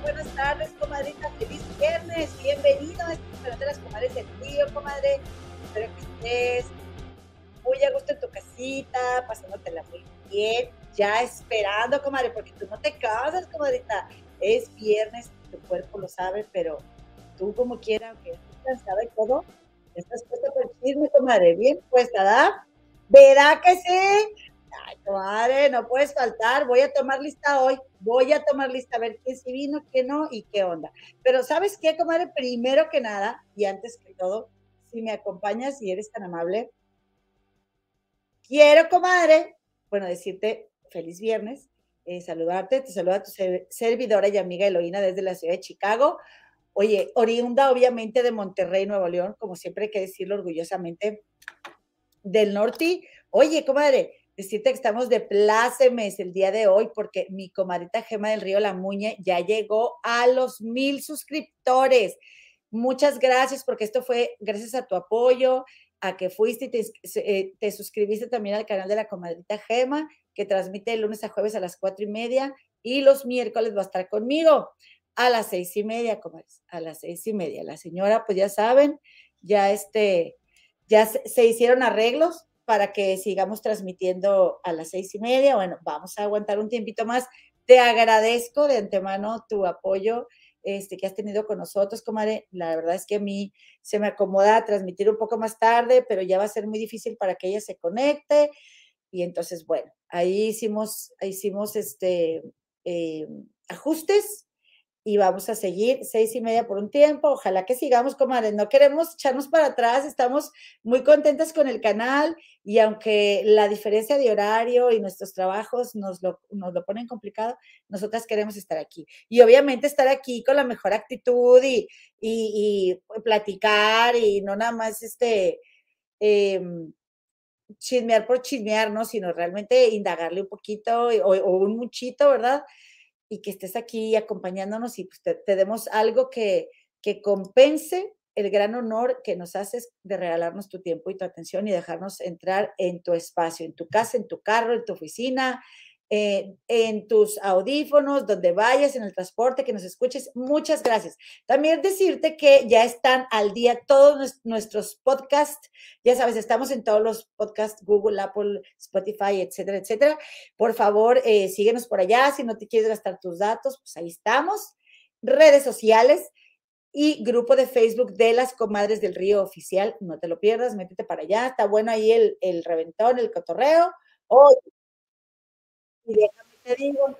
Buenas tardes, comadrita. Feliz viernes. Bienvenido a este de las comadres del río, comadre. Espero que estés muy a gusto en tu casita, pasándotela muy bien, ya esperando, comadre, porque tú no te casas, comadrita. Es viernes, tu cuerpo lo sabe, pero tú como quieras, aunque estés cansada y todo, estás puesta por el chisme, comadre. Bien puesta, ¿da? ¿Verá que sí? Comadre, no puedes faltar. Voy a tomar lista hoy. Voy a tomar lista a ver quién sí vino, quién no y qué onda. Pero ¿sabes qué, comadre? Primero que nada, y antes que todo, si me acompañas y eres tan amable, quiero, comadre, bueno, decirte feliz viernes, eh, saludarte, te saluda tu servidora y amiga Eloína desde la ciudad de Chicago. Oye, oriunda obviamente de Monterrey, Nuevo León, como siempre hay que decirlo orgullosamente, del norte. Oye, comadre, decirte que estamos de plácemes el día de hoy porque mi comadrita Gema del Río La Muñe ya llegó a los mil suscriptores. Muchas gracias porque esto fue gracias a tu apoyo, a que fuiste y te, eh, te suscribiste también al canal de la comadrita Gema, que transmite el lunes a jueves a las cuatro y media y los miércoles va a estar conmigo a las seis y media, comadres, a las seis y media. La señora, pues ya saben, ya este, ya se hicieron arreglos para que sigamos transmitiendo a las seis y media. Bueno, vamos a aguantar un tiempito más. Te agradezco de antemano tu apoyo este, que has tenido con nosotros, comadre. La verdad es que a mí se me acomoda transmitir un poco más tarde, pero ya va a ser muy difícil para que ella se conecte. Y entonces, bueno, ahí hicimos, hicimos este, eh, ajustes y vamos a seguir seis y media por un tiempo. Ojalá que sigamos, comadre. No queremos echarnos para atrás. Estamos muy contentas con el canal y aunque la diferencia de horario y nuestros trabajos nos lo, nos lo ponen complicado, nosotras queremos estar aquí. Y obviamente estar aquí con la mejor actitud y, y, platicar y no nada más este... Eh, chismear por chismear, ¿no? Sino realmente indagarle un poquito o un muchito, ¿verdad? Y que estés aquí acompañándonos y pues te, te demos algo que, que compense el gran honor que nos haces de regalarnos tu tiempo y tu atención y dejarnos entrar en tu espacio, en tu casa, en tu carro, en tu oficina, eh, en tus audífonos, donde vayas, en el transporte, que nos escuches. Muchas gracias. También decirte que ya están al día todos nuestros podcasts. Ya sabes, estamos en todos los podcasts, Google, Apple, Spotify, etcétera, etcétera. Por favor, eh, síguenos por allá. Si no te quieres gastar tus datos, pues ahí estamos. Redes sociales y grupo de Facebook de las Comadres del Río Oficial. No te lo pierdas, métete para allá. Está bueno ahí el, el reventón, el cotorreo. Hoy y déjame te digo,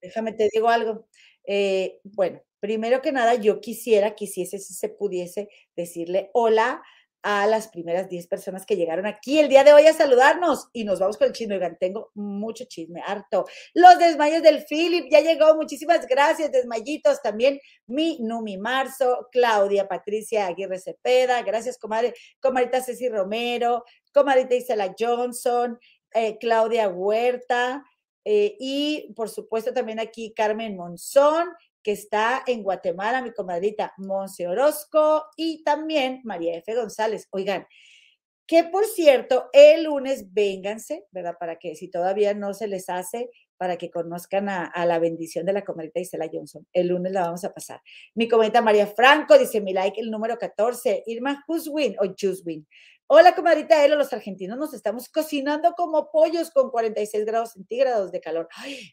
déjame te digo algo. Eh, bueno, primero que nada, yo quisiera, quisiese, si se pudiese, decirle hola a las primeras 10 personas que llegaron aquí el día de hoy a saludarnos y nos vamos con el chisme. Tengo mucho chisme, harto. Los desmayos del Philip, ya llegó. Muchísimas gracias, desmayitos. También mi Numi Marzo, Claudia Patricia Aguirre Cepeda. Gracias, comadre. Comadita Ceci Romero, comadita Isela Johnson, eh, Claudia Huerta eh, y por supuesto también aquí Carmen Monzón, que está en Guatemala, mi comadrita Monse Orozco y también María F. González. Oigan, que por cierto, el lunes vénganse, ¿verdad? Para que si todavía no se les hace, para que conozcan a, la bendición de la comadrita Isela Johnson. El lunes la vamos a pasar. Mi comadrita María Franco dice mi like el número 14, Irma Huswin o Juswin. Hola, comadrita Elo, los argentinos nos estamos cocinando como pollos con 46 grados centígrados de calor.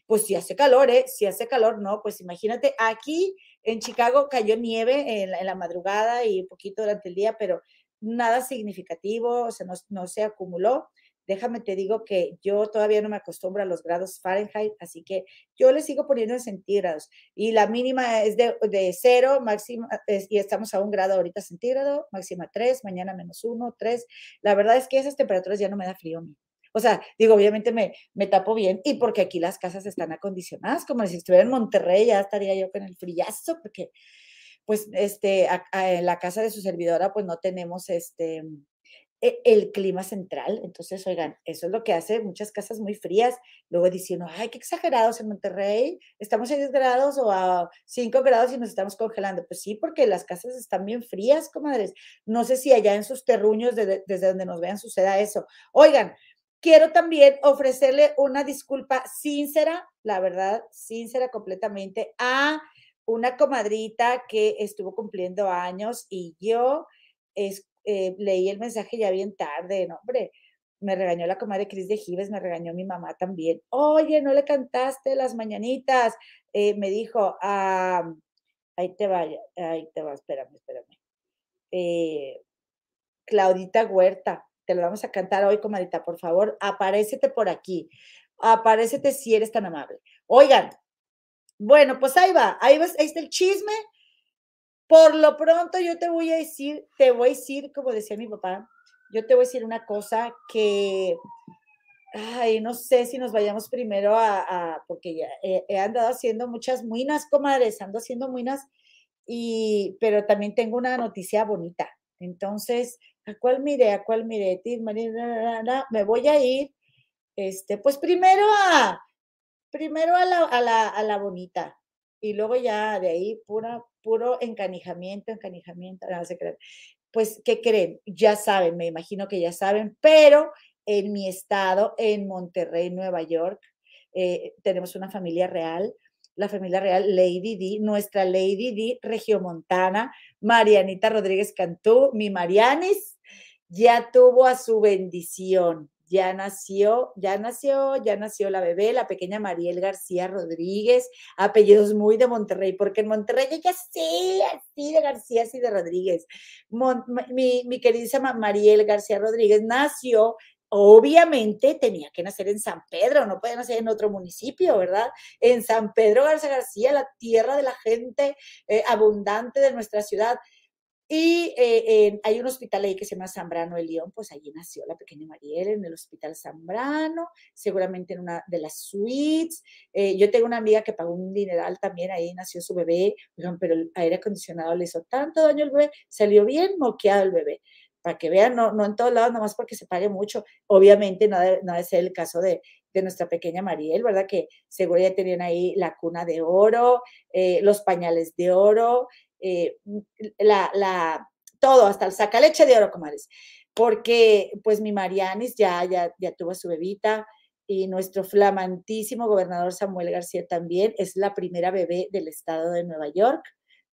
Pues si hace calor, ¿eh? Si hace calor, no, pues imagínate, aquí en Chicago cayó nieve en la, en la madrugada y un poquito durante el día, pero nada significativo, o sea, no, no se acumuló déjame te digo que yo todavía no me acostumbro a los grados Fahrenheit, así que yo le sigo poniendo en centígrados y la mínima es de, de cero, máxima, es, y estamos a un grado ahorita centígrado, máxima tres, mañana menos uno, tres. La verdad es que esas temperaturas ya no me da frío a mí. O sea, digo, obviamente me, me tapo bien y porque aquí las casas están acondicionadas, como si estuviera en Monterrey, ya estaría yo con el frillazo, porque pues este, a, a, en la casa de su servidora pues no tenemos este, el clima central. Entonces, oigan, eso es lo que hace muchas casas muy frías. Luego diciendo, ay, qué exagerados en Monterrey, estamos a 10 grados o a 5 grados y nos estamos congelando. Pues sí, porque las casas están bien frías, comadres. No sé si allá en sus terruños, de, desde donde nos vean, suceda eso. Oigan, quiero también ofrecerle una disculpa sincera, la verdad, sincera completamente, a una comadrita que estuvo cumpliendo años y yo es, eh, leí el mensaje ya bien tarde, no, hombre, me regañó la comadre Cris de Gives, me regañó mi mamá también. Oye, no le cantaste las mañanitas. Eh, me dijo, ah, ahí te vaya, ahí te va, espérame, espérame. Eh, Claudita Huerta, te lo vamos a cantar hoy, comadita, por favor, aparécete por aquí. Aparécete si eres tan amable. Oigan, bueno, pues ahí va, ahí, va, ahí está el chisme. Por lo pronto yo te voy a decir, te voy a decir, como decía mi papá, yo te voy a decir una cosa que, ay, no sé si nos vayamos primero a, porque ya he, andado haciendo muchas muinas, comadres, ando haciendo muinas, y, pero también tengo una noticia bonita. Entonces, ¿a cuál miré? ¿A cuál miré? Me voy a ir, este, pues primero a, primero a la, a la, a la bonita, y luego ya de ahí pura, puro encanijamiento, encanijamiento, no sé qué pues, ¿qué creen? Ya saben, me imagino que ya saben, pero en mi estado, en Monterrey, Nueva York, eh, tenemos una familia real, la familia real Lady D, nuestra Lady D regiomontana, Marianita Rodríguez Cantú, mi Marianis, ya tuvo a su bendición ya nació, ya nació, ya nació la bebé, la pequeña Mariel García Rodríguez, apellidos muy de Monterrey, porque en Monterrey ella sí, así de García, así de Rodríguez. mi, mi queridísima Mariel García Rodríguez nació obviamente tenía que nacer en San Pedro, no puede nacer en otro municipio, ¿verdad? En San Pedro García García, la tierra de la gente eh, abundante de nuestra ciudad. Y eh, hay un hospital ahí que se llama Zambrano de León, pues allí nació la pequeña Mariel en el hospital Zambrano, seguramente en una de las suites. Eh, yo tengo una amiga que pagó un dineral también, ahí nació su bebé, pero el aire acondicionado le hizo tanto daño al bebé, salió bien moqueado el bebé. Para que vean, no, no en todos lados, nomás porque se pague mucho. Obviamente no debe, no ser el caso de, de nuestra pequeña Mariel, ¿verdad? Que seguro ya tenían ahí la cuna de oro, eh, los pañales de oro, eh, la, la, todo, hasta el sacaleche de oro, comadres, porque pues mi Marianis ya, ya, ya tuvo su bebita y nuestro flamantísimo gobernador Samuel García también es la primera bebé del estado de Nueva York,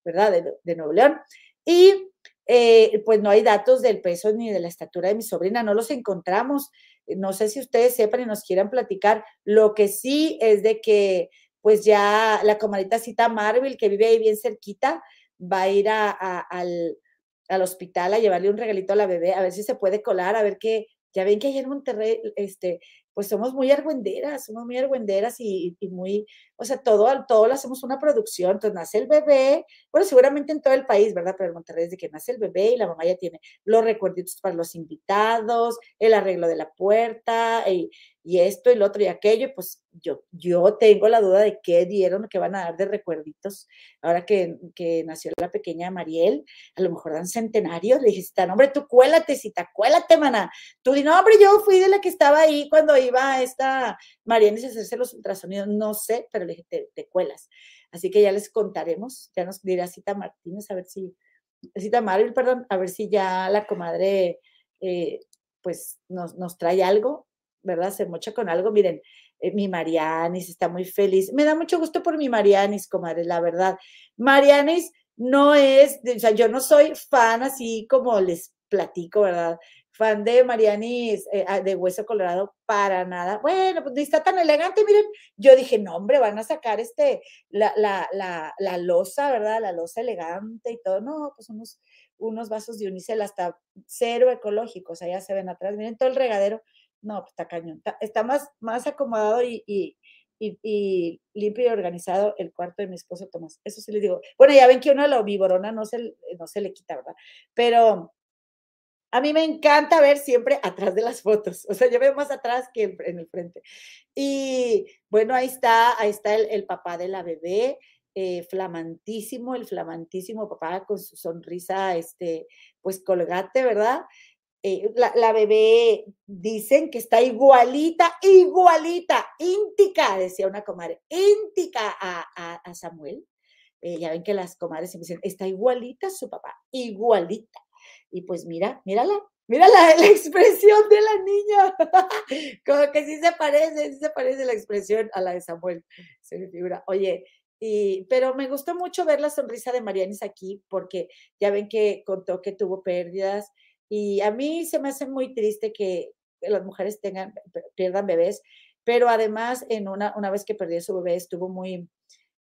¿verdad? De, de Nuevo León. Y eh, pues no hay datos del peso ni de la estatura de mi sobrina, no los encontramos. No sé si ustedes sepan y nos quieran platicar. Lo que sí es de que pues ya la comadita cita Marvel, que vive ahí bien cerquita, va a ir a, al, al, hospital a llevarle un regalito a la bebé, a ver si se puede colar, a ver qué, ya ven que ayer en Monterrey, este, pues somos muy argüenderas, somos muy argüenderas y, muy, o sea, todo, todo lo hacemos una producción, entonces nace el bebé, bueno, seguramente en todo el país, ¿verdad? Pero en Monterrey desde que nace el bebé y la mamá ya tiene los recuerditos para los invitados, el arreglo de la puerta y, y esto y lo otro y aquello, y pues yo, yo tengo la duda de qué dieron, qué van a dar de recuerditos. Ahora que, que nació la pequeña Mariel, a lo mejor dan centenarios. Le no, hombre, tú cuélate, cita, cuélate, mana. Tú di, no, hombre, yo fui de la que estaba ahí cuando iba esta Mariel a hacerse los ultrasonidos. No sé, pero le dije, te, cuelas. Así que ya les contaremos, ya nos dirá Cita Martínez, a ver si, Cita Marvel, perdón, a ver si ya la comadre, eh, pues nos, nos trae algo, ¿verdad? Se mocha con algo. Miren, eh, mi Marianis está muy feliz. Me da mucho gusto por mi Marianis, comadre, la verdad. Marianis no es, o sea, yo no soy fan así como les platico, ¿verdad? Fan de Marianis eh, ah, de Hueso Colorado para nada. Bueno, pues está tan elegante, miren. Yo dije, no, hombre, van a sacar este, la, la, la, la losa, ¿verdad? La losa elegante y todo. No, pues unos, unos vasos de unicel hasta cero ecológicos, allá se ven atrás. Miren todo el regadero no, pues está cañón. Está, más, más acomodado y, y, y, limpio y organizado el cuarto de mi esposo Tomás. Eso sí le digo. Bueno, ya ven que uno de la viborona no se, no se le quita, ¿verdad? Pero a mí me encanta ver siempre atrás de las fotos. O sea, yo veo más atrás que en el frente. Y bueno, ahí está, ahí está el, papá de la bebé. Eh, flamantísimo, el flamantísimo papá con su sonrisa, este, pues colgate, ¿verdad? Eh, la, bebé dicen que está igualita, igualita, íntica, decía una comadre, íntica a, a, Samuel. Eh, ya ven que las comadres siempre dicen, está igualita su papá, igualita. Y pues mira, mírala, Mira la, expresión de la niña. Como que sí se parece, sí se parece la expresión a la de Samuel. Se me figura. Oye, y, pero me gustó mucho ver la sonrisa de Marianis aquí, porque ya ven que contó que tuvo pérdidas. Y a mí se me hace muy triste que las mujeres tengan, pierdan bebés, pero además en una, una vez que perdió su bebé estuvo muy,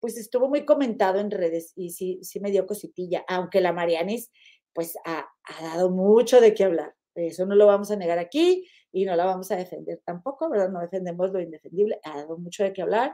pues estuvo muy comentado en redes y sí, sí me dio cositilla, aunque la Marianis pues ha, ha, dado mucho de qué hablar. Eso no lo vamos a negar aquí y no la vamos a defender tampoco, ¿verdad? No defendemos lo indefendible, ha dado mucho de qué hablar,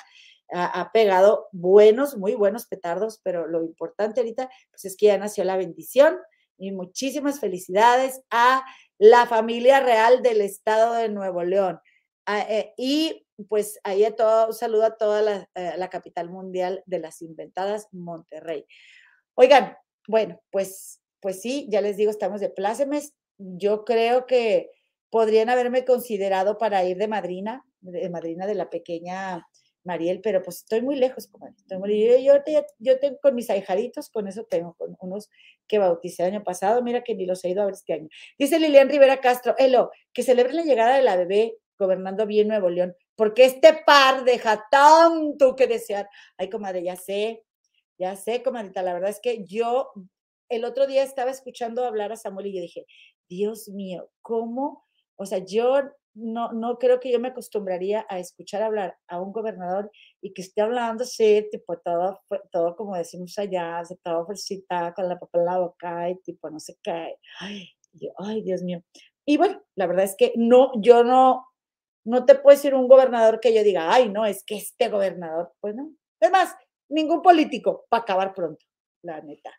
ha, ha pegado buenos, muy buenos petardos, pero lo importante ahorita pues es que ya nació la bendición y muchísimas felicidades a la familia real del estado de Nuevo León. Ah, eh, y pues ahí a todo, saludo a toda la, eh, la, capital mundial de las inventadas, Monterrey. Oigan, bueno, pues, pues sí, ya les digo, estamos de plácemes. Yo creo que podrían haberme considerado para ir de madrina, de madrina de la pequeña Mariel, pero pues estoy muy lejos, como estoy muy, yo, yo, yo, tengo con mis ahijaditos, con eso tengo, con unos que bauticé el año pasado, mira que ni los he ido a ver este año. Dice Lilian Rivera Castro, Elo, que celebren la llegada de la bebé gobernando bien Nuevo León, porque este par deja tanto que desear. Ay, comadre, ya sé, ya sé, comadita, la verdad es que yo el otro día estaba escuchando hablar a Samuel y yo dije, Dios mío, ¿cómo? O sea, yo no, no creo que yo me acostumbraría a escuchar hablar a un gobernador y que esté hablando así, tipo todo, todo como decimos allá, todo fresita, con la papá en la boca y tipo no sé qué. Ay, ay, Dios mío. Y bueno, la verdad es que no, yo no, no te puedo decir un gobernador que yo diga, ay, no, es que este gobernador, pues no. Es más, ningún político para acabar pronto, la neta.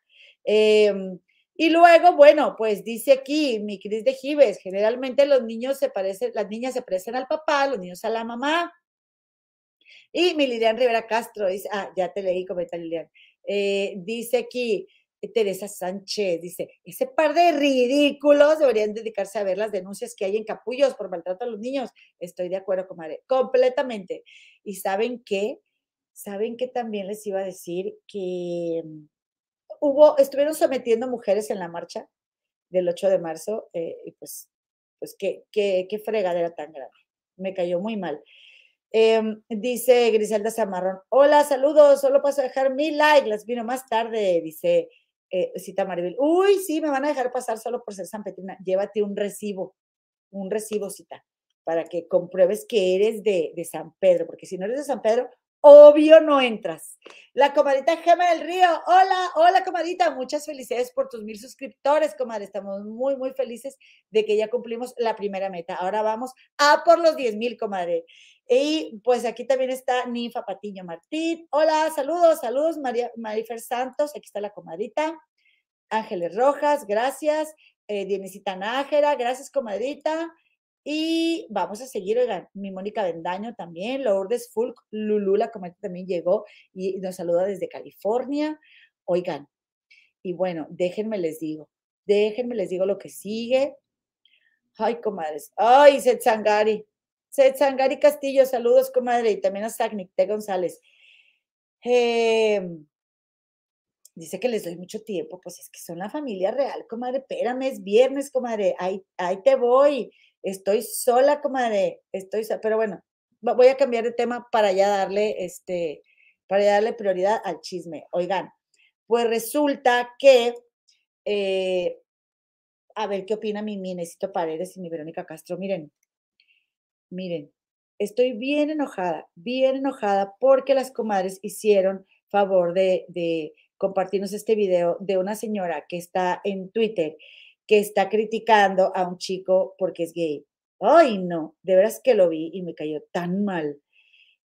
Eh, y luego, bueno, pues dice aquí mi Cris de Gives, generalmente los niños se parecen, las niñas se parecen al papá, los niños a la mamá. Y mi Lilian Rivera Castro dice, ah, ya te leí, comenta Lilian. Eh, dice aquí, Teresa Sánchez dice, ese par de ridículos deberían dedicarse a ver las denuncias que hay en capullos por maltrato a los niños. Estoy de acuerdo, comadre, completamente. Y saben qué, saben que también les iba a decir que hubo, estuvieron sometiendo mujeres en la marcha del 8 de marzo, eh, y pues, pues qué, qué, qué, fregadera tan grande. Me cayó muy mal. Eh, dice Griselda Zamarrón, hola, saludos, solo paso a dejar mi like, las vino más tarde, dice eh, Cita Maribel. Uy, sí, me van a dejar pasar solo por ser San Petrina. Llévate un recibo, un recibo, Cita, para que compruebes que eres de, de San Pedro, porque si no eres de San Pedro, obvio no entras. La comadita Gema del Río, hola, hola comadita, muchas felicidades por tus mil suscriptores, comadre. Estamos muy, muy felices de que ya cumplimos la primera meta. Ahora vamos a por los diez mil, comadre. Y pues aquí también está Ninfa Patiño Martín. Hola, saludos, saludos, María Marifer Santos, aquí está la comadita. Ángeles Rojas, gracias. Eh, Dionisita Nájera, gracias, comadrita. Y vamos a seguir, oigan, mi Mónica Bendaño también, Lourdes Fulk, Lulula, como también llegó y nos saluda desde California. Oigan, y bueno, déjenme les digo, déjenme les digo lo que sigue. Ay, comadres. Ay, Setsangari. Setsangari Castillo, saludos, comadre. Y también a Sagnic T. González. Eh, dice que les doy mucho tiempo. Pues es que son la familia real, comadre. Espérame, es viernes, comadre. Ahí, ahí te voy. Estoy sola, comadre, estoy. Pero bueno, voy a cambiar de tema para ya darle, este, para ya darle prioridad al chisme. Oigan, pues resulta que, eh, a ver qué opina mi Minecito Paredes y mi Verónica Castro. Miren, miren, estoy bien enojada, bien enojada porque las comadres hicieron favor de, de compartirnos este video de una señora que está en Twitter que está criticando a un chico porque es gay. Ay, no, de veras que lo vi y me cayó tan mal.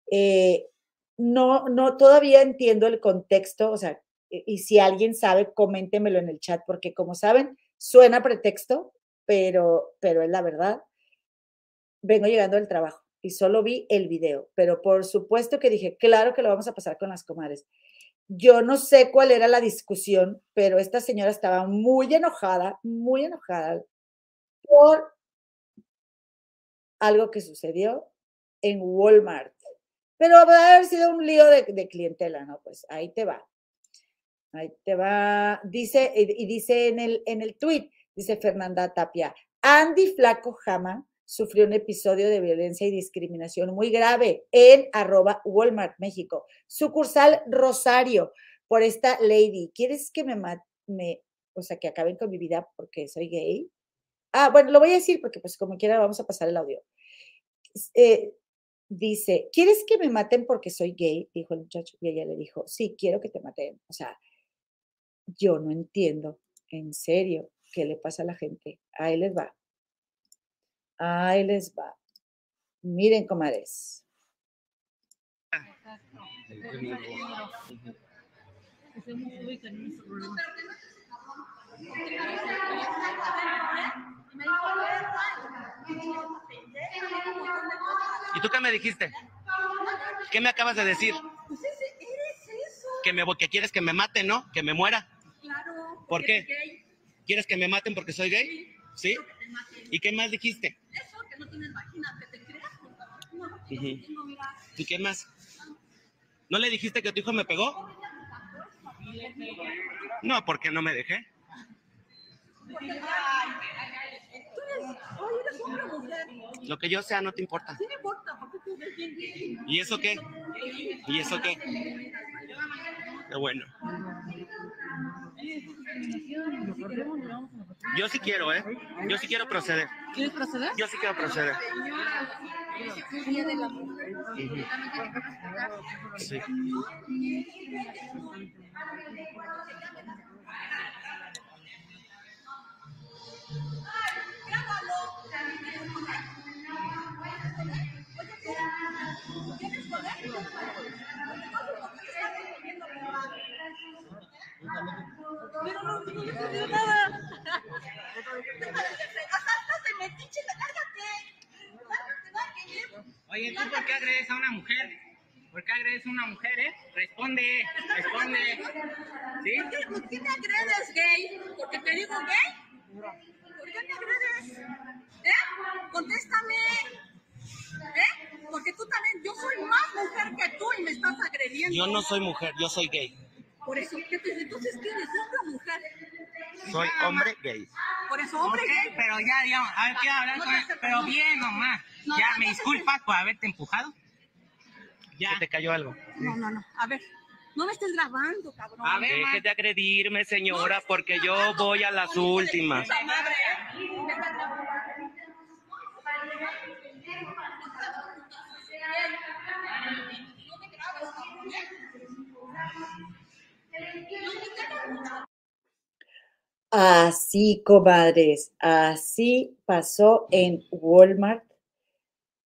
Eh, no, no, todavía entiendo el contexto, o sea, y si alguien sabe, coméntemelo en el chat, porque como saben, suena pretexto, pero, pero es la verdad. Vengo llegando del trabajo y solo vi el video, pero por supuesto que dije, claro que lo vamos a pasar con las comadres. Yo no sé cuál era la discusión, pero esta señora estaba muy enojada, muy enojada por algo que sucedió en Walmart. Pero va a haber sido un lío de, clientela, ¿no? Pues ahí te va. Ahí te va. Dice, y, dice en el, en el tweet, dice Fernanda Tapia, Andy Flaco Jama sufrió un episodio de violencia y discriminación muy grave en arroba Walmart México. Sucursal Rosario por esta lady. ¿Quieres que me, me, o sea, que acaben con mi vida porque soy gay? Ah, bueno, lo voy a decir porque pues como quiera vamos a pasar el audio. Eh, dice, ¿quieres que me maten porque soy gay? Dijo el muchacho y ella le dijo, sí, quiero que te maten. O sea, yo no entiendo, en serio, qué le pasa a la gente. Ahí les va. Ahí les va. Miren, comadres. ¿Y tú qué me dijiste? ¿Qué me acabas de decir? Que, me, que quieres que me maten, ¿no? Que me muera. Claro. ¿Por qué? ¿Quieres que me maten porque soy gay? ¿Sí? ¿Y qué más dijiste? No tienes vagina, que te creas. por favor. No, no, Ujú. no tengo, mira. ¿Y qué más? ¿No le dijiste que tu hijo me pegó? No, porque no me dejé. Porque, ay, tú eres, oye, eres hombre o mujer. Lo que yo sea no te importa. Sí me importa, porque tú ves bien gay. ¿Y eso qué? ¿Y eso qué? Qué bueno. Yo sí quiero, ¿eh? Yo sí quiero proceder. ¿Quieres proceder? Yo sí quiero proceder. Sí. Pero no, no nada. Oye, ¿tú por qué agredes a una mujer? ¿Por qué agredes a una mujer, eh? Responde, responde. ¿Por qué, por qué me agredes, gay? ¿Porque te digo gay? ¿Por qué me agredes? ¿Eh? Contéstame. ¿Eh? Porque tú también, yo soy más mujer que tú y me estás agrediendo. Yo no soy mujer, yo soy gay. Por eso, ¿qué te, entonces, ¿qué eres? ¿Hombre o mujer? Soy hombre gay. Por eso, hombre gay. pero ya, digamos, a ver, quiero hablar No con él, pero bien nomás. No, ya, no me disculpas por haberte empujado. Ya. ¿Se te cayó algo? No, no, no. A ver, no me estés grabando, cabrón. A ver, Deje de agredirme, señora, porque yo voy a las últimas. Madre. ¿eh? Así, comadres, así pasó en Walmart.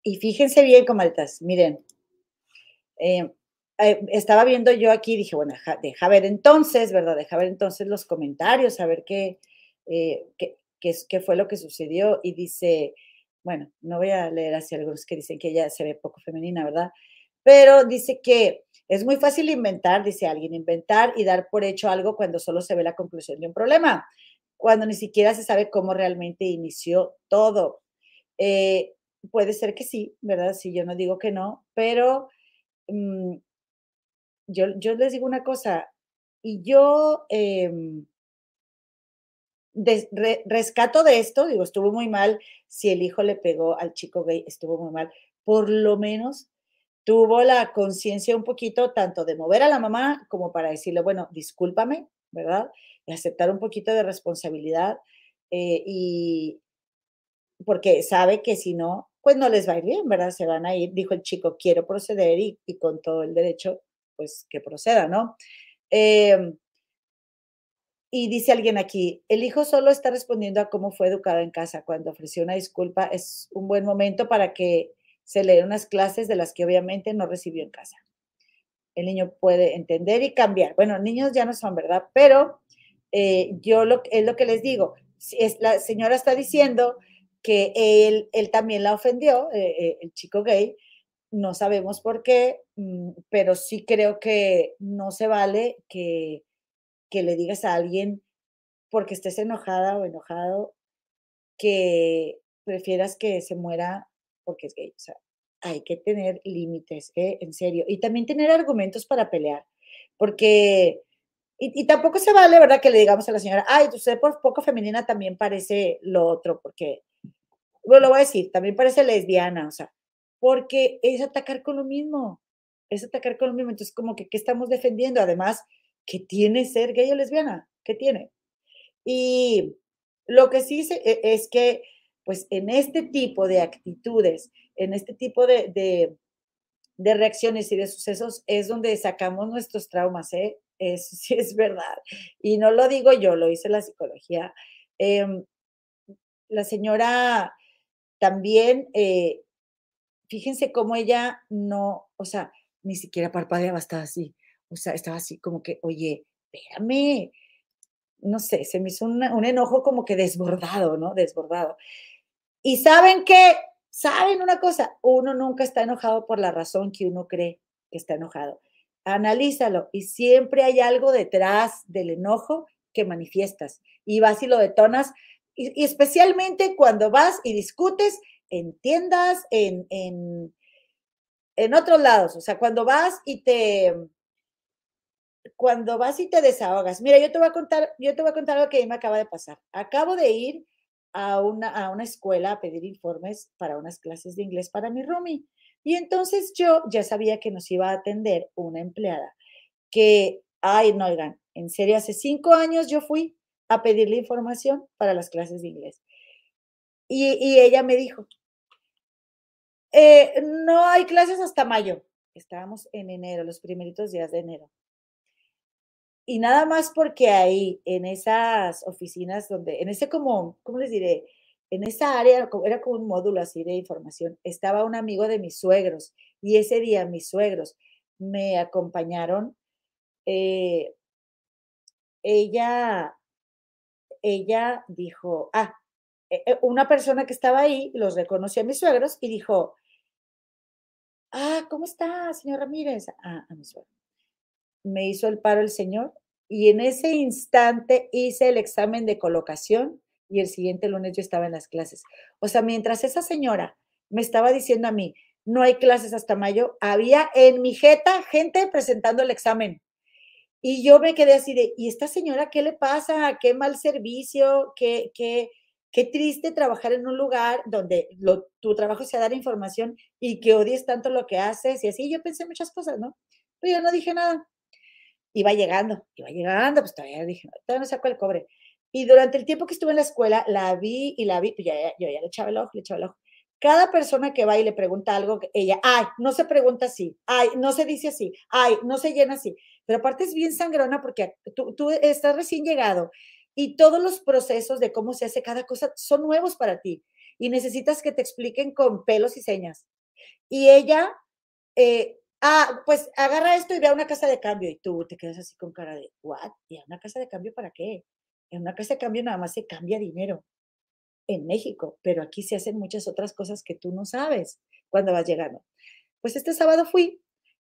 Y fíjense bien, comadres, miren, eh, eh, estaba viendo yo aquí, dije, bueno, deja, ver entonces, ¿verdad? Deja ver entonces los comentarios, a ver qué, eh, qué, qué, qué fue lo que sucedió. Y dice, bueno, no voy a leer así algunos que dicen que ella se ve poco femenina, ¿verdad? Pero dice que es muy fácil inventar, dice alguien, inventar y dar por hecho algo cuando solo se ve la conclusión de un problema, cuando ni siquiera se sabe cómo realmente inició todo. Eh, puede ser que sí, ¿verdad? Sí, yo no digo que no, pero mm, yo, yo les digo una cosa, y yo em, rescato de esto, digo, estuvo muy mal, si el hijo le pegó al chico gay, estuvo muy mal, por lo menos tuvo la conciencia un poquito tanto de mover a la mamá como para decirle, bueno, discúlpame, ¿verdad? Y aceptar un poquito de responsabilidad eh, y porque sabe que si no, pues no les va a ir bien, ¿verdad? Se van a ir, dijo el chico, quiero proceder y, y con todo el derecho, pues que proceda, ¿no? Em, y dice alguien aquí, el hijo solo está respondiendo a cómo fue educado en casa. Cuando ofreció una disculpa es un buen momento para que se le den unas clases de las que obviamente no recibió en casa. El niño puede entender y cambiar. Bueno, niños ya no son, ¿verdad? Pero eh, yo lo, es lo que les digo. Es, la señora está diciendo que él, él también la ofendió, eh, eh, el chico gay. No sabemos por qué, mm, pero sí creo que no se vale que, que le digas a alguien porque estés enojada o enojado que prefieras que se muera porque es gay. O sea, hay que tener límites, ¿eh? en serio. Y también tener argumentos para pelear, porque Y, tampoco se vale, ¿verdad? Que le digamos a la señora, ay, usted por poco femenina también parece lo otro, porque, bueno, lo voy a decir, también parece lesbiana, o sea, porque es atacar con lo mismo, es atacar con lo mismo. Entonces, como que, ¿qué estamos defendiendo? Además, ¿qué tiene ser gay o lesbiana? ¿Qué tiene? Y lo que sí e, es que, pues, en este tipo de actitudes, en este tipo de, de, reacciones y de sucesos, es donde sacamos nuestros traumas, ¿eh? Eso sí es verdad. Y no lo digo yo, lo dice la psicología. Em, la señora también, eh, fíjense cómo ella no, o sea, ni siquiera parpadeaba, estaba así. O sea, estaba así como que, oye, espérame. No sé, se me hizo un enojo como que desbordado, ¿no? Desbordado. Y saben qué, saben una cosa, uno nunca está enojado por la razón que uno cree que está enojado analízalo y siempre hay algo detrás del enojo que manifiestas y vas y lo detonas y, especialmente cuando vas y discutes en tiendas, en, en, en otros lados, o sea, cuando vas y te cuando vas y te desahogas. Mira, yo te voy a contar, yo te voy a contar algo que me acaba de pasar. Acabo de ir a una, a una escuela a pedir informes para unas clases de inglés para mi roomie. Y entonces yo ya sabía que nos iba a atender una empleada que, ay, no, oigan, en serio, hace cinco años yo fui a pedirle información para las clases de inglés. Y, ella me dijo, eh, no hay clases hasta mayo. Estábamos en enero, los primeritos días de enero. Y nada más porque ahí, en esas oficinas donde, en ese como, ¿cómo les diré? en esa área, era como un módulo así de información, estaba un amigo de mis suegros y ese día mis suegros me acompañaron. Eh, ella, ella dijo, ah, e, e, una persona que estaba ahí los reconoció a mis suegros y dijo, ah, ¿cómo está, señor Ramírez? Ah, a mi suegro. Me hizo el paro el señor y en ese instante hice el examen de colocación y el siguiente lunes yo estaba en las clases. O sea, mientras esa señora me estaba diciendo a mí, no hay clases hasta mayo, había en mi jeta gente presentando el examen. Y yo me quedé así de, ¿y esta señora qué le pasa? ¿Qué mal servicio? ¿Qué, qué, qué triste trabajar en un lugar donde tu trabajo sea dar información y que odies tanto lo que haces? Y así yo pensé muchas cosas, ¿no? Pero yo no dije nada. Iba llegando, iba llegando, pues todavía dije, todavía no saco el cobre. Y durante el tiempo que estuve en la escuela, la vi y la vi, pues ya, yo ya le echaba el ojo, le echaba el ojo. Cada persona que va y le pregunta algo, ella, ay, no se pregunta así, ay, no se dice así, ay, no se llena así. Pero aparte es bien sangrona porque tú, tú estás recién llegado y todos los procesos de cómo se hace cada cosa son nuevos para ti y necesitas que te expliquen con pelos y señas. Y ella, eh, ah, pues agarra esto y ve a una casa de cambio y tú te quedas así con cara de, ¿what? ¿Y a una casa de cambio para qué? En una casa de cambio nada más se cambia dinero en México, pero aquí se hacen muchas otras cosas que tú no sabes cuando vas llegando. Pues este sábado fui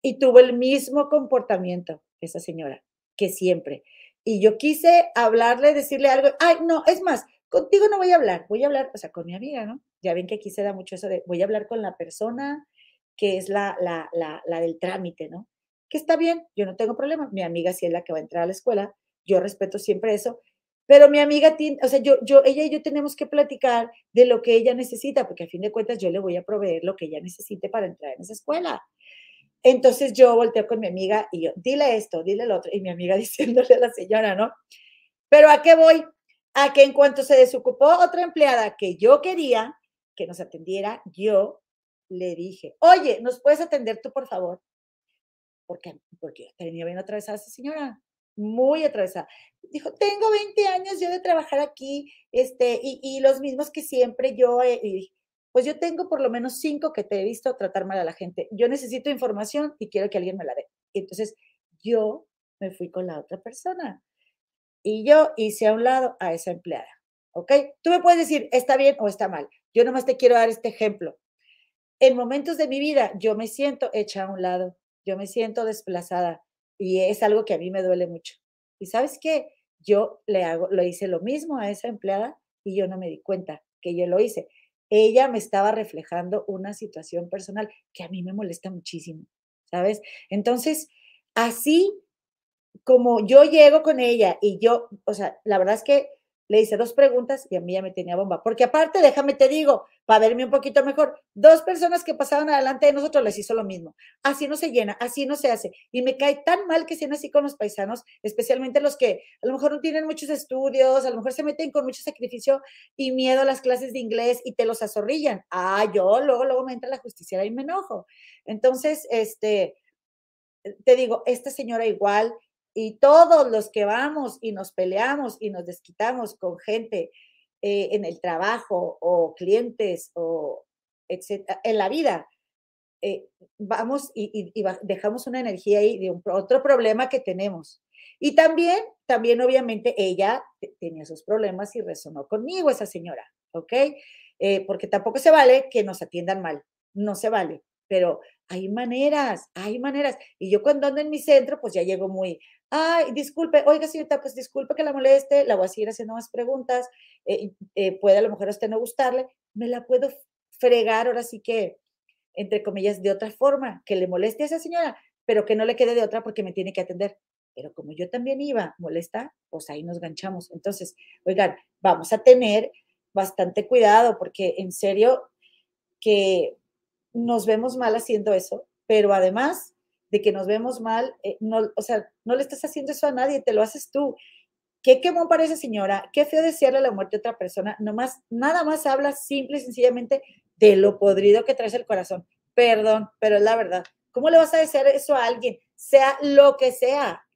y tuvo el mismo comportamiento esa señora que siempre. Y yo quise hablarle, decirle algo, ay, no, es más, contigo no voy a hablar, voy a hablar, o sea, con mi amiga, ¿no? Ya ven que aquí se da mucho eso de, voy a hablar con la persona que es la, la, la, la del trámite, ¿no? Que está bien, yo no tengo problema, mi amiga sí es la que va a entrar a la escuela, yo respeto siempre eso, pero mi amiga, o sea, yo, yo, ella y yo tenemos que platicar de lo que ella necesita, porque a fin de cuentas yo le voy a proveer lo que ella necesite para entrar en esa escuela. Entonces yo volteo con mi amiga y yo, dile esto, dile lo otro, y mi amiga diciéndole a la señora, ¿no? Pero ¿a qué voy? A que en cuanto se desocupó otra empleada que yo quería que nos atendiera, yo le dije, oye, ¿nos puedes atender tú, por favor? Porque, porque tenía bien atravesada esa señora muy atravesada. Dijo, tengo 20 años yo de trabajar aquí, este, y, los mismos que siempre yo, pues yo tengo por lo menos cinco que te he visto tratar mal a la gente. Yo necesito información y quiero que alguien me la dé. Entonces, yo me fui con la otra persona y yo hice a un lado a esa empleada. ¿Ok? Tú me puedes decir, está bien o está mal. Yo nomás te quiero dar este ejemplo. En momentos de mi vida, yo me siento hecha a un lado, yo me siento desplazada, y es algo que a mí me duele mucho. Y sabes qué, yo le hago, lo hice lo mismo a esa empleada y yo no me di cuenta que yo lo hice. Ella me estaba reflejando una situación personal que a mí me molesta muchísimo, ¿sabes? Entonces, así como yo llego con ella y yo, o sea, la verdad es que le hice dos preguntas y a mí ya me tenía bomba. Porque aparte, déjame te digo, para verme un poquito mejor, dos personas que pasaban adelante de nosotros les hizo lo mismo. Así no se llena, así no se hace. Y me cae tan mal que sean así con los paisanos, especialmente los que a lo mejor no tienen muchos estudios, a lo mejor se meten con mucho sacrificio y miedo a las clases de inglés y te los azorrillan. Ah, yo luego, luego me entra la justicia y me enojo. Entonces, este, te digo, esta señora igual, y todos los que vamos y nos peleamos y nos desquitamos con gente eh, en el trabajo o clientes o etcétera, en la vida, eh, vamos y, dejamos una energía ahí de un, otro problema que tenemos. Y también, también obviamente ella tenía sus problemas y resonó conmigo esa señora, ¿ok? Eh, porque tampoco se vale que nos atiendan mal, no se vale, pero hay maneras, hay maneras. Y yo cuando ando en mi centro, pues ya llego muy, ay, disculpe, oiga, señorita, pues disculpe que la moleste, la voy a seguir haciendo más preguntas, eh, eh, puede a lo mejor a usted no gustarle, me la puedo fregar ahora sí que, entre comillas, de otra forma, que le moleste a esa señora, pero que no le quede de otra porque me tiene que atender. Pero como yo también iba molesta, pues ahí nos ganchamos. Entonces, oigan, vamos a tener bastante cuidado porque en serio que nos vemos mal haciendo eso, pero además de que nos vemos mal, eh, no, o sea, no le estás haciendo eso a nadie, te lo haces tú. Qué quemón para esa señora, qué feo desearle la muerte a otra persona, nomás, nada más habla simple y sencillamente de lo podrido que traes el corazón. Perdón, pero es la verdad. ¿Cómo le vas a desear eso a alguien? Sea lo que sea,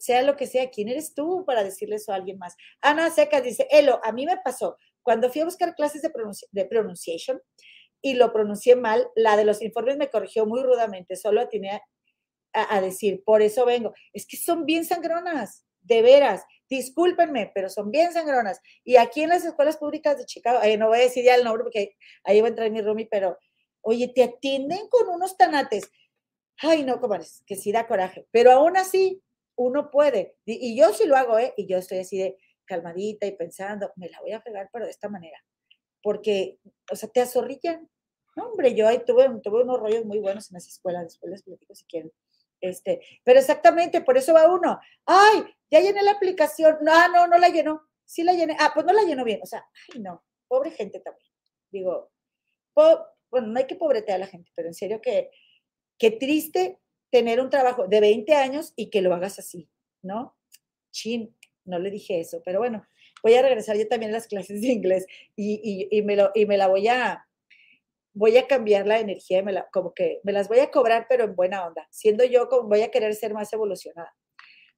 sea lo que sea, ¿quién eres tú para decirle eso a alguien más? Ana Secas dice, Elo, a mí me pasó, cuando fui a buscar clases de, de pronunciation y lo pronuncié mal, la de los informes me corrigió muy rudamente, solo tenía a, decir, por eso vengo. Es que son bien sangronas, de veras. Discúlpenme, pero son bien sangronas. Y aquí en las escuelas públicas de Chicago, no voy a decir ya el nombre porque ahí va a entrar mi roomie, pero oye, te atienden con unos tanates. Ay, no, comadres, que sí da coraje. Pero aún así, uno puede. Y, yo sí lo hago, ¿eh? Y yo estoy así de calmadita y pensando, me la voy a pegar, pero de esta manera. Porque, o sea, te azorrillan. No, hombre, yo ahí tuve, tuve unos rollos muy buenos en las escuelas, después les platico si quieren. Este, pero exactamente, por eso va uno. Ay, ya llené la aplicación. No, ah, no, no la llenó. Sí la llené. Ah, pues no la llenó bien. O sea, ay, no. Pobre gente también. Digo, bueno, no hay que pobretear a la gente, pero en serio que, qué triste tener un trabajo de 20 años y que lo hagas así, ¿no? Chin, no le dije eso, pero bueno, voy a regresar yo también a las clases de inglés y, y, me, lo, y me la voy a, voy a cambiar la energía, me la, como que me las voy a cobrar, pero en buena onda, siendo yo como voy a querer ser más evolucionada.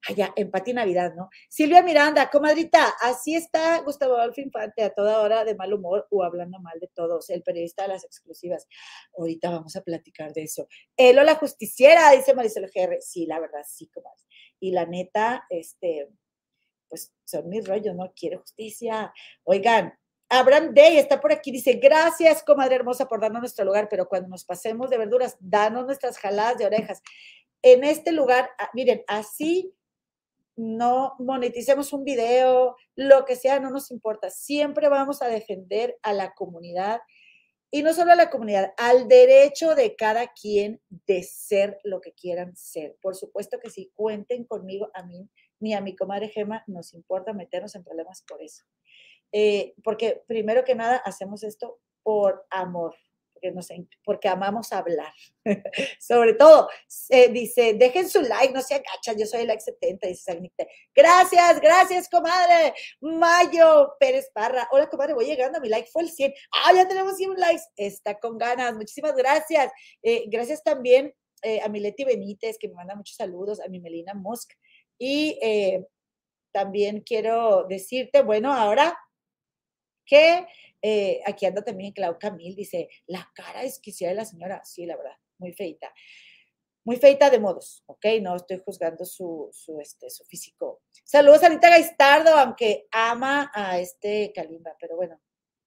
Allá, empate y Navidad, ¿no? Silvia Miranda, comadrita, así está Gustavo Adolfo Infante a toda hora de mal humor o hablando mal de todos, el periodista de las exclusivas. Ahorita vamos a platicar de eso. Él o la justiciera, dice Marisol GR. Sí, la verdad, sí, comadre. Y la neta, este, pues son mis rollos, ¿no? Quiere justicia. Oigan, Abraham Day está por aquí, dice, gracias, comadre hermosa, por darnos nuestro lugar, pero cuando nos pasemos de verduras, danos nuestras jaladas de orejas. En este lugar, ah, miren, así no moneticemos un video, lo que sea, no nos importa. Siempre vamos a defender a la comunidad y no solo a la comunidad, al derecho de cada quien de ser lo que quieran ser. Por supuesto que si cuenten conmigo, a mí ni a mi comadre Gema nos importa meternos en problemas por eso. Eh, porque primero que nada hacemos esto por amor, porque, nos, porque amamos hablar. Sobre todo, dice, dejen su like, no se agachan, yo soy el like 70, dice Sagnite. Gracias, gracias, comadre. Mayo Pérez Parra. Hola, comadre, voy llegando, mi like fue el 100. Ah, ya tenemos 100 likes. Está con ganas. Muchísimas gracias. Eh, gracias también eh, a Mileti Benítez, que me manda muchos saludos, a mi Melina Musk. Y también quiero decirte, bueno, ahora que eh, aquí anda también Clau Camil, dice, la cara exquisita de la señora, sí, la verdad, muy feita. Muy feita de modos, ¿ok? No estoy juzgando su, su, este, su físico. Saludos a Anita Gaistardo, aunque ama a este Kalimba, pero bueno,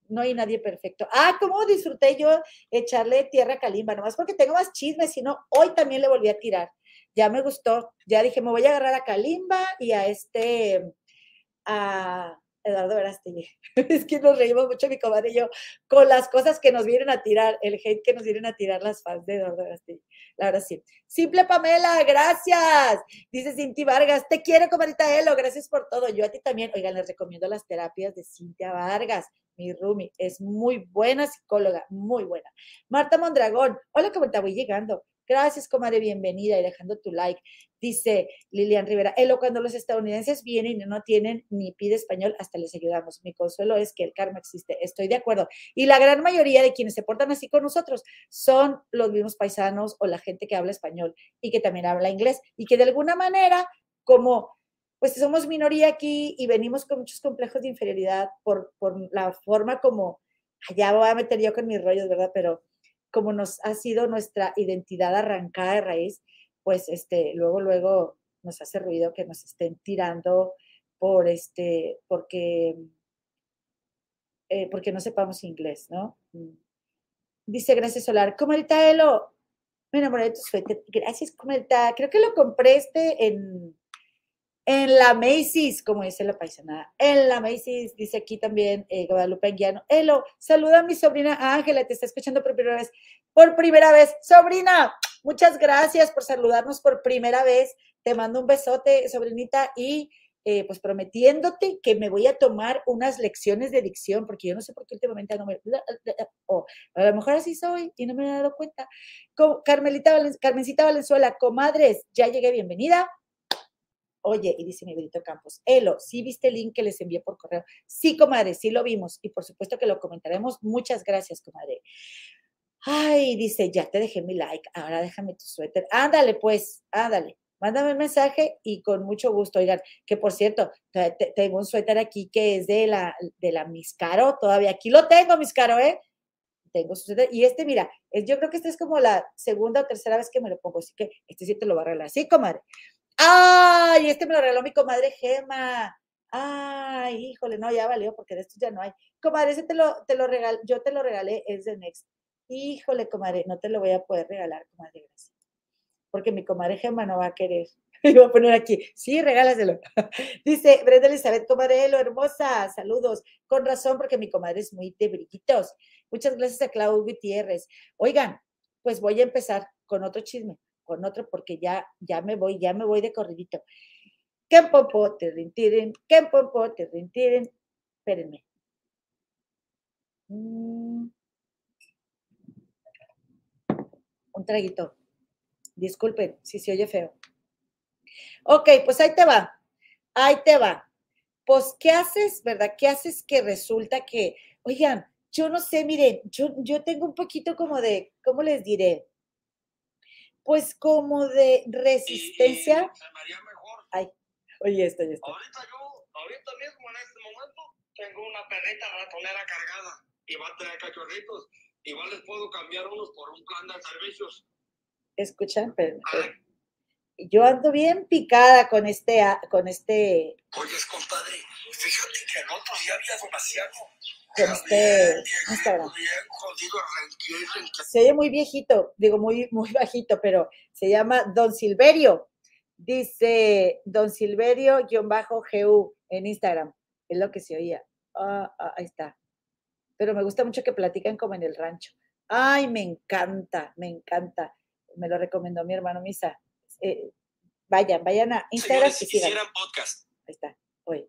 no hay nadie perfecto. Ah, cómo disfruté yo echarle tierra a Kalimba, nomás porque tengo más chismes, sino hoy también le volví a tirar. Ya me gustó, ya dije, me voy a agarrar a Kalimba y a este, a Eduardo Verástegui. Es que nos reímos mucho mi comadre y yo con las cosas que nos vienen a tirar, el hate que nos vienen a tirar las fans de Eduardo Verástegui. La verdad sí. Simple Pamela, gracias. Dice Cinti Vargas, te quiero, comadita Elo, gracias por todo. Yo a ti también. Oigan, les recomiendo las terapias de Cintia Vargas mi Rumi, es muy buena psicóloga, muy buena. Marta Mondragón, hola, ¿cómo te voy llegando? Gracias, comadre, bienvenida y dejando tu like. Dice Lilian Rivera, Elo, cuando los estadounidenses vienen y no tienen ni pide español, hasta les ayudamos. Mi consuelo es que el karma existe. Estoy de acuerdo. Y la gran mayoría de quienes se portan así con nosotros son los mismos paisanos o la gente que habla español y que también habla inglés y que de alguna manera, como pues somos minoría aquí y venimos con muchos complejos de inferioridad por, por la forma como, allá voy a meter yo con mis rollos, ¿verdad? Pero como nos ha sido nuestra identidad arrancada de raíz, pues este, luego, luego nos hace ruido que nos estén tirando por este, porque, eh, porque no sepamos inglés, ¿no? Mm. Dice Gracias Solar, Comelita Elo, me enamoré de tu suéter. Gracias, Comelita. Creo que lo compré este en, en la Macy's, como dice la paisanada. En la Macy's, dice aquí también eh, Guadalupe Anguiano. Elo, saluda a mi sobrina Ángela, te está escuchando por primera vez. Por primera vez. Sobrina, muchas gracias por saludarnos por primera vez. Te mando un besote, sobrinita, y eh, pues prometiéndote que me voy a tomar unas lecciones de dicción, porque yo no sé por qué últimamente no me... O a lo mejor así soy y no me he dado cuenta. Carmelita Carmencita Valenzuela, comadres, ya llegué, bienvenida. Oye, y dice mi Campos, Elo, ¿sí viste el link que les envié por correo? Sí, comadre, sí lo vimos y por supuesto que lo comentaremos. Muchas gracias, comadre. Ay, dice, ya te dejé mi like, ahora déjame tu suéter. Ándale, pues, ándale. Mándame un mensaje y con mucho gusto. Oigan, que por cierto, tengo un suéter aquí que es de la, de la Miscaro, todavía aquí lo tengo, Miscaro, ¿eh? Tengo su suéter. Y este, mira, yo creo que esta es como la segunda o tercera vez que me lo pongo, así que este sí te lo va a arreglar. Sí, comadre. ¡Ay! Este me lo regaló mi comadre Gema. Ay, híjole, no, ya valió porque de estos ya no hay. Comadre, ese te lo, te lo regalé, yo te lo regalé, es de Next. Híjole, comadre, no te lo voy a poder regalar, comadre, gracias. Porque mi comadre Gema no va a querer. Y voy a poner aquí, sí, regálaselo. Dice Brenda Elizabeth, comadre, lo hermosa, saludos. Con razón, porque mi comadre es muy de brillitos. Muchas gracias a Claudio Gutiérrez. Oigan, pues voy a empezar con otro chisme con otro porque ya, ya me voy, ya me voy de corridito. ¿Qué popo te rintiren? ¿Qué popo te rintiren? Espérenme. Mm. Un traguito. Disculpen si se oye feo. Ok, pues ahí te va. Ahí te va. Pues, ¿qué haces, verdad? ¿Qué haces que resulta que, oigan, yo no sé, miren, yo, yo tengo un poquito como de, ¿cómo les diré? Pues como de resistencia. mejor. Ay, oye, esto, ya está. Ahorita yo, ahorita mismo en este momento, tengo una perrita ratonera cargada y va a tener cachorritos. Igual les puedo cambiar unos por un plan de servicios. Escuchan, pero, yo ando bien picada con este, con este. Oye, compadre, fíjate que el otro día había demasiado este Instagram. Se oye muy viejito, digo muy, muy bajito, pero se llama Don Silverio. Dice Don Silverio-GU en Instagram. Es lo que se oía. Ah, ah, ahí está. Pero me gusta mucho que platican como en el rancho. Ay, me encanta, me encanta. Me lo recomendó mi hermano Misa. Eh, vayan, vayan a Instagram. si podcast. Ahí está. Oye.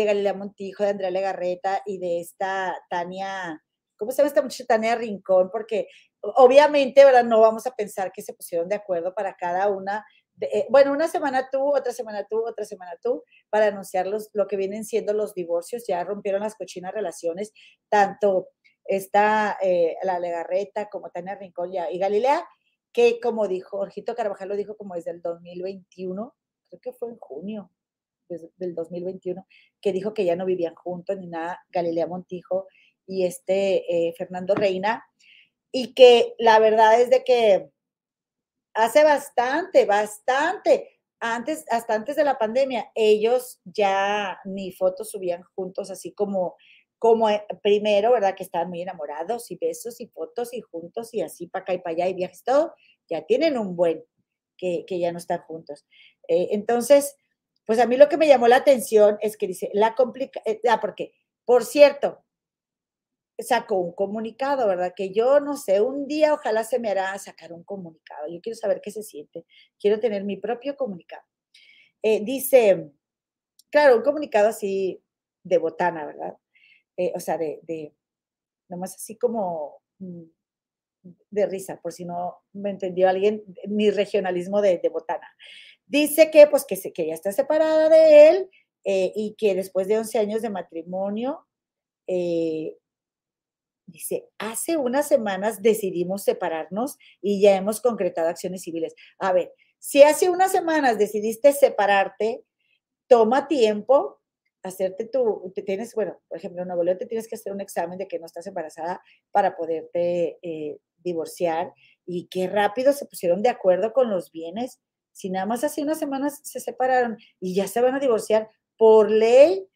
de Galilea Montijo, de Andrea Legarreta y de esta Tania, ¿cómo se llama esta muchacha? Tania Rincón, porque obviamente, ¿verdad? No vamos a pensar que se pusieron de acuerdo para cada una. Eh, bueno, una semana tú, otra semana tú, otra semana tú, para anunciar los, lo que vienen siendo los divorcios. Ya rompieron las cochinas relaciones, tanto esta, eh, la Legarreta como Tania Rincón y Galilea, que como dijo, Orjito Carvajal lo dijo como desde el 2021, creo que fue en junio, del 2021, que dijo que ya no vivían juntos ni nada, Galilea Montijo y este eh, Fernando Reina, y que la verdad es de que hace bastante, bastante, antes, hasta antes de la pandemia, ellos ya ni fotos subían juntos, así como, como eh, primero, ¿verdad? Que estaban muy enamorados y besos y fotos y juntos y así para acá y para allá y viajes, todo, ya tienen un buen que, que ya no están juntos. Eh, entonces, pues a mí lo que me llamó la atención es que dice, la complica, eh, ah, porque, por cierto, sacó un comunicado, ¿verdad? Que yo no sé, un día ojalá se me hará sacar un comunicado. Yo quiero saber qué se siente. Quiero tener mi propio comunicado. Eh, dice, claro, un comunicado así de botana, ¿verdad? Eh, o sea, de, nomás así como mm, de risa, por si no me entendió alguien, mi regionalismo de botana. Dice que, pues, que, se, que ya está separada de él eh, y que después de 11 años de matrimonio, eh, Dice, hace unas semanas decidimos separarnos y ya hemos concretado acciones civiles. A ver, si hace unas semanas decidiste separarte, toma tiempo, hacerte tu, te tienes, bueno, por ejemplo, en Nuevo León te tienes que hacer un examen de que no estás embarazada para poderte eh, divorciar y qué rápido se pusieron de acuerdo con los bienes. Si nada más hace unas semanas se separaron y ya se van a divorciar, por ley,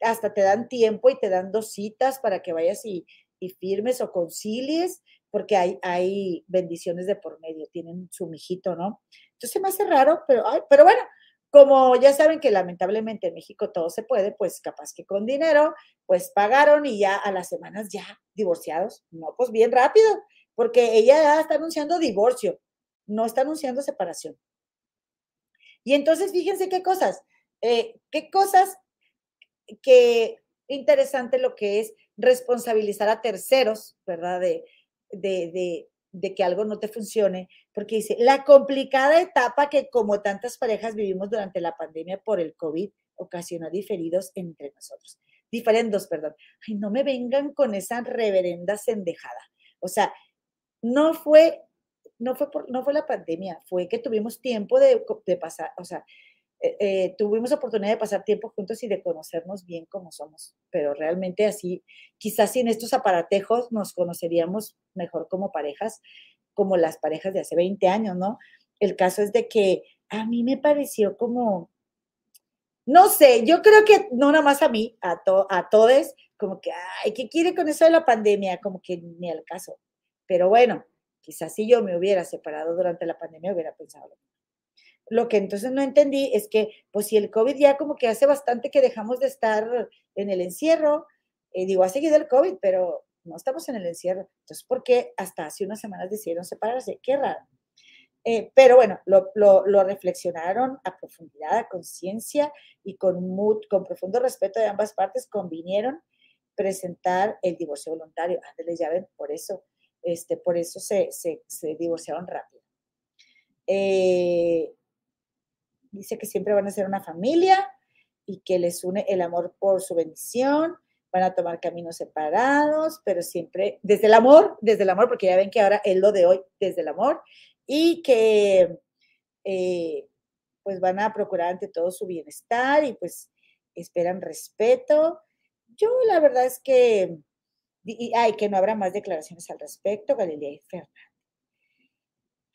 hasta te dan tiempo y te dan dos citas para que vayas y, y firmes o concilies, porque hay, hay bendiciones de por medio, tienen su mijito, ¿no? Entonces me hace raro, pero, pero bueno, como ya saben que lamentablemente en México todo se puede, pues capaz que con dinero, pues pagaron y ya a las semanas ya divorciados. No, pues bien rápido, porque ella ya está anunciando divorcio, no está anunciando separación. Y entonces fíjense qué cosas, eh, qué cosas que interesante lo que es responsabilizar a terceros, ¿verdad? De, de, de, que algo no te funcione, porque dice, la complicada etapa que como tantas parejas vivimos durante la pandemia por el COVID ocasionó diferidos entre nosotros. Diferendos, perdón. Ay, no me vengan con esa reverenda sendejada. O sea, no fue, no fue, por, no fue la pandemia, fue que tuvimos tiempo de, de pasar, o sea, eh, eh, tuvimos oportunidad de pasar tiempo juntos y de conocernos bien como somos, pero realmente así, quizás sin estos aparatejos nos conoceríamos mejor como parejas, como las parejas de hace 20 años, ¿no? El caso es de que a mí me pareció como, no sé, yo creo que no nada más a mí, a, a todos, como que, ay, ¿qué quiere con eso de la pandemia? Como que ni al caso. Pero bueno, quizás si yo me hubiera separado durante la pandemia, hubiera pensado lo mismo. Lo que entonces no entendí es que, pues si el COVID ya como que hace bastante que dejamos de estar en el encierro, eh, digo, ha seguido el COVID, pero no estamos en el encierro. Entonces, ¿por qué hasta hace unas semanas decidieron separarse? Qué raro. Eh, pero bueno, lo, lo, reflexionaron a profundidad, a conciencia y con, mood, con profundo respeto de ambas partes, convinieron presentar el divorcio voluntario. Ándeles, ya ven, por eso, este, por eso se, se, se divorciaron rápido. Eh, dice que siempre van a ser una familia y que les une el amor por su bendición, van a tomar caminos separados, pero siempre desde el amor, desde el amor, porque ya ven que ahora es lo de hoy, desde el amor, y que eh, pues van a procurar ante todo su bienestar y pues esperan respeto. Yo la verdad es que, y, ay, que no habrá más declaraciones al respecto, Galilea y Fernanda.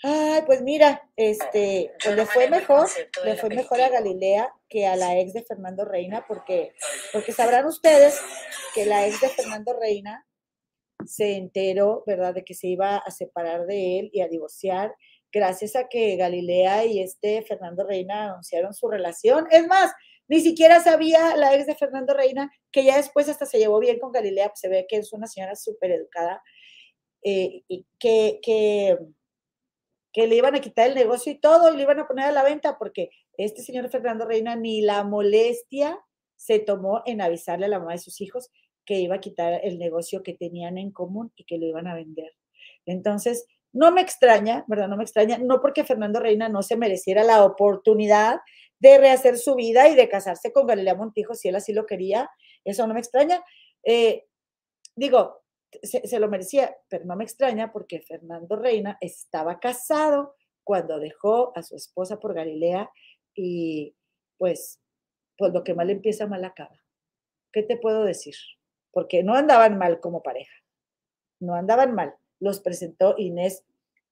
Ay, pues mira, este, pues le fue mejor, le fue mejor a Galilea que a la ex de Fernando Reina, porque, porque sabrán ustedes que la ex de Fernando Reina se enteró, ¿verdad?, de que se iba a separar de él y a divorciar, gracias a que Galilea y este Fernando Reina anunciaron su relación. Es más, ni siquiera sabía la ex de Fernando Reina, que ya después hasta se llevó bien con Galilea, pues se ve que es una señora súper educada, eh, y que, que que le iban a quitar el negocio y todo y le iban a poner a la venta porque este señor Fernando Reina ni la molestia se tomó en avisarle a la mamá de sus hijos que iba a quitar el negocio que tenían en común y que lo iban a vender. Entonces, no me extraña, ¿verdad? No me extraña, no porque Fernando Reina no se mereciera la oportunidad de rehacer su vida y de casarse con Galilea Montijo si él así lo quería, eso no me extraña. Eh, digo, se, lo merecía, pero no me extraña porque Fernando Reina estaba casado cuando dejó a su esposa por Galilea y pues pues lo que mal empieza, mal acaba. ¿Qué te puedo decir? Porque no andaban mal como pareja, no andaban mal. Los presentó Inés,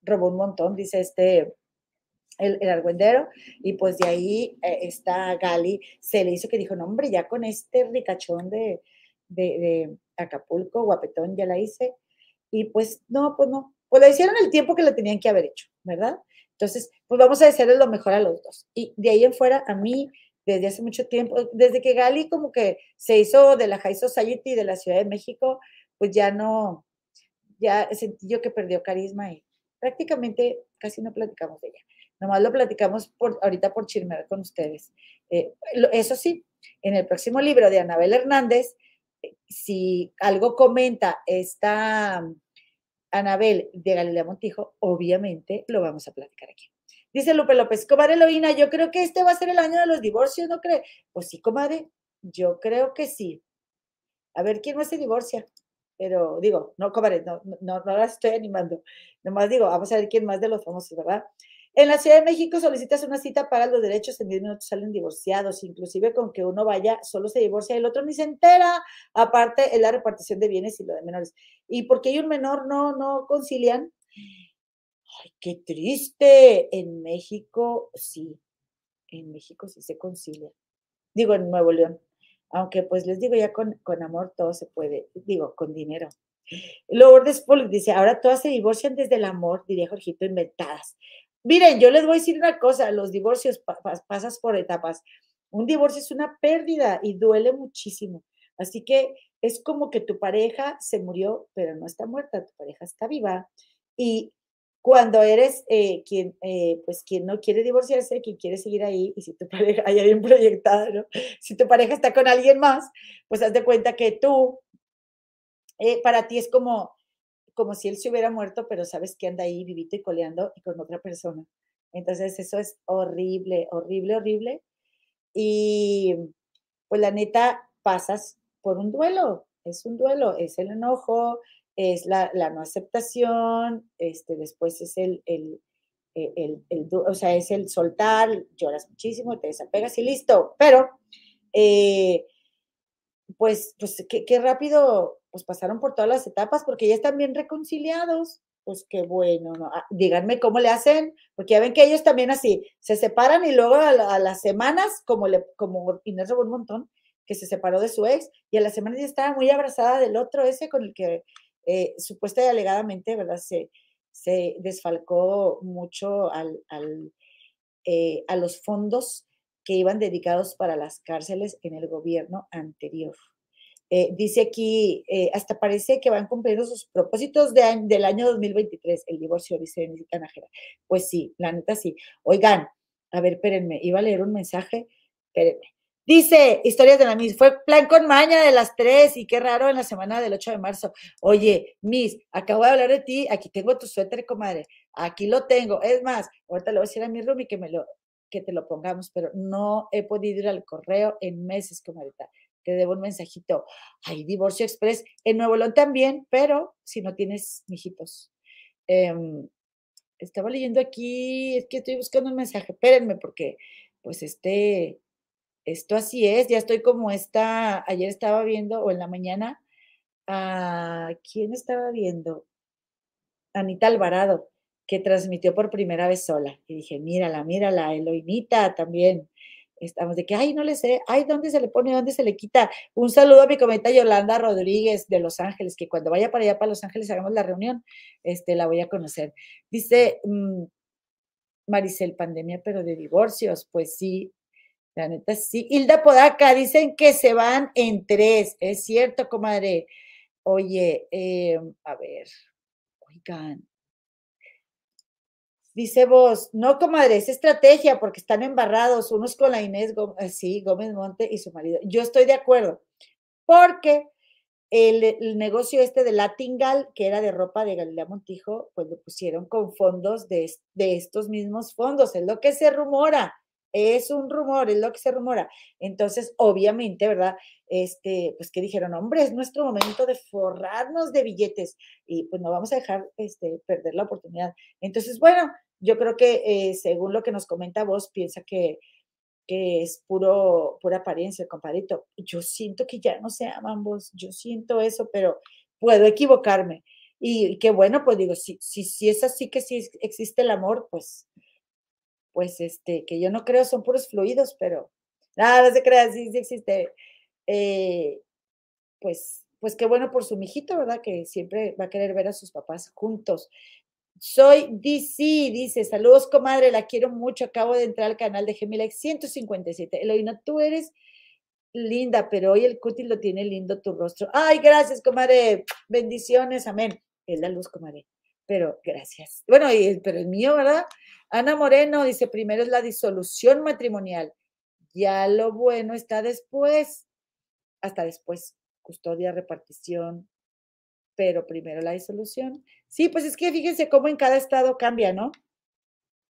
robó un montón, dice este, el, el argüendero, y pues de ahí eh, está Gali, se le hizo que dijo, no hombre, ya con este ricachón de, de, de Acapulco, guapetón, ya la hice, y pues no, pues no, pues la hicieron el tiempo que la tenían que haber hecho, ¿verdad? Entonces, pues vamos a desearles lo mejor a los dos. Y de ahí en fuera, a mí, desde hace mucho tiempo, desde que Gali como que se hizo de la High Society de la Ciudad de México, pues ya no, ya sentí yo que perdió carisma y prácticamente casi no platicamos de ella. Nomás lo platicamos por, ahorita por chismear con ustedes. Eh, eso sí, en el próximo libro de Anabel Hernández, eh, si algo comenta esta Anabel de Galilea Montijo, obviamente lo vamos a platicar aquí. Dice Lupe López, comadre Eloína, yo creo que este va a ser el año de los divorcios, ¿no cree? Pues sí, comadre, yo creo que sí. A ver, ¿quién más se divorcia? Pero digo, no, comadre, no, no, no las estoy animando. Nomás digo, vamos a ver quién más de los famosos, ¿verdad? En la Ciudad de México solicitas una cita, pagas los derechos, en 10 minutos salen divorciados, inclusive con que uno vaya, solo se divorcia y el otro ni se entera. Aparte, es la repartición de bienes y lo de menores. ¿Y por qué hay un menor no, no concilian? Ay, qué triste. En México, sí. En México sí se concilia. Digo, en Nuevo León. Aunque pues les digo, ya con, con amor todo se puede. Digo, con dinero. Lourdes Poli dice, ahora todas se divorcian desde el amor, diría Jorgito, inventadas. Miren, yo les voy a decir una cosa, los divorcios pa- pa- pasas por etapas. Un divorcio es una pérdida y duele muchísimo. Así que es como que tu pareja se murió, pero no está muerta, tu pareja está viva. Y cuando eres eh, quien, eh, pues quien no quiere divorciarse, quien quiere seguir ahí, y si tu pareja, hay bien proyectada, ¿no? Si tu pareja está con alguien más, pues haz de cuenta que tú, eh, para ti es como, como si él se hubiera muerto, pero sabes que anda ahí vivito y coleando y con otra persona. Entonces eso es horrible, horrible, horrible. Y pues la neta pasas por un duelo, es un duelo, es el enojo, es la, no aceptación, este, después es el, el, el, el- el du- o sea, es el soltar, lloras muchísimo, te desapegas y listo. Pero, eh, pues, pues qué rápido, pues pasaron por todas las etapas porque ya están bien reconciliados. Pues qué bueno, ¿no? Ah, díganme cómo le hacen, porque ya ven que ellos también así se separan y luego a, la- a las semanas, como, le, como Inés robó un montón, que se separó de su ex y a las semanas ya estaba muy abrazada del otro ese con el que eh, supuesta y alegadamente, ¿verdad? Se, se desfalcó mucho al, al, eh, a los fondos que iban dedicados para las cárceles en el gobierno anterior. Eh, dice aquí, eh, hasta parece que van cumpliendo sus propósitos del año 2023, el divorcio, dice Nájera. Pues sí, la neta sí. Oigan, a ver, espérenme, iba a leer un mensaje, espérenme. Dice, historias de la Miss, fue plan con maña de las tres y qué raro en la semana del 8 de marzo. Oye, Miss, acabo de hablar de ti, aquí tengo tu suéter, comadre, aquí lo tengo. Es más, ahorita le voy a decir a mi Rumi que me lo, que te lo pongamos, pero no he podido ir al correo en meses, comadita. Te debo un mensajito. Hay divorcio express en Nuevo León también, pero si no tienes mijitos. Em, estaba leyendo aquí, es que estoy buscando un mensaje, espérenme, porque pues este, esto así es, ya estoy como esta, ayer estaba viendo, o en la mañana, a quién estaba viendo, Anita Alvarado, que transmitió por primera vez sola. Y dije, mírala, mírala, Eloinita también. Estamos de que, ay, no le sé, ay, ¿dónde se le pone, dónde se le quita? Un saludo a mi cometa Yolanda Rodríguez de Los Ángeles, que cuando vaya para allá, para Los Ángeles, hagamos la reunión, este, la voy a conocer. Dice mm, Maricel, pandemia, pero de divorcios, pues sí, la neta sí. Hilda Podaca, dicen que se van en tres, es cierto, comadre. Oye, eh, a ver, oigan, Dice vos, no, comadre, es estrategia porque están embarrados unos con la Inés Gómez, sí, Gómez Monte y su marido. Yo estoy de acuerdo, porque el, negocio este de Latingal, que era de ropa de Galilea Montijo, pues lo pusieron con fondos de, de estos mismos fondos, es lo que se rumora, es un rumor, es lo que se rumora. Entonces, obviamente, ¿verdad? Este, pues que dijeron, hombre, es nuestro momento de forrarnos de billetes y pues no vamos a dejar este, perder la oportunidad. Entonces, bueno, yo creo que eh, según lo que nos comenta vos, piensa que, que es puro, pura apariencia, compadrito. Yo siento que ya no se aman vos, yo siento eso, pero puedo equivocarme. Y, qué bueno, pues digo, si, si, si es así que sí existe el amor, pues, pues este, que yo no creo son puros fluidos, pero nada, se crea, sí, sí existe. Eh, pues, pues qué bueno por su mijito, ¿verdad? Que siempre va a querer ver a sus papás juntos. Soy DC, dice, saludos comadre, la quiero mucho, acabo de entrar al canal de Gemila 157. Eloína, tú eres linda, pero hoy el cutis lo tiene lindo tu rostro. Ay, gracias, comadre, bendiciones, amén. Es la luz, comadre, pero gracias. Bueno, y, pero el mío, ¿verdad? Ana Moreno dice, primero es la disolución matrimonial, ya lo bueno está después, hasta después, custodia, repartición, pero primero la disolución. Sí, pues es que fíjense cómo en cada estado cambia, ¿no?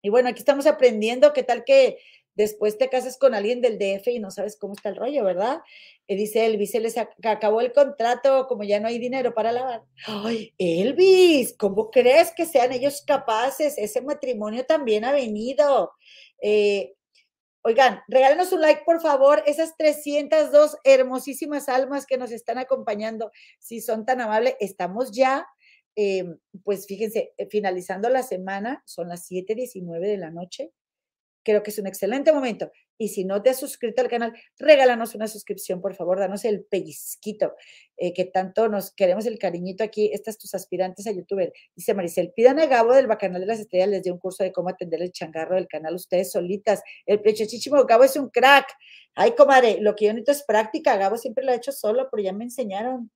Y bueno, aquí estamos aprendiendo qué tal que después te casas con alguien del DF y no sabes cómo está el rollo, ¿verdad? Y dice Elvis, se les acabó el contrato, como ya no hay dinero para lavar. Ay, Elvis, ¿cómo crees que sean ellos capaces? Ese matrimonio también ha venido. Eh, Oigan, regálenos un like, por favor, esas 302 hermosísimas almas que nos están acompañando, si son tan amables, estamos ya, em, pues fíjense, eh, finalizando la semana, son las 7:19 de la noche, creo que es un excelente momento. Y si no te has suscrito al canal, regálanos una suscripción, por favor, danos el pellizquito, eh, que tanto nos queremos el cariñito aquí. Estas tus aspirantes a youtuber. Dice Maricel, pidan a Gabo del Bacanal de las Estrellas, les dio un curso de cómo atender el changarro del canal ustedes solitas. El prechochichimo Gabo es un crack. Ay, comadre, lo que yo necesito es práctica. Gabo siempre lo ha hecho solo, pero ya me enseñaron.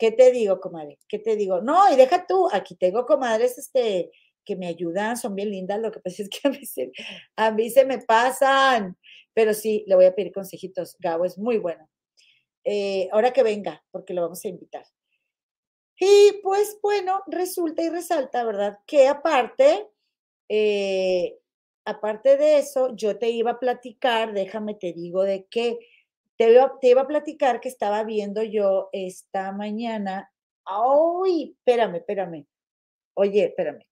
¿Qué te digo, comadre? ¿Qué te digo? No, y deja tú, aquí tengo comadres, este, que me ayudan, son bien lindas, lo que pasa es que a mí se, a mí se me pasan, pero sí, le voy a pedir consejitos, Gabo es muy bueno. Eh, ahora que venga, porque lo vamos a invitar. Y pues bueno, resulta y resalta, ¿verdad? Que aparte, eh, aparte de eso, yo te iba a platicar, déjame te digo de qué, te iba, a platicar que estaba viendo yo esta mañana. ¡Ay! Espérame, espérame. Oye, espérame.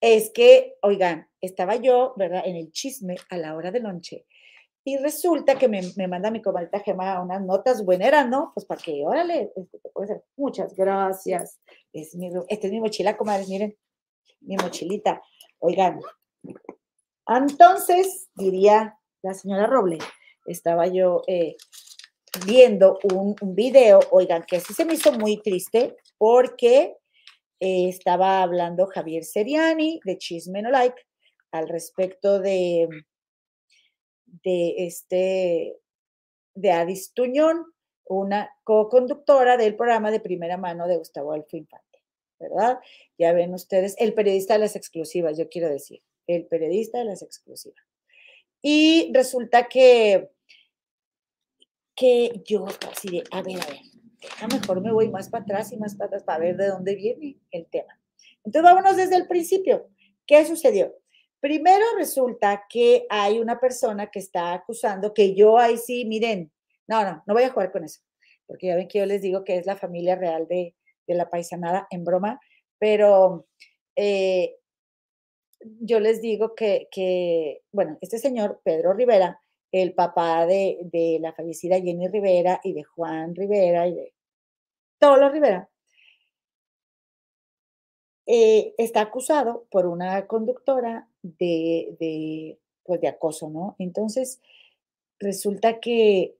es que, oigan, estaba yo, ¿verdad?, en el chisme a la hora de noche. Y resulta que me, manda mi comadita Gema unas notas buenas, ¿no? Pues para que, órale, este, muchas gracias. Es mi, este es mi mochila, comadres, miren, mi mochilita. Oigan, entonces, diría la señora Roble, estaba yo eh, viendo un, un, video, oigan, que sí se me hizo muy triste porque eh, estaba hablando Javier Seriani de Chisme No Like al respecto de, de este de Adis Tuñón, una co-conductora del programa de primera mano de Gustavo Alfo Infante, ¿verdad? Ya ven ustedes, el periodista de las exclusivas, yo quiero decir, el periodista de las exclusivas. Y resulta que, que yo así de, a ver, a ver, a mejor me voy más para atrás y más para atrás para ver de dónde viene el tema. Entonces, vámonos desde el principio. ¿Qué sucedió? Primero resulta que hay una persona que está acusando que yo ahí sí, miren, no, no, no voy a jugar con eso, porque ya ven que yo les digo que es la familia real de, la paisanada en broma, pero eh, yo les digo que, que, bueno, este señor, Pedro Rivera, el papá de, de, la fallecida Jenny Rivera y de Juan Rivera y de Tolo Rivera, eh, está acusado por una conductora de, de, pues de acoso, ¿no? Entonces, resulta que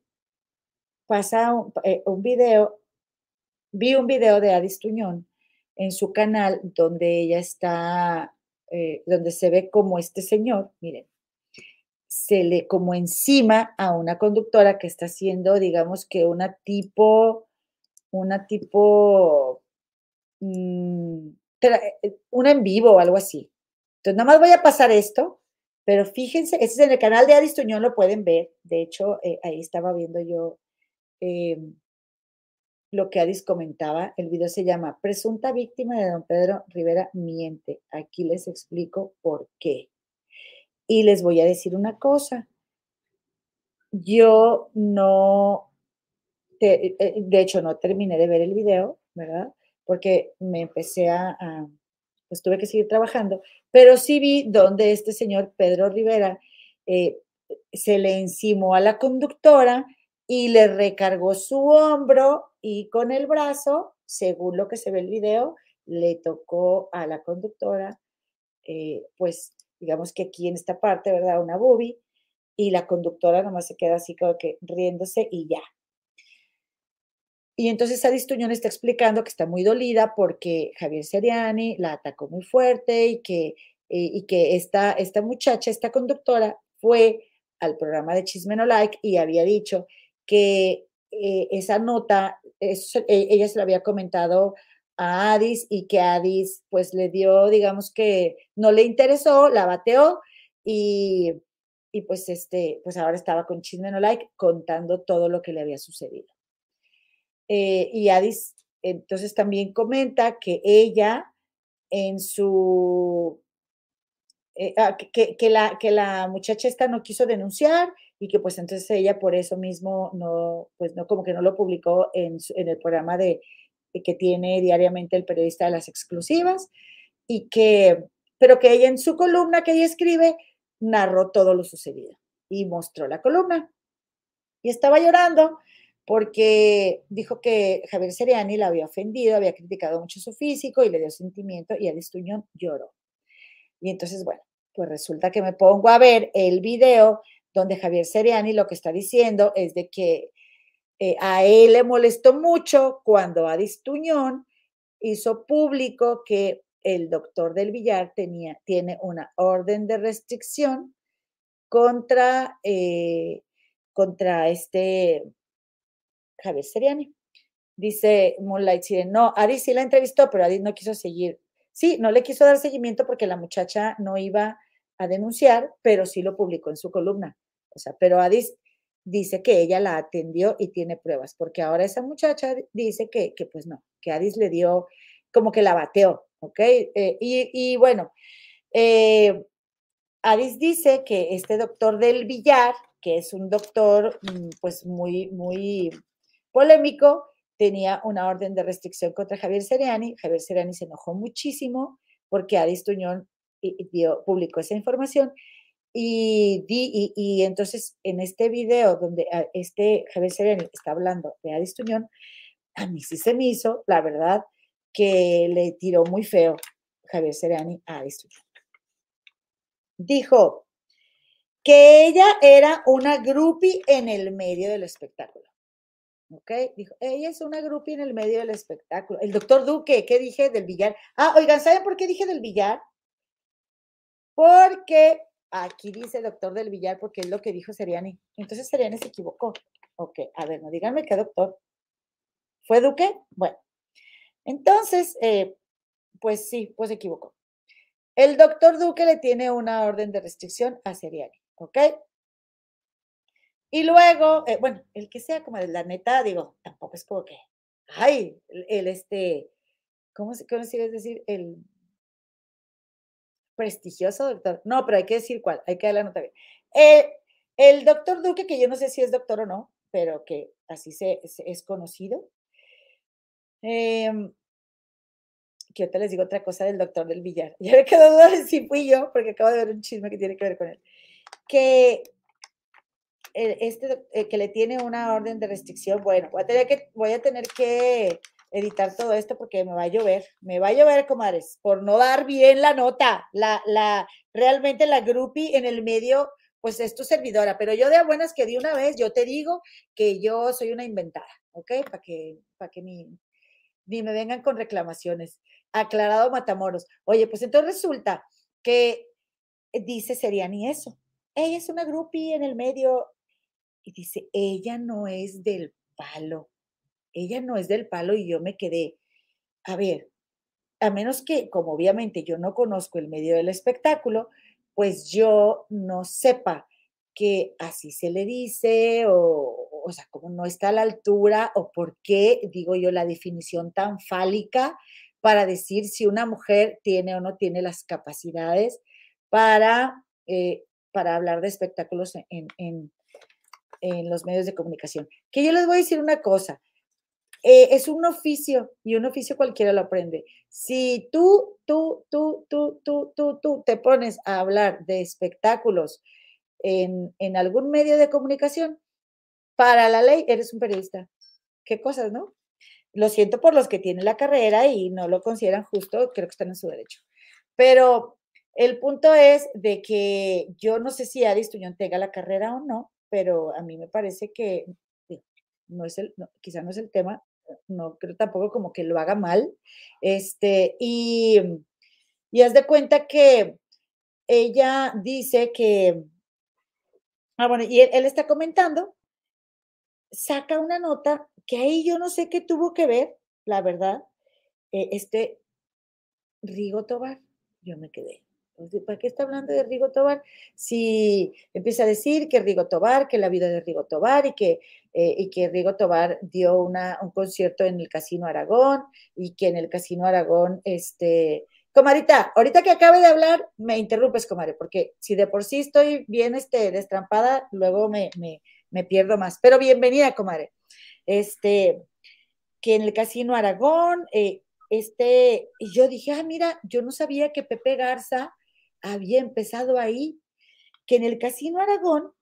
pasa un, eh, video, vi un video de Adis Tuñón en su canal donde ella está, eh, donde se ve como este señor, miren, se le como encima a una conductora que está haciendo, digamos que una tipo, una tipo, mm, eh, una en vivo o algo así. Entonces, nada más voy a pasar esto, pero fíjense, este es en el canal de Adis Tuñón, lo pueden ver. De hecho, eh, ahí estaba viendo yo em, lo que Adis comentaba. El video se llama Presunta víctima de don Pedro Rivera miente. Aquí les explico por qué. Y les voy a decir una cosa. Yo no, eh, de hecho, no terminé de ver el video, ¿verdad? porque me empecé a, pues tuve que seguir trabajando, pero sí vi donde este señor Pedro Rivera eh, se le encimó a la conductora y le recargó su hombro y con el brazo, según lo que se ve el video, le tocó a la conductora, eh, pues digamos que aquí en esta parte, ¿verdad? Una boobie, y la conductora nomás se queda así como que riéndose y ya. Y entonces Adis Tuñón está explicando que está muy dolida porque Javier Seriani la atacó muy fuerte y que, y, y que esta, esta muchacha, esta conductora, fue al programa de Chisme No Like y había dicho que eh, esa nota, e, ella se lo había comentado a Adis y que Adis pues le dio, digamos que no le interesó, la bateó y, y pues este, pues ahora estaba con Chisme No Like contando todo lo que le había sucedido. Eh, y Adis entonces también comenta que ella en su eh, ah, que, que, la, que la muchacha esta no quiso denunciar y que pues entonces ella por eso mismo no, pues no, como que no lo publicó en, en el programa de, que tiene diariamente el periodista de las exclusivas y que, pero que ella en su columna que ella escribe narró todo lo sucedido y mostró la columna. Y estaba llorando porque dijo que Javier Seriani la había ofendido, había criticado mucho su físico y le dio sentimiento y Tuñón lloró. Y entonces, bueno, pues resulta que me pongo a ver el video donde Javier Seriani lo que está diciendo es de que eh, a él le molestó mucho cuando Adis Tuñón hizo público que el doctor del Villar tenía, tiene una orden de restricción contra, eh, contra este Javier Seriani. Dice Moonlight Siren, no, Adis sí la entrevistó, pero Adis no quiso seguir Sí, no le quiso dar seguimiento porque la muchacha no iba a denunciar, pero sí lo publicó en su columna. O sea, pero Adis dice que ella la atendió y tiene pruebas, porque ahora esa muchacha dice que, que pues no, que Adis le dio, como que la bateó, ¿ok? Eh, y, y, bueno, eh, Adis dice que este doctor del Villar, que es un doctor mm, pues muy, muy polémico, tenía una orden de restricción contra Javier Seriani. Javier Seriani se enojó muchísimo porque Adis Tuñón dio, publicó esa información. Y, y, entonces en este video donde ah, este Javier Seriani está hablando de Adis Tuñón, a mí sí se me hizo, la verdad, que le tiró muy feo Javier Seriani a Adis Tuñón. Dijo que ella era una groupie en el medio del espectáculo. ¿Ok? Dijo, ella es una grupi en el medio del espectáculo. El doctor Duque, ¿qué dije del billar? Ah, oigan, ¿saben por qué dije del billar? Porque aquí dice doctor del billar, porque es lo que dijo Seriani. Entonces Seriani se equivocó. Ok, a ver, no díganme qué doctor. ¿Fue Duque? Bueno, entonces, eh, pues sí, pues se equivocó. El doctor Duque le tiene una orden de restricción a Seriani, ¿ok? Y luego, eh, bueno, el que sea como la neta, digo, tampoco es como que, ay, el, este, ¿cómo se, se decir? El prestigioso doctor. No, pero hay que decir cuál, hay que dar la nota bien. Eh, el doctor Duque, que yo no sé si es doctor o no, pero que así se, es conocido. Eh, que ahorita les digo otra cosa del doctor del billar. Ya me quedó duda si fui yo, porque acabo de ver un chisme que tiene que ver con él. Que este, eh, que le tiene una orden de restricción, bueno, voy a tener que, voy a tener que editar todo esto porque me va a llover, me va a llover, comadres, por no dar bien la nota, la, la, realmente la grupi en el medio, pues es tu servidora, pero yo de buenas que di una vez, yo te digo que yo soy una inventada, ¿ok? Para que, para que ni, ni me vengan con reclamaciones. Aclarado Matamoros. Oye, pues entonces resulta que dice Seriani eso. Ella es una grupi en el medio, y dice, ella no es del palo, ella no es del palo y yo me quedé, a ver, a menos que, como obviamente yo no conozco el medio del espectáculo, pues yo no sepa que así se le dice o, o sea, como no está a la altura o por qué, digo yo, la definición tan fálica para decir si una mujer tiene o no tiene las capacidades para, eh, para hablar de espectáculos en, en, los medios de comunicación. Que yo les voy a decir una cosa. eh, es un oficio y un oficio cualquiera lo aprende. Si tú, tú, tú, tú, tú, tú, tú te pones a hablar de espectáculos en, en algún medio de comunicación, para la ley eres un periodista. Qué cosas, ¿no? Lo siento por los que tienen la carrera y no lo consideran justo, creo que están en su derecho. Pero el punto es de que yo no sé si Adis tenga la carrera o no, pero a mí me parece que no es el, quizá no es el tema, no creo tampoco como que lo haga mal. Este, y, y haz de cuenta que ella dice que, ah, bueno, y él, está comentando, saca una nota que ahí yo no sé qué tuvo que ver, la verdad, eh, este Rigo Tobar, yo me quedé. ¿Para qué está hablando de Rigo Tobar? Si empieza a decir que Rigo Tobar, que la vida de Rigo Tobar y que, eh, y que Rigo Tobar dio una, un concierto en el Casino Aragón y que en el Casino Aragón, este, Comarita, ahorita que acabe de hablar, me interrumpes, comadre, porque si de por sí estoy bien este, destrampada, luego me, me, me pierdo más. Pero bienvenida, comadre. Este, que en el Casino Aragón, eh, este, y yo dije, ah, mira, yo no sabía que Pepe Garza había empezado ahí, que en el Casino Aragón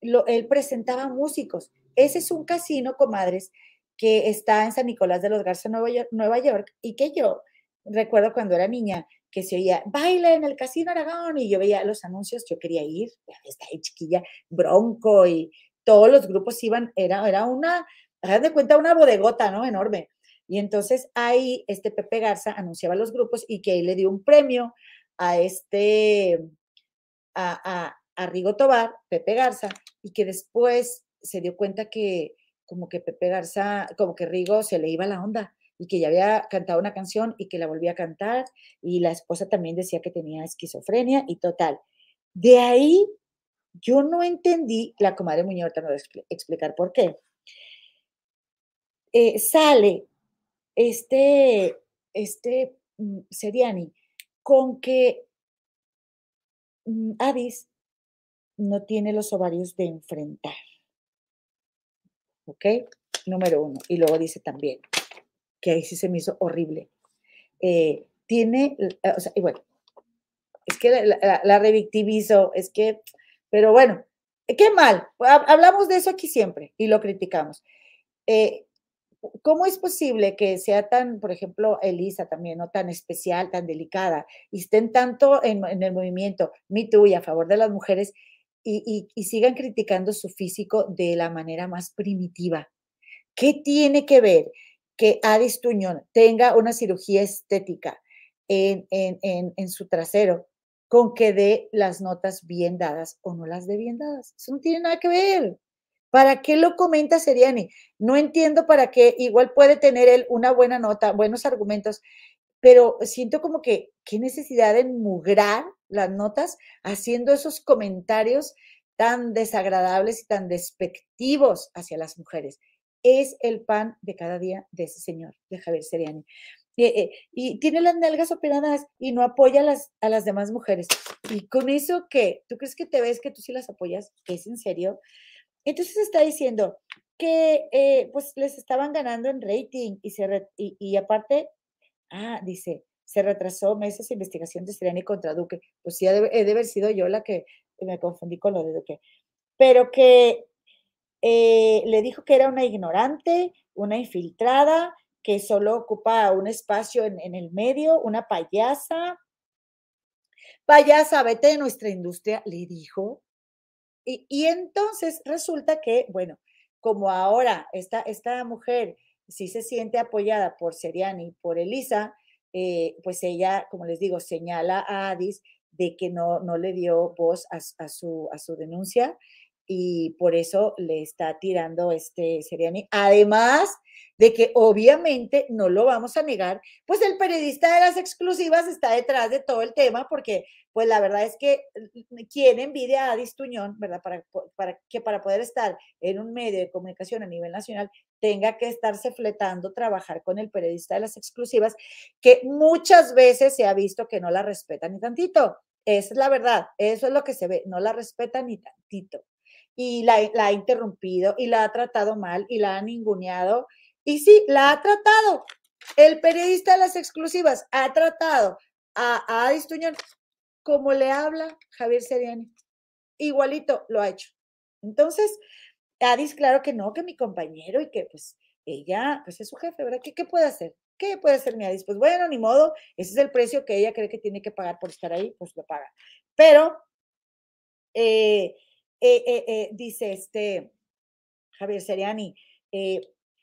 lo, él presentaba músicos. Ese es un casino, comadres, que está en San Nicolás de los Garza, Nueva York, Nueva York, y que yo recuerdo cuando era niña que se oía baile en el Casino Aragón y yo veía los anuncios, yo quería ir, está ahí chiquilla, Bronco y todos los grupos iban, era, era una, hagan de cuenta, una bodegota, ¿no? Enorme. Y entonces ahí este Pepe Garza anunciaba los grupos y que ahí le dio un premio a este, a, a, Rigo Tobar, Pepe Garza, y que después se dio cuenta que como que Pepe Garza, como que Rigo se le iba la onda y que ya había cantado una canción y que la volvía a cantar y la esposa también decía que tenía esquizofrenia y total. De ahí yo no entendí, la comadre Muñoz me va a explicar por qué. Eh, sale este, este mm, Seriani con que mm, Addis no tiene los ovarios de enfrentar. ¿Ok? Número uno. Y luego dice también, que ahí sí se me hizo horrible. Eh, tiene, o sea, y bueno, es que la, revictimizo, es que, pero bueno, qué mal. Hablamos de eso aquí siempre y lo criticamos. Eh, ¿Cómo es posible que sea tan, por ejemplo, Elisa también, no tan especial, tan delicada, y estén tanto en, el movimiento Me Too y a favor de las mujeres y, sigan criticando su físico de la manera más primitiva? ¿Qué tiene que ver que Adis Tuñón tenga una cirugía estética en, en su trasero con que dé las notas bien dadas o no las dé bien dadas? Eso no tiene nada que ver. ¿Para qué lo comenta Seriani? No entiendo para qué. Igual puede tener él una buena nota, buenos argumentos, pero siento como que qué necesidad de enmugrar las notas haciendo esos comentarios tan desagradables y tan despectivos hacia las mujeres. Es el pan de cada día de ese señor, de Javier Seriani. Eh, y tiene las nalgas operadas y no apoya a las, a las demás mujeres. Y con eso, ¿qué? ¿Tú crees que te ves que tú sí las apoyas? ¿Es en serio? Entonces está diciendo que eh, pues les estaban ganando en rating y, se y, aparte, ah, dice, se retrasó meses de investigación de Seriani contra Duque. Pues sí, he de, haber sido yo la que me confundí con lo de Duque. Pero que eh, le dijo que era una ignorante, una infiltrada, que solo ocupa un espacio en, en el medio, una payasa. Payasa, vete de nuestra industria, le dijo. Y, entonces resulta que, bueno, como ahora esta, esta mujer sí se siente apoyada por Seriani y por Elisa, eh, pues ella, como les digo, señala a Adis de que no, no le dio voz a, su, a su denuncia y por eso le está tirando este Seriani. Además de que obviamente no lo vamos a negar, pues el periodista de las exclusivas está detrás de todo el tema porque pues la verdad es que quien envidia a Adis Tuñón, ¿verdad? Para, para que para poder estar en un medio de comunicación a nivel nacional tenga que estarse fletando, trabajar con el periodista de las exclusivas, que muchas veces se ha visto que no la respetan ni tantito. Esa es la verdad, eso es lo que se ve, no la respetan ni tantito. Y la, la ha interrumpido y la ha tratado mal y la ha ninguneado Y sí, la ha tratado. El periodista de las exclusivas ha tratado a, a Adis Tuñón como le habla Javier Seriani. Igualito lo ha hecho. Entonces, Adis, claro que no, que mi compañero y que pues ella, pues es su jefe, ¿verdad? ¿Qué, qué puede hacer? ¿Qué puede hacer mi Adis? Pues bueno, ni modo, ese es el precio que ella cree que tiene que pagar por estar ahí, pues lo paga. Pero, eh, eh, eh, eh, dice este Javier Seriani, eh,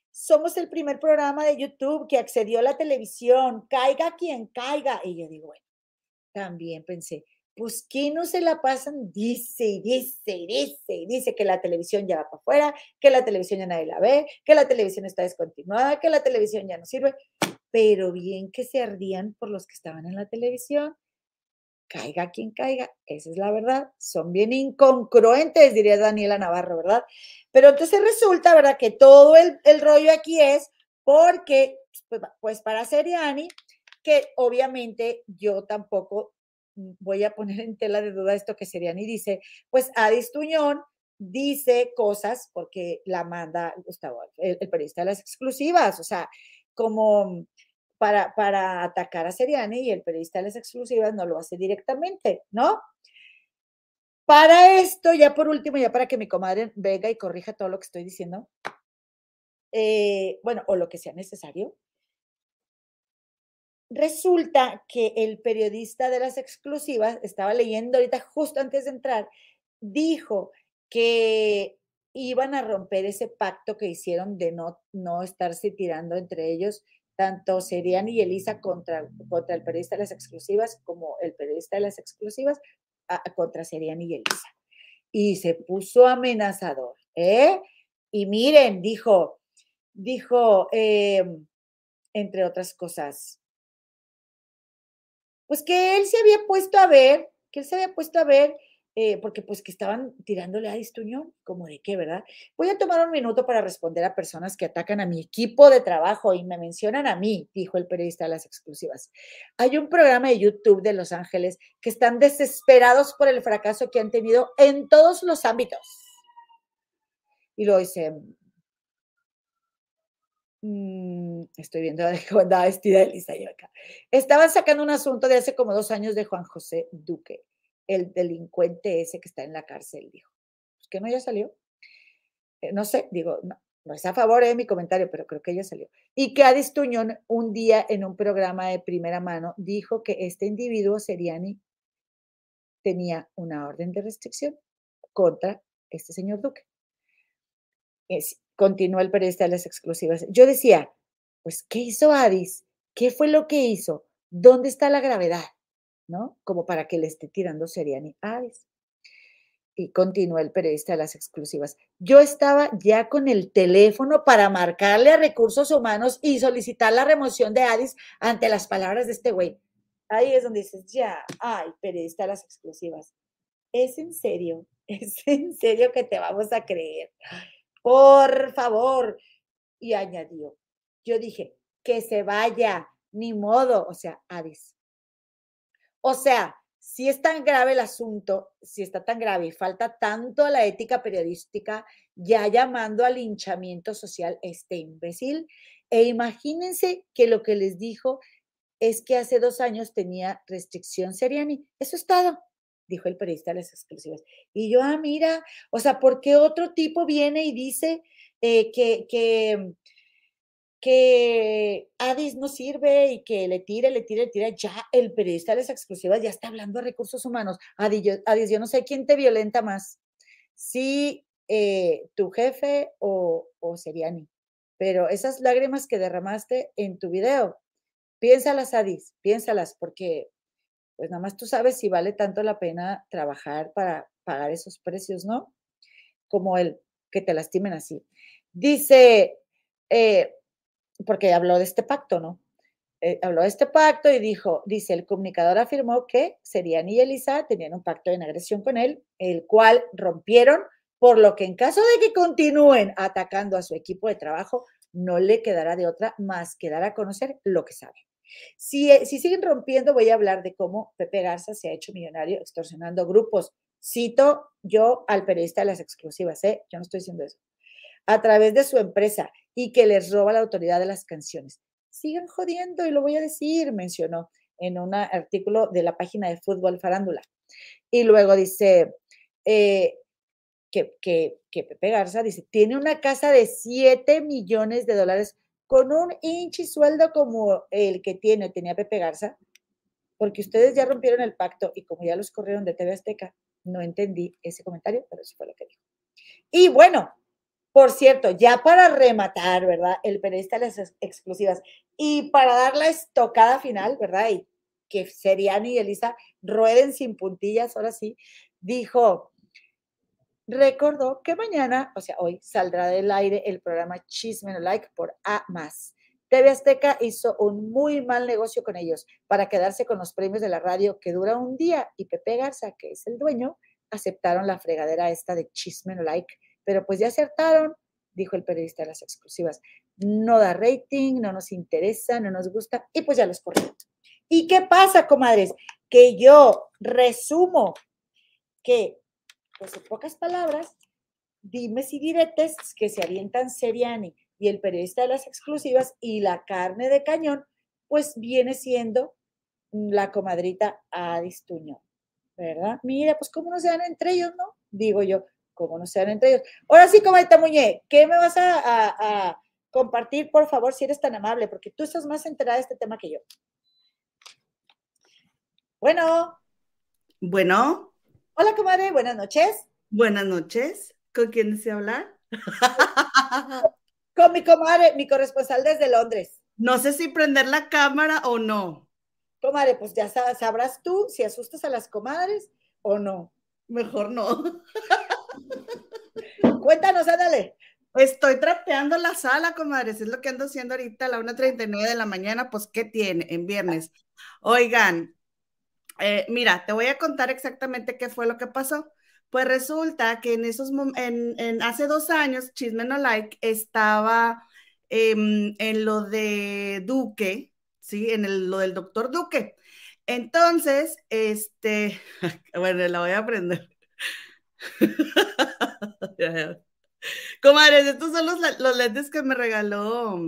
somos el primer programa de YouTube que accedió a la televisión, caiga quien caiga. Y yo digo, bueno, también pensé, pues ¿qué no se la pasan? Dice y dice y dice y dice que la televisión ya va para afuera, que la televisión ya nadie la ve, que la televisión está descontinuada, que la televisión ya no sirve, pero bien que se ardían por los que estaban en la televisión. Caiga quien caiga, esa es la verdad. Son bien incongruentes, diría Daniela Navarro, ¿verdad? Pero entonces resulta, ¿verdad? Que todo el, el rollo aquí es porque, pues, pues para Seriani, que obviamente yo tampoco voy a poner en tela de duda esto que Seriani dice, pues Adis Tuñón dice cosas porque la manda Gustavo, el, el periodista de las exclusivas, o sea, como para, para atacar a Seriani y el periodista de las exclusivas no lo hace directamente, ¿no? Para esto, ya por último, ya para que mi comadre venga y corrija todo lo que estoy diciendo, eh, bueno, o lo que sea necesario, resulta que el periodista de las exclusivas, estaba leyendo ahorita justo antes de entrar, dijo que iban a romper ese pacto que hicieron de no, no estarse tirando entre ellos, tanto Serian y Elisa contra, contra el periodista de las exclusivas como el periodista de las exclusivas contra Serian y Elisa. Y se puso amenazador, ¿eh? Y miren, dijo, dijo, em, entre otras cosas, pues que él se había puesto a ver, que él se había puesto a ver, eh, porque pues que estaban tirándole a Distuñón, como de qué, ¿verdad? Voy a tomar un minuto para responder a personas que atacan a mi equipo de trabajo y me mencionan a mí, dijo el periodista de las exclusivas. Hay un programa de YouTube de Los Ángeles que están desesperados por el fracaso que han tenido en todos los ámbitos. Y luego dice, Mm, estoy viendo cómo andaba vestida Elisa yo acá. Estaban sacando un asunto de hace como dos años de Juan José Duque, el delincuente ese que está en la cárcel, dijo. Pues que no ya salió. Eh, no sé, digo, no, es a favor de mi comentario, pero creo que ya salió. Y que Adis Tuñón un día en un programa de primera mano dijo que este individuo, Seriani, tenía una orden de restricción contra este señor Duque. Es, continuó el periodista de las exclusivas. Yo decía, pues, ¿qué hizo Adis? ¿Qué fue lo que hizo? ¿Dónde está la gravedad? ¿No? Como para que le esté tirando Seriani a Adis. Y continuó el periodista de las exclusivas. Yo estaba ya con el teléfono para marcarle a recursos humanos y solicitar la remoción de Adis ante las palabras de este güey. Ahí es donde dices, ya, ay, periodista de las exclusivas. ¿Es en serio? ¿Es en serio que te vamos a creer? por favor. Y añadió, yo dije, que se vaya, ni modo, o sea, Adis. O sea, si es tan grave el asunto, si está tan grave y falta tanto a la ética periodística, ya llamando al linchamiento social este imbécil. E imagínense que lo que les dijo es que hace dos años tenía restricción Seriani. Eso es todo dijo el periodista de las exclusivas. Y yo, ah, mira, o sea, ¿por qué otro tipo viene y dice eh, que, que, que Adis no sirve y que le tire, le tire, le tira? Ya el periodista de las exclusivas ya está hablando de recursos humanos. Adis, yo, yo no sé quién te violenta más, si eh, tu jefe o, o Seriani. Pero esas lágrimas que derramaste en tu video, piénsalas, Adis, piénsalas, porque pues nada más tú sabes si vale tanto la pena trabajar para pagar esos precios, ¿no? Como el que te lastimen así. Dice, eh, porque habló de este pacto, ¿no? Eh, habló de este pacto y dijo, dice, el comunicador afirmó que Seriani y Elisa tenían un pacto de agresión con él, el cual rompieron, por lo que en caso de que continúen atacando a su equipo de trabajo, no le quedará de otra más que dar a conocer lo que sabe. Si, si, siguen rompiendo, voy a hablar de cómo Pepe Garza se ha hecho millonario extorsionando grupos. Cito yo al periodista de las exclusivas, ¿eh? Yo no estoy diciendo eso. A través de su empresa y que les roba la autoridad de las canciones. Sigan jodiendo y lo voy a decir, mencionó en un artículo de la página de Fútbol Farándula. Y luego dice eh, que, Pepe Garza dice, tiene una casa de 7 millones de dólares con un hinchi sueldo como el que tiene, tenía Pepe Garza, porque ustedes ya rompieron el pacto y como ya los corrieron de TV Azteca, no entendí ese comentario, pero eso fue lo que dijo. Y bueno, por cierto, ya para rematar, ¿verdad? El periodista de las exclusivas y para dar la estocada final, ¿verdad? Y que Seriani y Elisa rueden sin puntillas, ahora sí, dijo, recordó que mañana, o sea, hoy saldrá del aire el programa Chisme No Like por A. TV Azteca hizo un muy mal negocio con ellos para quedarse con los premios de la radio que dura un día y Pepe Garza, que es el dueño, aceptaron la fregadera esta de chisme no like, pero pues ya acertaron, dijo el periodista de las exclusivas. No da rating, no nos interesa, no nos gusta y pues ya los corrieron. ¿Y qué pasa, comadres? Que yo resumo que, pues en pocas palabras, dime si diretes que se avientan Seriani y el periodista de las exclusivas y la carne de cañón, pues viene siendo la comadrita Adis Tuñón, ¿verdad? Mira, pues cómo no se dan entre ellos, ¿no? Digo yo, cómo no se dan entre ellos. Ahora sí, comadrita Muñe, ¿qué me vas a, compartir, por favor, si eres tan amable? Porque tú estás más enterada de este tema que yo. Bueno. Bueno. Hola, comadre, buenas noches. Buenas noches. ¿Con quién desea hablar? Con mi comadre, mi corresponsal desde Londres. No sé si prender la cámara o no. Comadre, pues ya sabrás tú si asustas a las comadres o no. Mejor no. Cuéntanos, ándale. Estoy trapeando la sala, comadres. Es lo que ando haciendo ahorita a la 1.39 de la mañana. Pues, ¿qué tiene en viernes? Oigan, eh, mira, te voy a contar exactamente qué fue lo que pasó. Pues resulta que en esos en, hace dos años, Chisme No Like estaba em, en lo de Duque, ¿sí? En lo del doctor Duque. Entonces, este, bueno, la voy a aprender. Comadres, estos son los, los lentes que me regaló,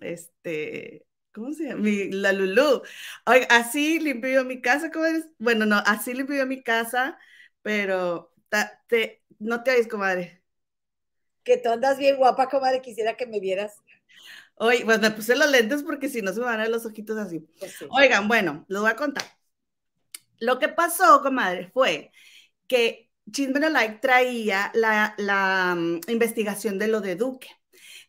este, ¿cómo se llama? la Lulu. Oiga, así limpio yo mi casa, comadres. Bueno, no, así limpio yo mi casa pero te, no te oís, comadre. Que tú andas bien guapa, comadre, quisiera que me vieras. Oye, pues me puse los lentes porque si no se me van a ver los ojitos así. Pues Oigan, bueno, les voy a contar. Lo que pasó, comadre, fue que Chisme Like traía la, la mm, investigación de lo de Duque.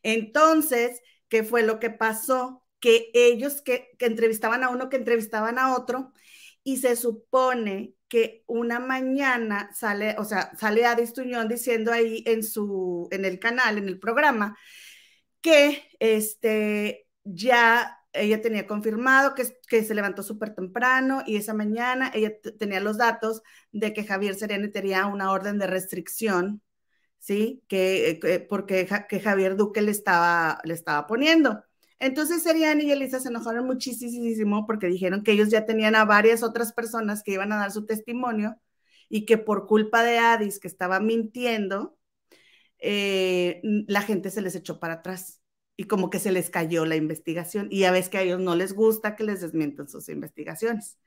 Entonces, ¿qué fue lo que pasó? Que ellos que, que entrevistaban a uno, que entrevistaban a otro, y se supone que una mañana sale, o sea, sale Adis Tuñón diciendo ahí en su, en el canal, en el programa, que este, ya ella tenía confirmado que, que se levantó súper temprano y esa mañana ella tenía los datos de que Javier Serena tenía una orden de restricción, ¿sí? Que, porque que Javier Duque le estaba, le estaba poniendo. Entonces Seriani y Elisa se enojaron muchísimo porque dijeron que ellos ya tenían a varias otras personas que iban a dar su testimonio y que por culpa de Adis, que estaba mintiendo, eh, la gente se les echó para atrás y como que se les cayó la investigación. Y ya ves que a ellos no les gusta que les desmientan sus investigaciones.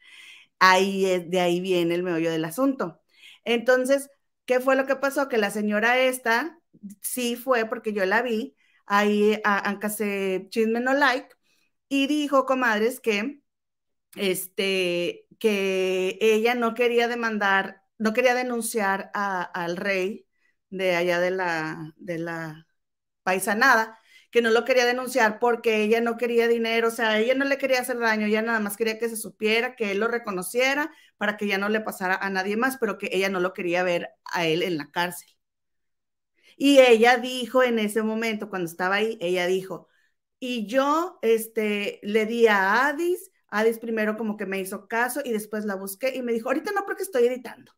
Ahí de ahí viene el meollo del asunto. Entonces, ¿qué fue lo que pasó? Que la señora esta, sí fue porque yo la vi, ahí aunque se chisme no like, y dijo, comadres, que, este, que ella no quería demandar, no quería denunciar al rey de allá de la, de la paisanada, que no lo quería denunciar porque ella no quería dinero, o sea, ella no le quería hacer daño, ella nada más quería que se supiera, que él lo reconociera para que ya no le pasara a nadie más, pero que ella no lo quería ver a él en la cárcel. Y ella dijo en ese momento, cuando estaba ahí, ella dijo, y yo este, le di a Adis, Adis primero como que me hizo caso y después la busqué y me dijo, ahorita no porque estoy editando,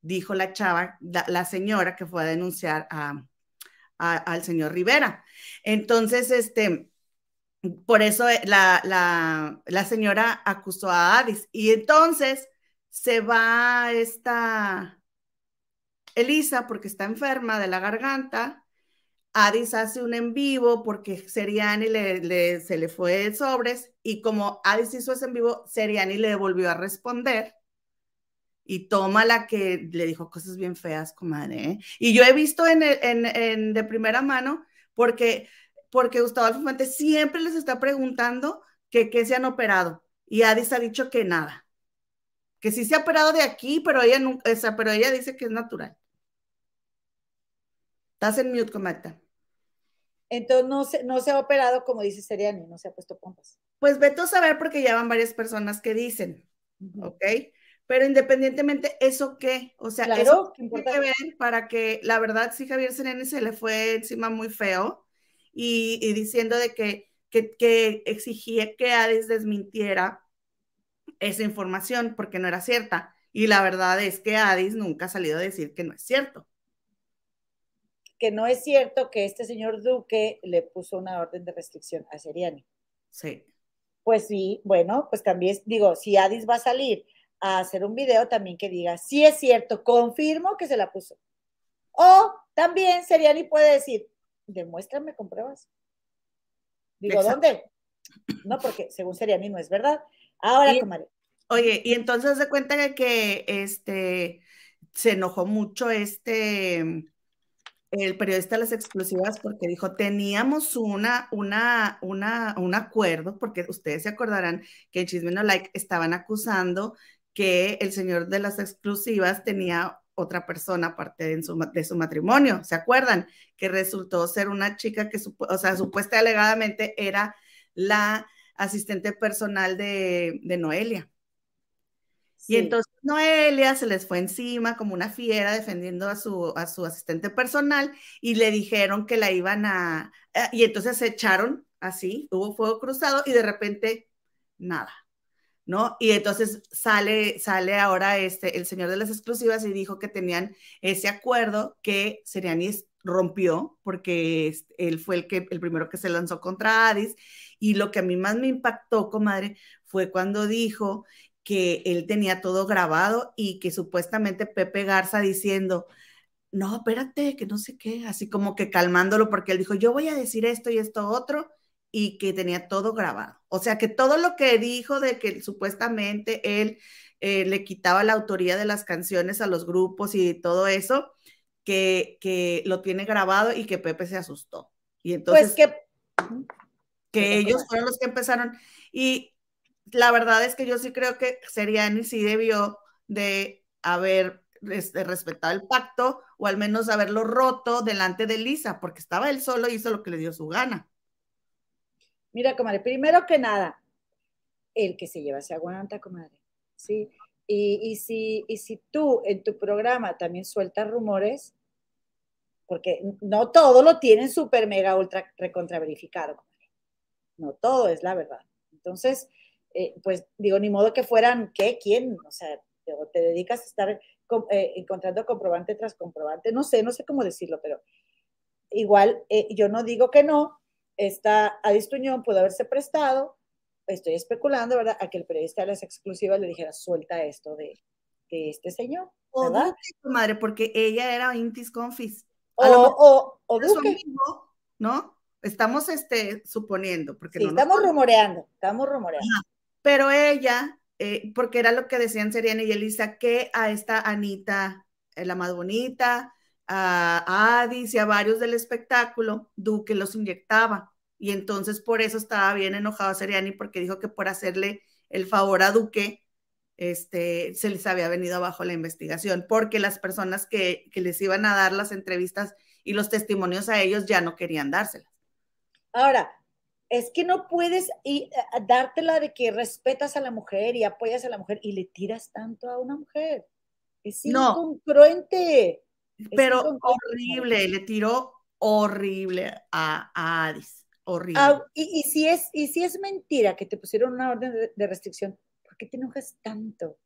dijo la chava, la, señora que fue a denunciar a, al señor Rivera. Entonces, este, por eso eh, la, la, señora acusó a Adis y entonces se va esta Elisa, porque está enferma de la garganta, Adis hace un en vivo porque Seriani le, se le fue el sobres y como Adis hizo ese en vivo, Seriani le volvió a responder y toma la que le dijo cosas bien feas, comadre. ¿eh? Y yo he visto en, en, de primera mano porque, porque Gustavo Alfamante siempre les está preguntando que qué se han operado y Adis ha dicho que nada, que sí se ha operado de aquí, pero ella, nunca, pero ella dice que es natural. Estás en mute, comadre. Entonces no se, no se ha operado como dice Seriani, no se ha puesto pompas. Pues vete a saber porque ya van varias personas que dicen, ¿ok? Pero independientemente, ¿eso qué? O sea, eso tiene que ver para que, la verdad, sí, Javier Sereni se le fue encima muy feo y, diciendo de que, que, exigía que Hades desmintiera esa información porque no era cierta. Y la verdad es que Hades nunca ha salido a decir que no es cierto que no es cierto que este señor Duque le puso una orden de restricción a Seriani. Sí. Pues sí, bueno, pues también digo, si Adis va a salir a hacer un video, también que diga, sí es cierto, confirmo que se la puso. O también Seriani puede decir, demuéstrame con pruebas. Digo, ¿dónde? No, porque según Seriani no es verdad. Ahora, comadre. Oye, y entonces de cuenta que, que este se enojó mucho este el periodista de las exclusivas porque dijo, teníamos una, una, una, un acuerdo, porque ustedes se acordarán que en Chisme No Like estaban acusando que el señor de las exclusivas tenía otra persona aparte de su, de su matrimonio, ¿se acuerdan? Que resultó ser una chica que, o sea, supuesta alegadamente era la asistente personal de, de Noelia. Y entonces Noelia se les fue encima como una fiera defendiendo a su, a su asistente personal y le dijeron que la iban a... Eh, y entonces se echaron así, hubo fuego cruzado y de repente nada, ¿no? Y entonces sale, sale ahora este, el señor de las exclusivas y dijo que tenían ese acuerdo que Serianis rompió porque él fue el, que, el primero que se lanzó contra Adis y lo que a mí más me impactó, comadre, fue cuando dijo que él tenía todo grabado y que supuestamente Pepe Garza diciendo, no, espérate, que no sé qué, así como que calmándolo porque él dijo, yo voy a decir esto y esto otro y que tenía todo grabado. O sea, que todo lo que dijo de que supuestamente él eh, le quitaba la autoría de las canciones a los grupos y todo eso, que, que lo tiene grabado y que Pepe se asustó. Y pues entonces... Pues que... Que ellos fueron los que empezaron. Y la verdad es que yo sí creo que Seriani sí debió de haber este, respetado el pacto o al menos haberlo roto delante de Lisa, porque estaba él solo y hizo lo que le dio su gana. Mira, comadre, primero que nada, el que se lleva se aguanta, comadre. Sí. Y, si, y si tú en tu programa también sueltas rumores, porque no todo lo tienen súper mega ultra recontra verificado, comadre. No todo es la verdad. Entonces, eh, pues digo, ni modo que fueran, ¿qué? ¿Quién? O sea, te dedicas a estar eh, encontrando comprobante tras comprobante, no sé, no sé cómo decirlo, pero igual eh, yo no digo que no, esta Adis Tuñón pudo haberse prestado, estoy especulando, ¿verdad?, a que el periodista de las exclusivas le dijera, suelta esto de, este señor. O madre, porque ella era Intis Confis. O, o, o ¿no? Estamos este, suponiendo. Porque sí, estamos rumoreando, estamos rumoreando pero ella, eh, porque era lo que decían Seriana y Elisa, que a esta Anita, eh, la más bonita, a, Adis y a varios del espectáculo, Duque los inyectaba. Y entonces por eso estaba bien enojado Seriani porque dijo que por hacerle el favor a Duque, este, se les había venido abajo la investigación, porque las personas que, que les iban a dar las entrevistas y los testimonios a ellos ya no querían dárselas. Ahora, es que no puedes y, eh, dártela de que respetas a la mujer y apoyas a la mujer y le tiras tanto a una mujer. Es incongruente. Pero horrible, le tiró horrible a, a Adis. Horrible. y, si es, y si es mentira que te pusieron una orden de, restricción, ¿por qué te enojas tanto?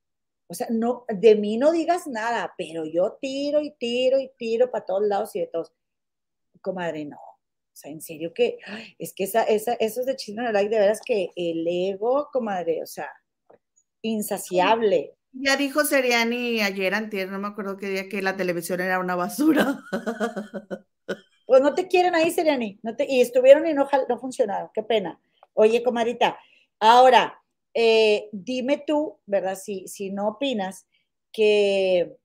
O sea, no, de mí no digas nada, pero yo tiro y tiro y tiro para todos lados y de todos. Comadre, no. O sea, en serio que, es que esa, esa, esos de Chino like, de veras que el ego, comadre, o sea, insaciable. Ya dijo Seriani ayer, antier, no me acuerdo qué día, que la televisión era una basura. Pues no te quieren ahí, Seriani. No te, y estuvieron y no, no funcionaron. Qué pena. Oye, comadita, ahora, eh, dime tú, ¿verdad? Si, si no opinas que,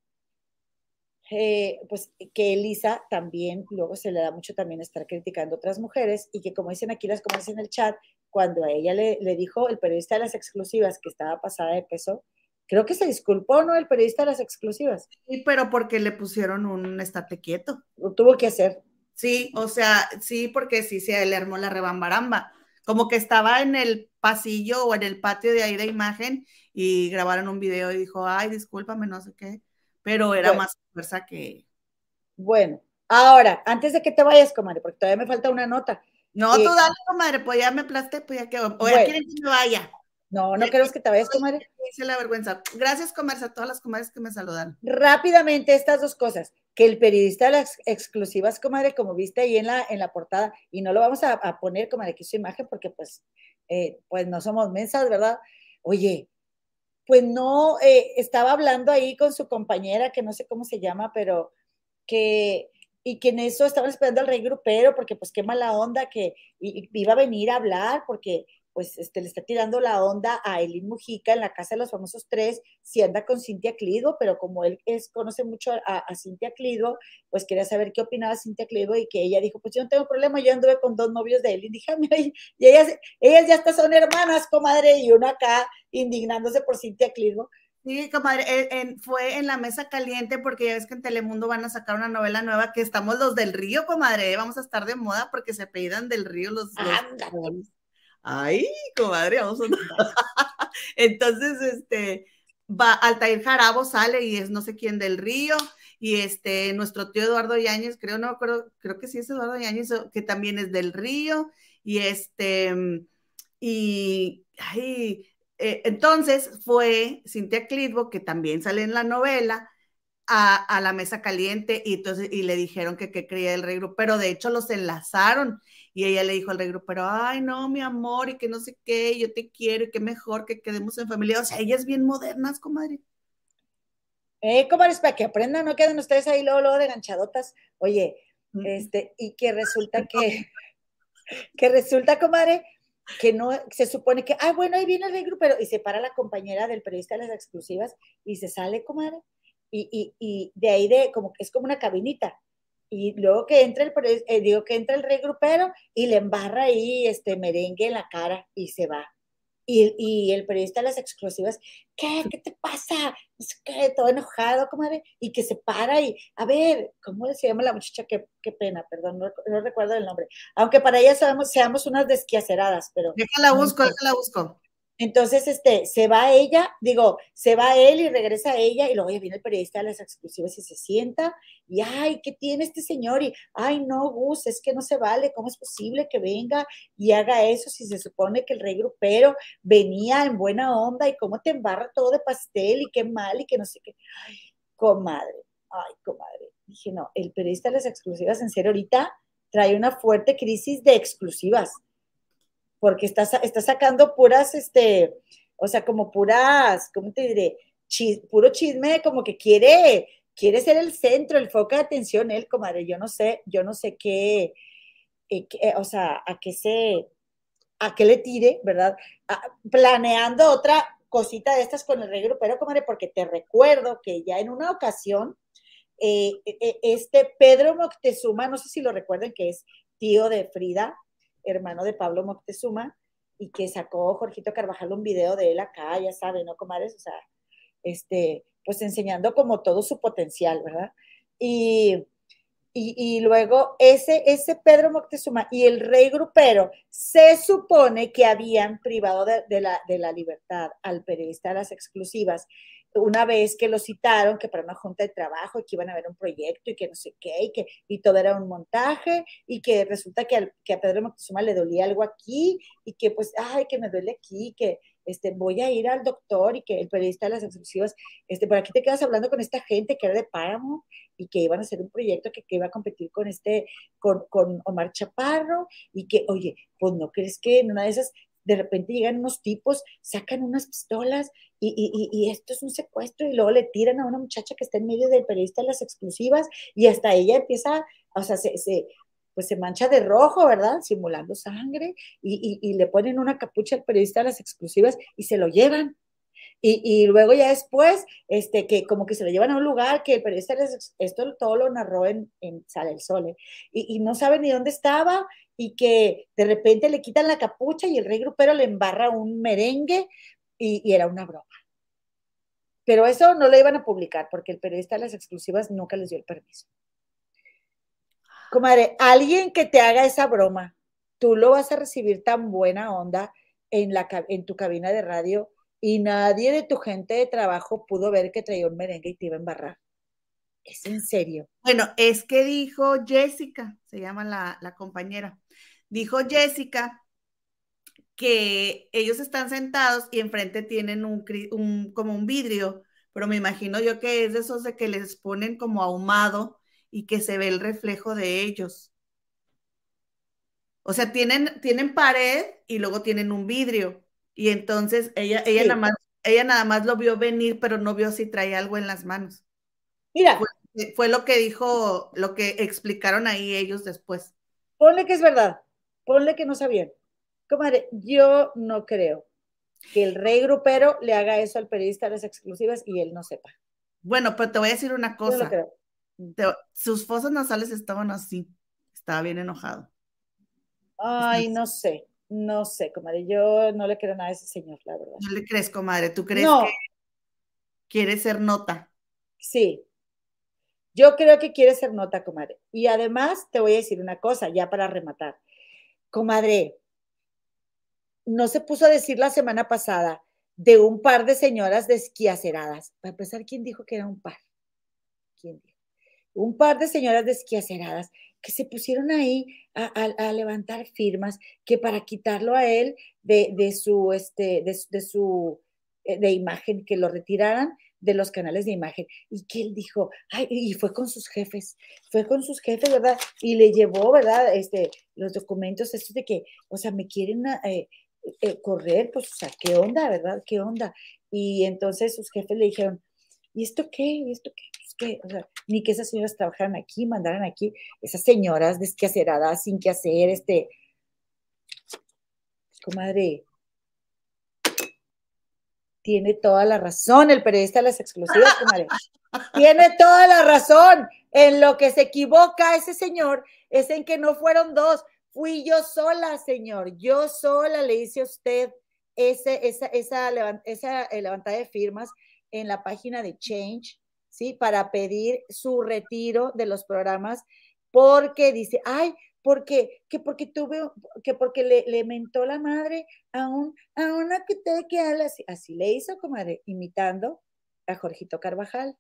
eh, pues, que Elisa también, luego se le da mucho también estar criticando a otras mujeres y que como dicen aquí las comadres en el chat, cuando a ella le, le dijo el periodista de las exclusivas que estaba pasada de peso, creo que se disculpó, ¿no? El periodista de las exclusivas. Sí, pero porque le pusieron un estate quieto. Lo tuvo que hacer. Sí, o sea, sí, porque sí se le armó la rebambaramba. Como que estaba en el pasillo o en el patio de ahí de imagen y grabaron un video y dijo, ay, discúlpame, no sé qué, pero era más fuerza que... Bueno, ahora, antes de que te vayas, comadre, porque todavía me falta una nota. No, tú dale, comadre, pues ya me aplasté, pues ya que... O ya quieren que me vaya. No, no queremos que te vayas, comadre. Dice la vergüenza. Gracias, comadre, a todas las comadres que me saludan. Rápidamente, estas dos cosas. Que el periodista de las exclusivas, comadre, como viste ahí en la, en la portada, y no lo vamos a, poner, comadre, aquí su imagen, porque pues, eh, pues no somos mensas, ¿verdad? Oye, pues no, eh, estaba hablando ahí con su compañera, que no sé cómo se llama, pero que, y que en eso estaban esperando al rey grupero, porque pues qué mala onda que iba a venir a hablar, porque pues este, le está tirando la onda a Elin Mujica en la casa de los famosos tres, si anda con Cintia Clido, pero como él es, conoce mucho a, Cintia Clido, pues quería saber qué opinaba Cintia Clido y que ella dijo, pues yo no tengo problema, yo anduve con dos novios de Elin, dije, y ellas, ellas ya hasta son hermanas, comadre, y uno acá indignándose por Cintia Clido. Sí, comadre, e, fue en la mesa caliente porque ya ves que en Telemundo van a sacar una novela nueva que estamos los del río, comadre, vamos a estar de moda porque se pedidan del río los, los Ay, comadre, vamos a... Entonces, este, va, Altair Jarabo sale y es no sé quién del río, y este, nuestro tío Eduardo Yáñez, creo, no creo, creo que sí es Eduardo Yáñez, que también es del río, y este, y, eh, entonces fue Cintia Clitbo, que también sale en la novela, a, la mesa caliente y entonces y le dijeron que, que creía el rey pero de hecho los enlazaron y ella le dijo al rey pero ay, no, mi amor, y que no sé qué, yo te quiero, y qué mejor que quedemos en familia. O sea, ellas bien modernas, comadre. Eh, comadres, para que aprendan, no queden ustedes ahí luego, luego de ganchadotas. Oye, este, y que resulta que, que resulta, comadre, que no, se supone que, ay, bueno, ahí viene el rey pero, y se para la compañera del periodista de las exclusivas y se sale, comadre, y, y, y de ahí de, como que es como una cabinita, y luego que entra el, eh, digo que entra el rey grupero y le embarra ahí este merengue en la cara y se va. Y, y el periodista de las exclusivas, ¿qué? ¿Qué te pasa? Qué, todo enojado, comadre, y que se para y, a ver, ¿cómo se llama la muchacha? Qué, qué pena, perdón, no, recuerdo el nombre. Aunque para ella sabemos, seamos unas desquiaceradas, pero... Déjala busco, déjala busco. Entonces, este, se va ella, digo, se va él y regresa ella, y luego viene el periodista de las exclusivas y se sienta, y ay, ¿qué tiene este señor? Y ay, no, Gus, es que no se vale, ¿cómo es posible que venga y haga eso si se supone que el rey grupero venía en buena onda y cómo te embarra todo de pastel y qué mal y que no sé qué? Ay, comadre, ay, comadre. Dije, no, el periodista de las exclusivas, en serio, ahorita trae una fuerte crisis de exclusivas porque está, está sacando puras, este, o sea, como puras, ¿cómo te diré? puro chisme, como que quiere, quiere ser el centro, el foco de atención, él, comadre, yo no sé, yo no sé qué, eh, eh, o sea, a qué se, a qué le tire, ¿verdad? planeando otra cosita de estas con el regro, pero comadre, porque te recuerdo que ya en una ocasión, eh, este Pedro Moctezuma, no sé si lo recuerden, que es tío de Frida, hermano de Pablo Moctezuma, y que sacó Jorgito Carvajal un video de él acá, ya saben, ¿no, comadres? O sea, este, pues enseñando como todo su potencial, ¿verdad? Y, y, luego ese, ese Pedro Moctezuma y el rey grupero se supone que habían privado de, la, de la libertad al periodista de las exclusivas una vez que lo citaron, que para una junta de trabajo y que iban a ver un proyecto y que no sé qué, y que y todo era un montaje, y que resulta que, que a Pedro Moctezuma le dolía algo aquí, y que pues, ay, que me duele aquí, que este, voy a ir al doctor, y que el periodista de las exclusivas, este, por aquí te quedas hablando con esta gente que era de Páramo, y que iban a hacer un proyecto que, que iba a competir con este, con, con Omar Chaparro, y que, oye, pues no crees que en una de esas de repente llegan unos tipos, sacan unas pistolas y, esto es un secuestro y luego le tiran a una muchacha que está en medio del periodista de las exclusivas y hasta ella empieza, o sea, se, pues se mancha de rojo, ¿verdad? Simulando sangre y, le ponen una capucha al periodista de las exclusivas y se lo llevan. Y, luego ya después, este, que como que se lo llevan a un lugar que el periodista, les, esto todo lo narró en, en Sale el Sol, ¿eh? y, no sabe ni dónde estaba, y que de repente le quitan la capucha y el rey grupero le embarra un merengue y, era una broma. Pero eso no lo iban a publicar porque el periodista de las exclusivas nunca les dio el permiso. Comadre, alguien que te haga esa broma, tú lo vas a recibir tan buena onda en, la, en tu cabina de radio y nadie de tu gente de trabajo pudo ver que traía un merengue y te iba a embarrar. Es en serio. Bueno, es que dijo Jessica, se llama la, la compañera, dijo Jessica que ellos están sentados y enfrente tienen un, como un vidrio, pero me imagino yo que es de esos de que les ponen como ahumado y que se ve el reflejo de ellos. O sea, tienen, tienen pared y luego tienen un vidrio. Y entonces ella, ella, nada más, ella nada más lo vio venir, pero no vio si traía algo en las manos. Mira. Fue, fue lo que dijo, lo que explicaron ahí ellos después. Ponle que es verdad, ponle que no sabían. Comadre, yo no creo que el rey grupero le haga eso al periodista de las exclusivas y él no sepa. Bueno, pero te voy a decir una cosa. sus fosas nasales estaban así. Estaba bien enojado. Ay, no sé, no sé, comadre. Yo no le creo nada a ese señor, la verdad. No le crees, comadre. ¿Tú crees que quiere ser nota? Sí. Yo creo que quiere ser nota, comadre. Y además te voy a decir una cosa, ya para rematar. Comadre, no se puso a decir la semana pasada de un par de señoras desquiaceradas. Para empezar, ¿quién dijo que era un par? ¿Quién dijo? Un par de señoras desquiaceradas que se pusieron ahí a, levantar firmas que para quitarlo a él de, su, este, de, su eh, de imagen, que lo retiraran de los canales de imagen. Y que él dijo, ay, y fue con sus jefes, fue con sus jefes, ¿verdad? Y le llevó, ¿verdad? Este, los documentos, estos de que, o sea, me quieren eh, eh, correr, pues, o sea, ¿qué onda, verdad? ¿Qué onda? Y entonces sus jefes le dijeron, ¿y esto qué? ¿Y esto qué? Pues que, o sea, ni que esas señoras trabajaran aquí, mandaran aquí, esas señoras desquaceradas, sin qué hacer, este, comadre, tiene toda la razón el periodista de las exclusivas. Tiene toda la razón. En lo que se equivoca ese señor es en que no fueron dos, Fui yo sola, señor, yo sola le hice a usted ese, esa, esa, esa eh, levantada de firmas en la página de Change, ¿sí? Para pedir su retiro de los programas, porque dice, ay, porque, que porque tuve, que porque le, le mentó la madre a, un, a una que te que así, así le hizo, comadre, imitando a Jorgito Carvajal.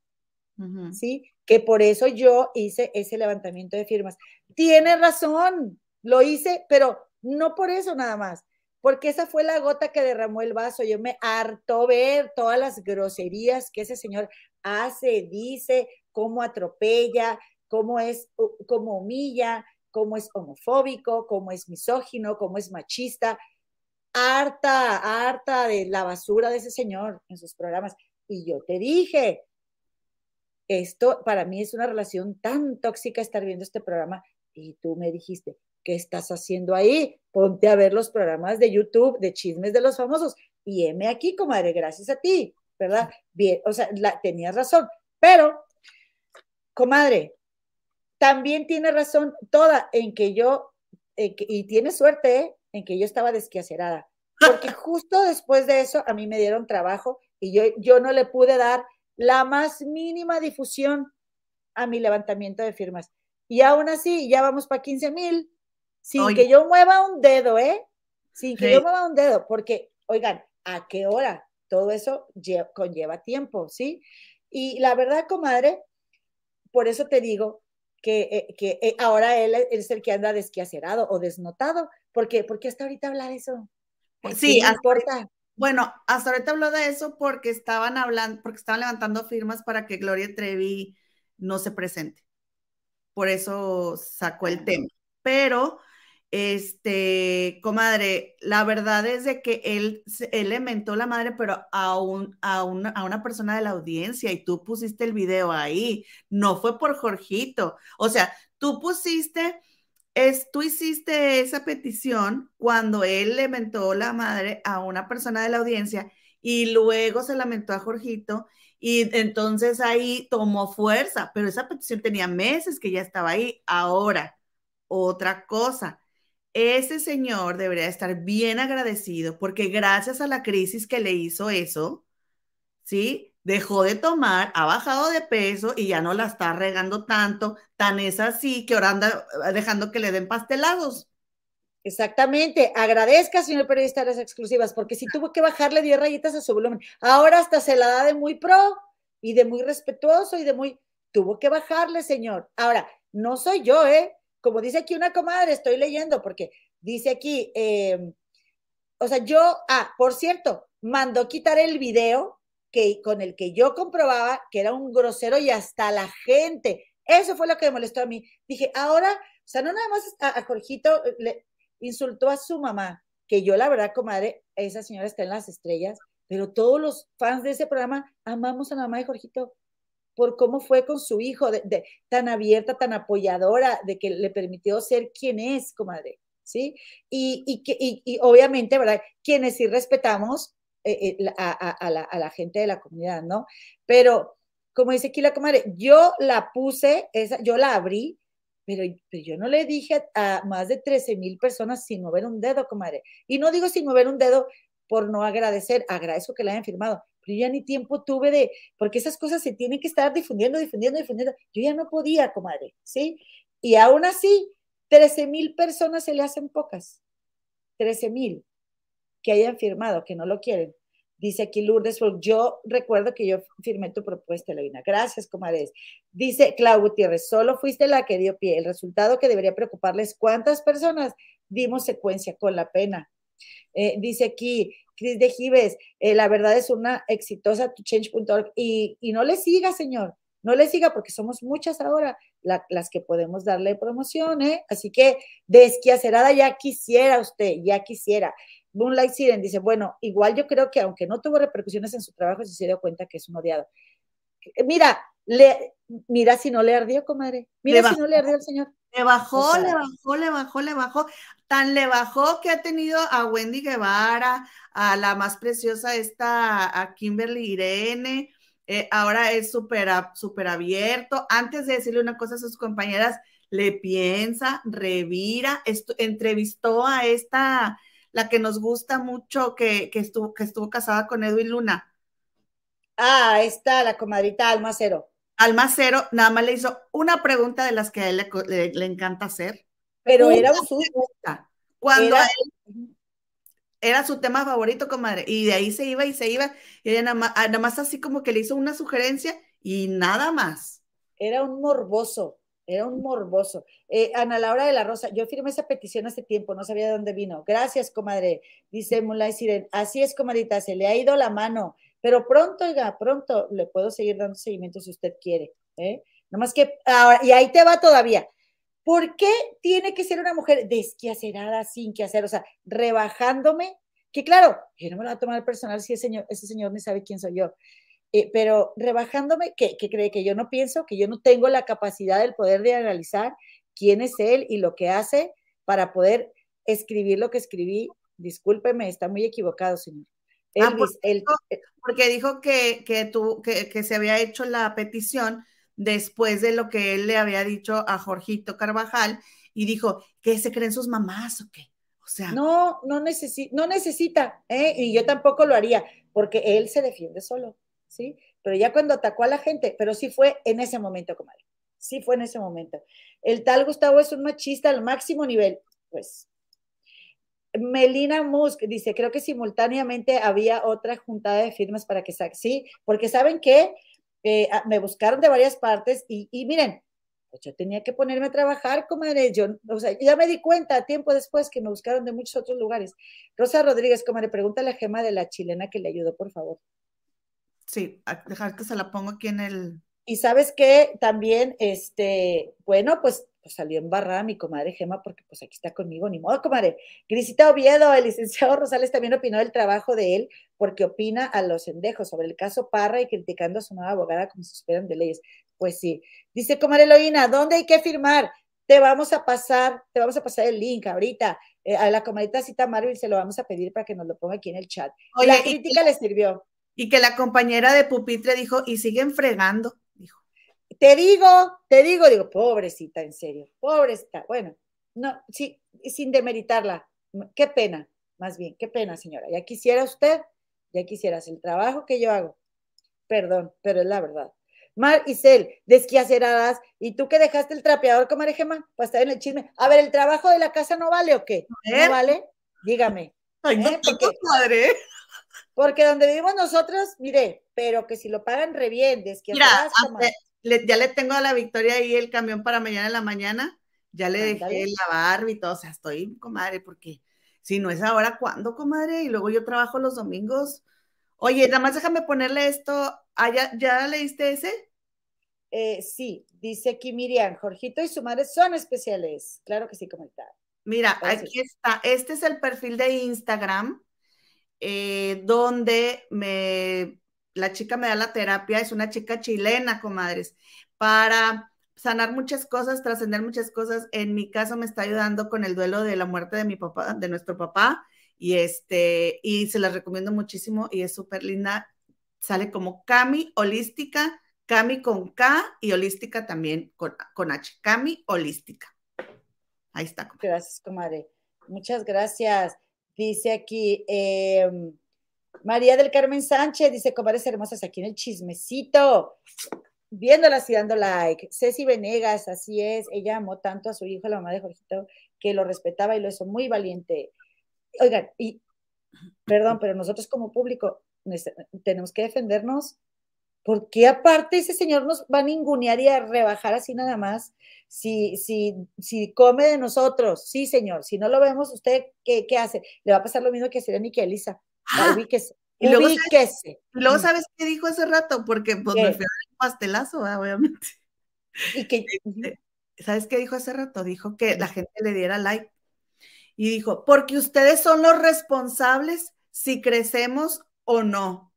¿Sí? Que por eso yo hice ese levantamiento de firmas. Tiene razón, lo hice, pero no por eso nada más, porque esa fue la gota que derramó el vaso. Yo me harto ver todas las groserías que ese señor hace, dice, cómo atropella, cómo es, cómo humilla, cómo es homofóbico, cómo es misógino, cómo es machista. Harta, harta de la basura de ese señor en sus programas. Y yo te dije, esto para mí es una relación tan tóxica estar viendo este programa. Y tú me dijiste, ¿qué estás haciendo ahí? Ponte a ver los programas de YouTube de chismes de los famosos. Y heme aquí, comadre, gracias a ti, ¿verdad? Bien, o sea, tenías razón. Pero, comadre, también tiene razón toda en que yo, y tiene suerte, ¿eh? en que yo estaba desquiacerada. Porque justo después de eso a mí me dieron trabajo y yo, yo no le pude dar la más mínima difusión a mi levantamiento de firmas. Y aún así, ya vamos para 15 mil sin que yo mueva un dedo, ¿eh? Sin que yo mueva un dedo, porque, oigan, ¿a qué hora? Todo eso conlleva tiempo, ¿sí? Y la verdad, comadre, por eso te digo que, eh, que eh, ahora él es el que anda desquiacerado o desnotado, porque porque hasta ahorita habla de eso. Sí, importa. Bueno, hasta ahorita habló de eso porque estaban hablando, porque estaban levantando firmas para que Gloria Trevi no se presente. Por eso sacó el tema. Pero este, comadre, la verdad es de que él, él le mentó la madre, pero a, un, a, una, a una persona de la audiencia y tú pusiste el video ahí, no fue por Jorgito. O sea, tú pusiste es, tú hiciste esa petición cuando él le mentó la madre a una persona de la audiencia y luego se lamentó a Jorgito y entonces ahí tomó fuerza, pero esa petición tenía meses que ya estaba ahí. Ahora, otra cosa, ese señor debería estar bien agradecido porque gracias a la crisis que le hizo eso, ¿sí? Dejó de tomar, ha bajado de peso y ya no la está regando tanto, tan es así que ahora anda eh, dejando que le den pastelados. Exactamente. Agradezca, señor periodista, las exclusivas, porque si tuvo que bajarle 10 rayitas a su volumen, ahora hasta se la da de muy pro y de muy respetuoso y de muy... Tuvo que bajarle, señor. Ahora, no soy yo, ¿eh? Como dice aquí una comadre, estoy leyendo, porque dice aquí, eh, o sea, yo, ah, por cierto, mandó quitar el video que, con el que yo comprobaba que era un grosero y hasta la gente. Eso fue lo que me molestó a mí. Dije, ahora, o sea, no nada más a, a Jorgito le, insultó a su mamá, que yo la verdad, comadre, esa señora está en las estrellas, pero todos los fans de ese programa amamos a la mamá de Jorgito por cómo fue con su hijo, de, tan abierta, tan apoyadora, de que le permitió ser quien es, comadre, ¿sí? Y, y, que, y, obviamente, ¿verdad? Quienes sí respetamos eh, eh, a, la, gente de la comunidad, ¿no? Pero, como dice aquí la comadre, yo la puse, esa, yo la abrí, pero, yo no le dije a, más de 13 mil personas sin mover un dedo, comadre. Y no digo sin mover un dedo por no agradecer, agradezco que la hayan firmado, pero ya ni tiempo tuve de, porque esas cosas se tienen que estar difundiendo, difundiendo, difundiendo. Yo ya no podía, comadre, ¿sí? Y aún así, 13 mil personas se le hacen pocas. 13 mil que hayan firmado, que no lo quieren. Dice aquí Lourdes, yo recuerdo que yo firmé tu propuesta, Eloína. Gracias, comadres. Dice Clau Gutiérrez, solo fuiste la que dio pie. El resultado que debería preocuparles, ¿cuántas personas dimos secuencia con la pena? Eh, dice aquí Cris de Gives, eh, la verdad es una exitosa change.org y, y no le siga, señor, no le siga porque somos muchas ahora las que podemos darle promoción, ¿eh? Así que desquiacerada ya quisiera usted, ya quisiera. Moonlight Siren dice, bueno, igual yo creo que aunque no tuvo repercusiones en su trabajo, se dio cuenta que es un odiado. Eh, mira, le, mira si no le ardió, comadre. Mira si no le ardió al señor. Le bajó, le bajó, le bajó, le bajó. Tan le bajó que ha tenido a Wendy Guevara, a la más preciosa esta, a Kimberly Irene. Eh, ahora es súper super abierto. Antes de decirle una cosa a sus compañeras, le piensa, revira, entrevistó a esta la que nos gusta mucho, que, estuvo, que estuvo casada con Edwin Luna. Ah, está la comadrita Almacero. Almacero nada más le hizo una pregunta de las que a él le, encanta hacer. Pero era su Cuando era, su tema favorito, comadre, y de ahí se iba y se iba, y ella nada más, ah, nada más así como que le hizo una sugerencia y nada más. Era un morboso. Era un morboso. Eh, Ana Laura de la Rosa, yo firmé esa petición hace tiempo, no sabía de dónde vino. Gracias, comadre. Dice Mulay Siren, así es, comadita, se le ha ido la mano, pero pronto, oiga, pronto le puedo seguir dando seguimiento si usted quiere. ¿eh? Nomás que, ahora, y ahí te va todavía. ¿Por qué tiene que ser una mujer desquiacerada, sin que hacer? O sea, rebajándome, que claro, yo no me lo voy a tomar personal si ese señor, ese señor ni sabe quién soy yo. Eh, pero rebajándome, que, cree que yo no pienso, que yo no tengo la capacidad del poder de analizar quién es él y lo que hace para poder escribir lo que escribí. Discúlpeme, está muy equivocado, señor. Ah, porque, dijo, que, que, tú, que, que se había hecho la petición después de lo que él le había dicho a Jorgito Carvajal y dijo, ¿qué se creen sus mamás o qué? O sea. No, no, necesita, no necesita, ¿eh? y yo tampoco lo haría, porque él se defiende solo. ¿sí? Pero ya cuando atacó a la gente, pero sí fue en ese momento, comadre. Sí fue en ese momento. El tal Gustavo es un machista al máximo nivel. Pues Melina Musk dice, creo que simultáneamente había otra juntada de firmas para que. Sí, porque saben que eh, ah, me buscaron de varias partes y, y, miren, pues yo tenía que ponerme a trabajar, comadre. Yo, o sea, ya me di cuenta tiempo después que me buscaron de muchos otros lugares. Rosa Rodríguez, comadre, pregúntale a Gema de la chilena que le ayudó, por favor. Sí, dejar que se la pongo aquí en el. Y sabes que también, este, bueno, pues, pues, salió embarrada mi comadre Gema, porque pues aquí está conmigo, ni modo, comadre. Grisita Oviedo, el licenciado Rosales también opinó del trabajo de él, porque opina a los endejos sobre el caso Parra y criticando a su nueva abogada como se esperan de leyes. Pues sí. Dice comadre Eloína, ¿dónde hay que firmar? te vamos a pasar, te vamos a pasar el link ahorita. Eh, a la comadita Cita Marvel se lo vamos a pedir para que nos lo ponga aquí en el chat. la crítica le sirvió. Y que la compañera de pupitre dijo, y siguen fregando. Te digo, te digo, digo, pobrecita, en serio, pobrecita. Bueno, no, sí, sin demeritarla. Qué pena, más bien, qué pena, señora. Ya quisiera usted, ya quisieras el trabajo que yo hago. Perdón, pero es la verdad. Mar y Cel, desquiaceradas, ¿y tú que dejaste el trapeador, comadre Gema, para estar en el chisme? A ver, ¿el trabajo de la casa no vale o qué? ¿No vale? Dígame. Ay, no, ¿Eh? porque, madre. Porque donde vivimos nosotros, mire, pero que si lo pagan re bien, desquiaceradas. Mira, ya le tengo a la Victoria ahí el camión para mañana en la mañana, ya le dejé la barba y todo, o sea, estoy, comadre, porque si no es ahora, ¿cuándo, comadre? Y luego yo trabajo los domingos. Oye, nada más déjame ponerle esto. Ah, ¿ya, leíste ese? Eh, sí, dice aquí Miriam, Jorgito y su madre son especiales. Claro que sí, comentar. Mira, aquí está. Este es el perfil de Instagram, eh, donde me, la chica me da la terapia, es una chica chilena, comadres, para sanar muchas cosas, trascender muchas cosas. En mi caso me está ayudando con el duelo de la muerte de mi papá, de nuestro papá, y este, y se las recomiendo muchísimo y es súper linda. Sale como Cami Holística, Cami con K y Holística también con, H. Cami Holística. Ahí está. Gracias, comadre. Muchas gracias. Dice aquí, em, María del Carmen Sánchez, dice, comadres hermosas, aquí en el chismecito viéndolas y dando like. Ceci Venegas, así es, ella amó tanto a su hijo, la mamá de Jorgito, que lo respetaba y lo hizo muy valiente. Oigan, y perdón, pero nosotros como público tenemos que defendernos, porque aparte ese señor nos va a ningunear y a rebajar así nada más? Si, si, si come de nosotros, sí, señor, si no lo vemos, ¿usted qué, qué hace? Le va a pasar lo mismo que a Serena y a Elisa. Ah, y luego, ¿sabes, y luego, ¿sabes qué dijo hace rato? Porque pues, me fui a un pastelazo, obviamente. ¿Y que, este, ¿Sabes qué dijo hace rato? Dijo que la gente le diera like. Y dijo, porque ustedes son los responsables si crecemos o no.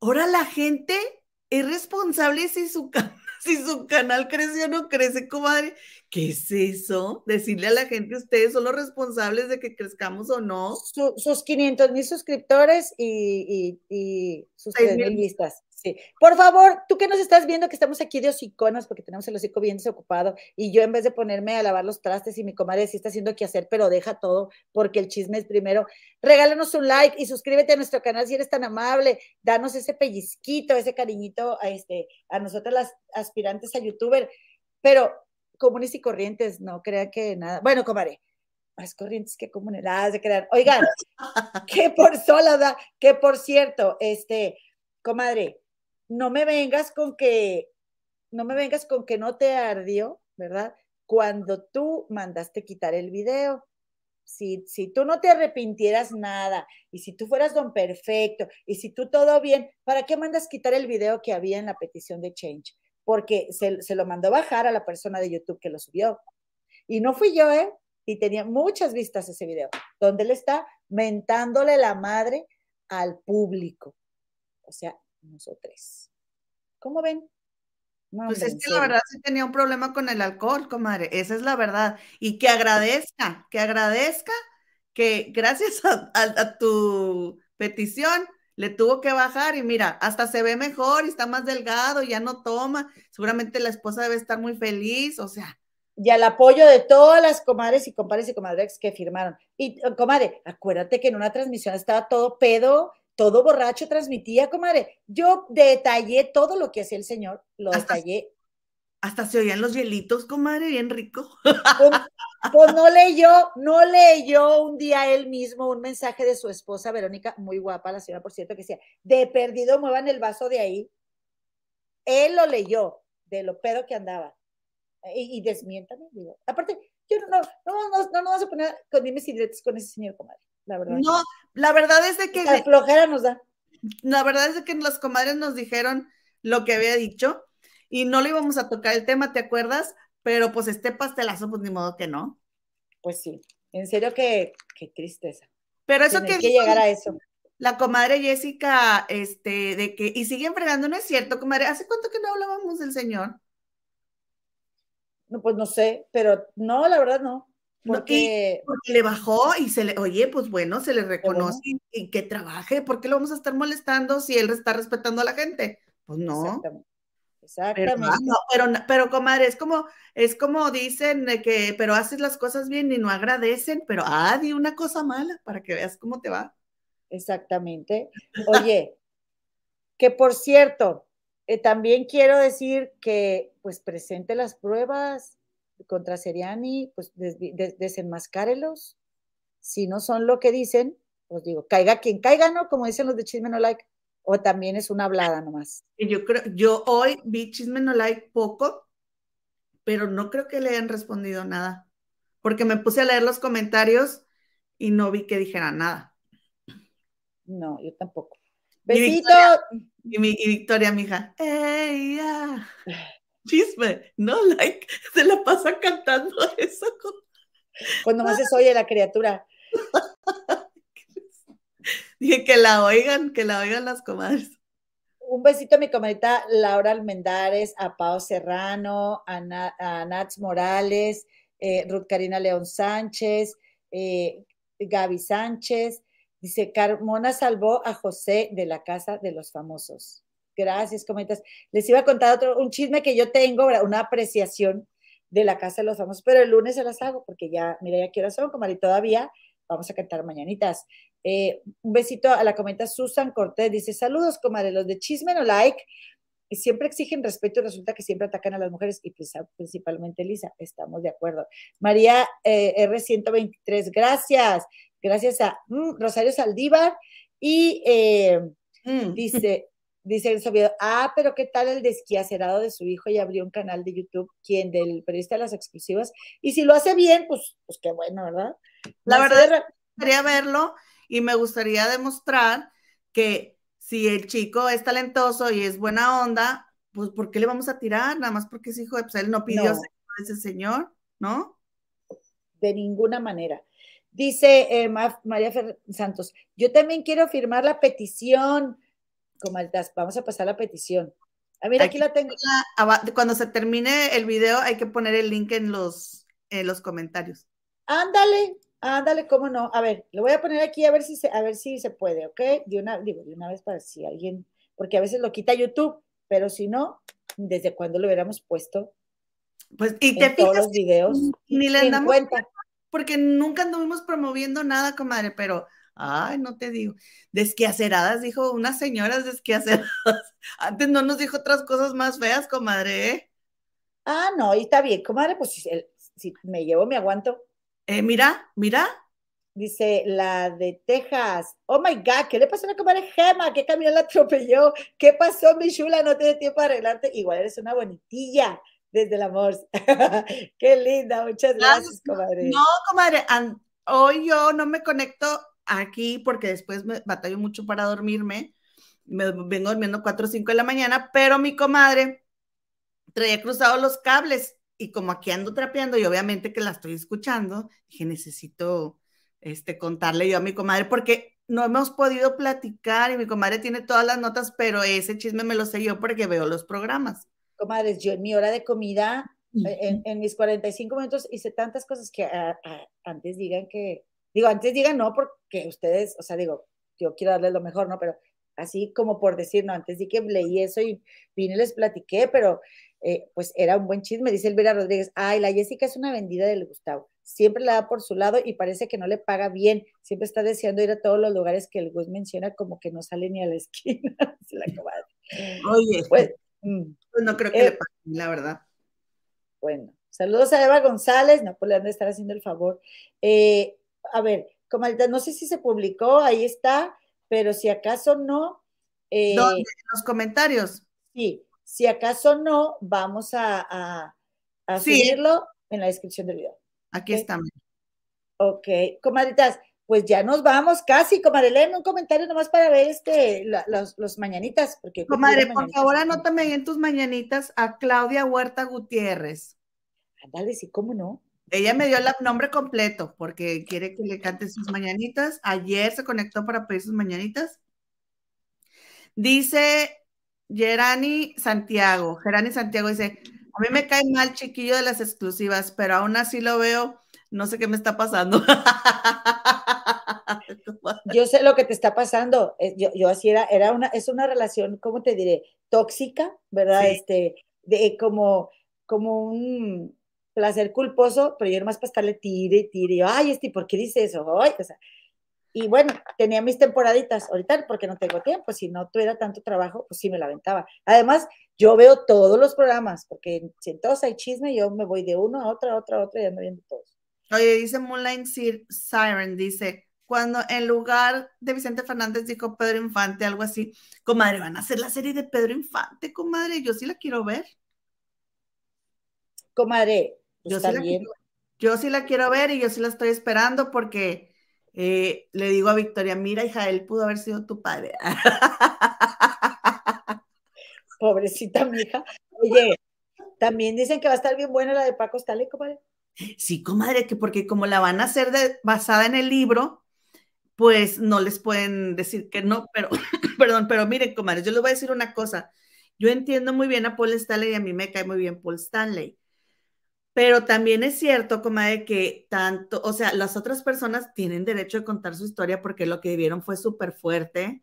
Ahora la gente es responsable si su, si su canal crece o no crece, comadre. ¿Qué es eso? Decirle a la gente, ustedes son los responsables de que crezcamos o no. sus 500 mil suscriptores y, sus 3 mil vistas. Sí. Por favor, tú que nos estás viendo que estamos aquí de hociconas porque tenemos el hocico bien desocupado y yo en vez de ponerme a lavar los trastes y mi comadre sí está haciendo que hacer, pero deja todo porque el chisme es primero. Regálanos un like y suscríbete a nuestro canal si eres tan amable. Danos ese pellizquito, ese cariñito a, este, a nosotras las aspirantes a youtuber. Pero comunes y corrientes, no crea que nada. Bueno, comadre, más corrientes que comunes, nada de crear. Oigan, que por sola, que por cierto, este, comadre, no me vengas con que, no me vengas con que no te ardió, ¿verdad? Cuando tú mandaste quitar el video. Si, si, tú no te arrepintieras nada, y si tú fueras don perfecto, y si tú todo bien, ¿para qué mandas quitar el video que había en la petición de Change? porque se, lo mandó bajar a la persona de YouTube que lo subió. Y no fui yo, ¿eh? Y tenía muchas vistas ese video, donde él está mentándole la madre al público. O sea, nosotros. ¿Cómo ven? pues es que la verdad sí tenía un problema con el alcohol, comadre. Esa es la verdad. Y que agradezca, que agradezca que gracias a tu petición le tuvo que bajar y mira, hasta se ve mejor y está más delgado, ya no toma, seguramente la esposa debe estar muy feliz, o sea. Y al apoyo de todas las comadres y compadres y comadres que firmaron. Y, comadre, acuérdate que en una transmisión estaba todo pedo, todo borracho transmitía, comadre. Yo detallé todo lo que hacía el señor, lo detallé hasta se oían los hielitos, comadre, bien rico. Pues, pues, no leyó, no leyó un día él mismo un mensaje de su esposa Verónica, muy guapa la señora, por cierto, que decía, de perdido muevan el vaso de ahí. Él lo leyó, de lo pedo que andaba. Y, y desmiéntame, digo. Aparte, yo no, no, no, no, no, vamos a poner con dimes y diretes con ese señor, comadre, la verdad. No, la verdad es de que... La flojera nos da. La verdad es de que las comadres nos dijeron lo que había dicho y no le íbamos a tocar el tema, ¿te acuerdas? Pero pues este pastelazo, pues ni modo que no. Pues sí, en serio que qué tristeza. Pero eso que, que llegar a eso. La comadre Jessica, este, de que, y siguen fregando, no es cierto, comadre, ¿hace cuánto que no hablábamos del señor? No, pues no sé, pero no, la verdad no. Porque... porque le bajó y se le, oye, pues bueno, se le reconoce y, que trabaje. ¿Por qué lo vamos a estar molestando si él está respetando a la gente? Pues no. Exactamente. Exactamente. Pero, pero, comadre, es como, es como dicen que, pero haces las cosas bien y no agradecen, pero ah, di una cosa mala para que veas cómo te va. Exactamente. Oye, que por cierto, eh, también quiero decir que pues presente las pruebas contra Seriani, pues desenmascárelos. Si no son lo que dicen, pues digo, caiga quien caiga, ¿no? Como dicen los de Chisme No Like, o también es una hablada nomás. Yo creo, yo hoy vi Chisme No Like poco, pero no creo que le hayan respondido nada, porque me puse a leer los comentarios y no vi que dijera nada. No, yo tampoco. Besito. Y, mi, Victoria, mi hija. ¡Ey, Chisme, no like, se la pasa cantando eso. Cuando más se oye la criatura. Dije que la oigan, que la oigan las comadres. Un besito a mi comadita Laura Almendares, a Pao Serrano, a, Nats Morales, eh, Ruth Karina León Sánchez, eh, Gaby Sánchez. Dice, Carmona salvó a José de la casa de los famosos. Gracias, comentas. Les iba a contar otro, un chisme que yo tengo, una apreciación de la Casa de los Famosos, pero el lunes se las hago porque ya, mira, ya quiero son, y todavía vamos a cantar mañanitas. Eh, un besito a la comenta Susan Cortés, dice, saludos, comadre, los de Chisme no like, siempre exigen respeto y resulta que siempre atacan a las mujeres y principalmente Lisa, estamos de acuerdo. María eh, R123, gracias, gracias a mm, Rosario Saldívar y eh, mm. dice, Dice el Oviedo, ah, pero ¿qué tal el desquiacerado de su hijo y abrió un canal de YouTube, quien del periodista de las exclusivas? Y si lo hace bien, pues, pues qué bueno, ¿verdad? La verdad, me gustaría verlo y me gustaría demostrar que si el chico es talentoso y es buena onda, pues ¿por qué le vamos a tirar? Nada más porque es hijo de, pues él no pidió no. ese señor, ¿no? De ninguna manera. Dice eh, María Santos, yo también quiero firmar la petición Comaltas, vamos a pasar la petición. Ah, mira, aquí, la tengo. cuando se termine el video, hay que poner el link en los, en los comentarios. Ándale, ándale, cómo no. A ver, lo voy a poner aquí a ver si se, a ver si se puede, ¿ok? De una, digo, de una vez para si alguien, porque a veces lo quita YouTube, pero si no, ¿desde cuándo lo hubiéramos puesto? Pues, y te todos los videos. Ni le damos cuenta. Porque nunca anduvimos promoviendo nada, comadre, pero Ay, no te digo. Desquiaceradas, dijo unas señoras desquiaceradas. Antes no nos dijo otras cosas más feas, comadre. ¿eh? Ah, no, y está bien, comadre, pues si, me llevo, me aguanto. Eh, mira, mira. Dice la de Texas. Oh my God, ¿qué le pasó a la comadre Gema? ¿Qué camión la atropelló? ¿Qué pasó, mi chula? No tiene tiempo para arreglarte. Igual eres una bonitilla desde el amor. Qué linda, muchas gracias, comadre. No, comadre, hoy yo no me conecto aquí porque después me batallo mucho para dormirme. Me vengo durmiendo 4 o 5 de la mañana, pero mi comadre traía cruzados los cables y como aquí ando trapeando y obviamente que la estoy escuchando, dije, necesito este, contarle yo a mi comadre porque no hemos podido platicar y mi comadre tiene todas las notas, pero ese chisme me lo sé yo porque veo los programas. Comadres, yo en mi hora de comida, en, en mis 45 minutos hice tantas cosas que antes digan que Digo, antes digan no, porque ustedes, o sea, digo, yo quiero darles lo mejor, ¿no? Pero así como por decir, no, antes di que leí eso y vine y les platiqué, pero eh, pues era un buen chisme, dice Elvira Rodríguez, ay, la Jessica es una vendida del Gustavo, siempre la da por su lado y parece que no le paga bien, siempre está deseando ir a todos los lugares que el Gus menciona como que no sale ni a la esquina, la Oye, pues, pues, no creo que le eh, pague, la verdad. Bueno, saludos a Eva González, no, pues le han de estar haciendo el favor. Eh, a ver, como no sé si se publicó, ahí está, pero si acaso no. Eh, ¿Dónde? En los comentarios. Sí, si acaso no, vamos a, a, subirlo en la descripción del video. Aquí está. Ok, comadritas, pues ya nos vamos casi, comadre, leen un comentario nomás para ver este, los, mañanitas. Porque comadre, por favor, anótame en tus mañanitas a Claudia Huerta Gutiérrez. Ándale, sí, cómo no. Ella me dio el nombre completo porque quiere que le cante sus mañanitas. Ayer se conectó para pedir sus mañanitas. Dice Gerani Santiago. Gerani Santiago dice, A mí me cae mal chiquillo de las exclusivas, pero aún así lo veo, no sé qué me está pasando. yo sé lo que te está pasando. Eh, yo, yo así era, era una, es una relación, ¿cómo te diré? Tóxica, ¿verdad? Este, de como, como un placer culposo, pero yo nomás para estarle tire y tire. Ay, este, ¿por qué dice eso? Ay, o sea, y bueno, tenía mis temporaditas ahorita porque no tengo tiempo. Si no tuviera tanto trabajo, pues sí me la aventaba. Además, yo veo todos los programas porque si en todos hay chisme, yo me voy de uno a otra, a otra, a otra y ando viendo todos. Oye, dice Moonlight Siren, dice, cuando en lugar de Vicente Fernández dijo Pedro Infante, algo así, comadre, van a hacer la serie de Pedro Infante, comadre, yo sí la quiero ver. Comadre, yo sí, la quiero, yo sí la quiero ver y yo sí la estoy esperando porque eh, le digo a Victoria, mira, hija, él pudo haber sido tu padre. Pobrecita mi hija. Oye, también dicen que va a estar bien buena la de Paco Stanley, comadre. Sí, comadre, que porque como la van a hacer basada en el libro, pues no les pueden decir que no, pero, perdón, pero miren, comadre, yo les voy a decir una cosa. Yo entiendo muy bien a Paul Stanley y a mí me cae muy bien Paul Stanley. Pero también es cierto, comadre, que tanto, o sea, las otras personas tienen derecho de contar su historia porque lo que vivieron fue súper fuerte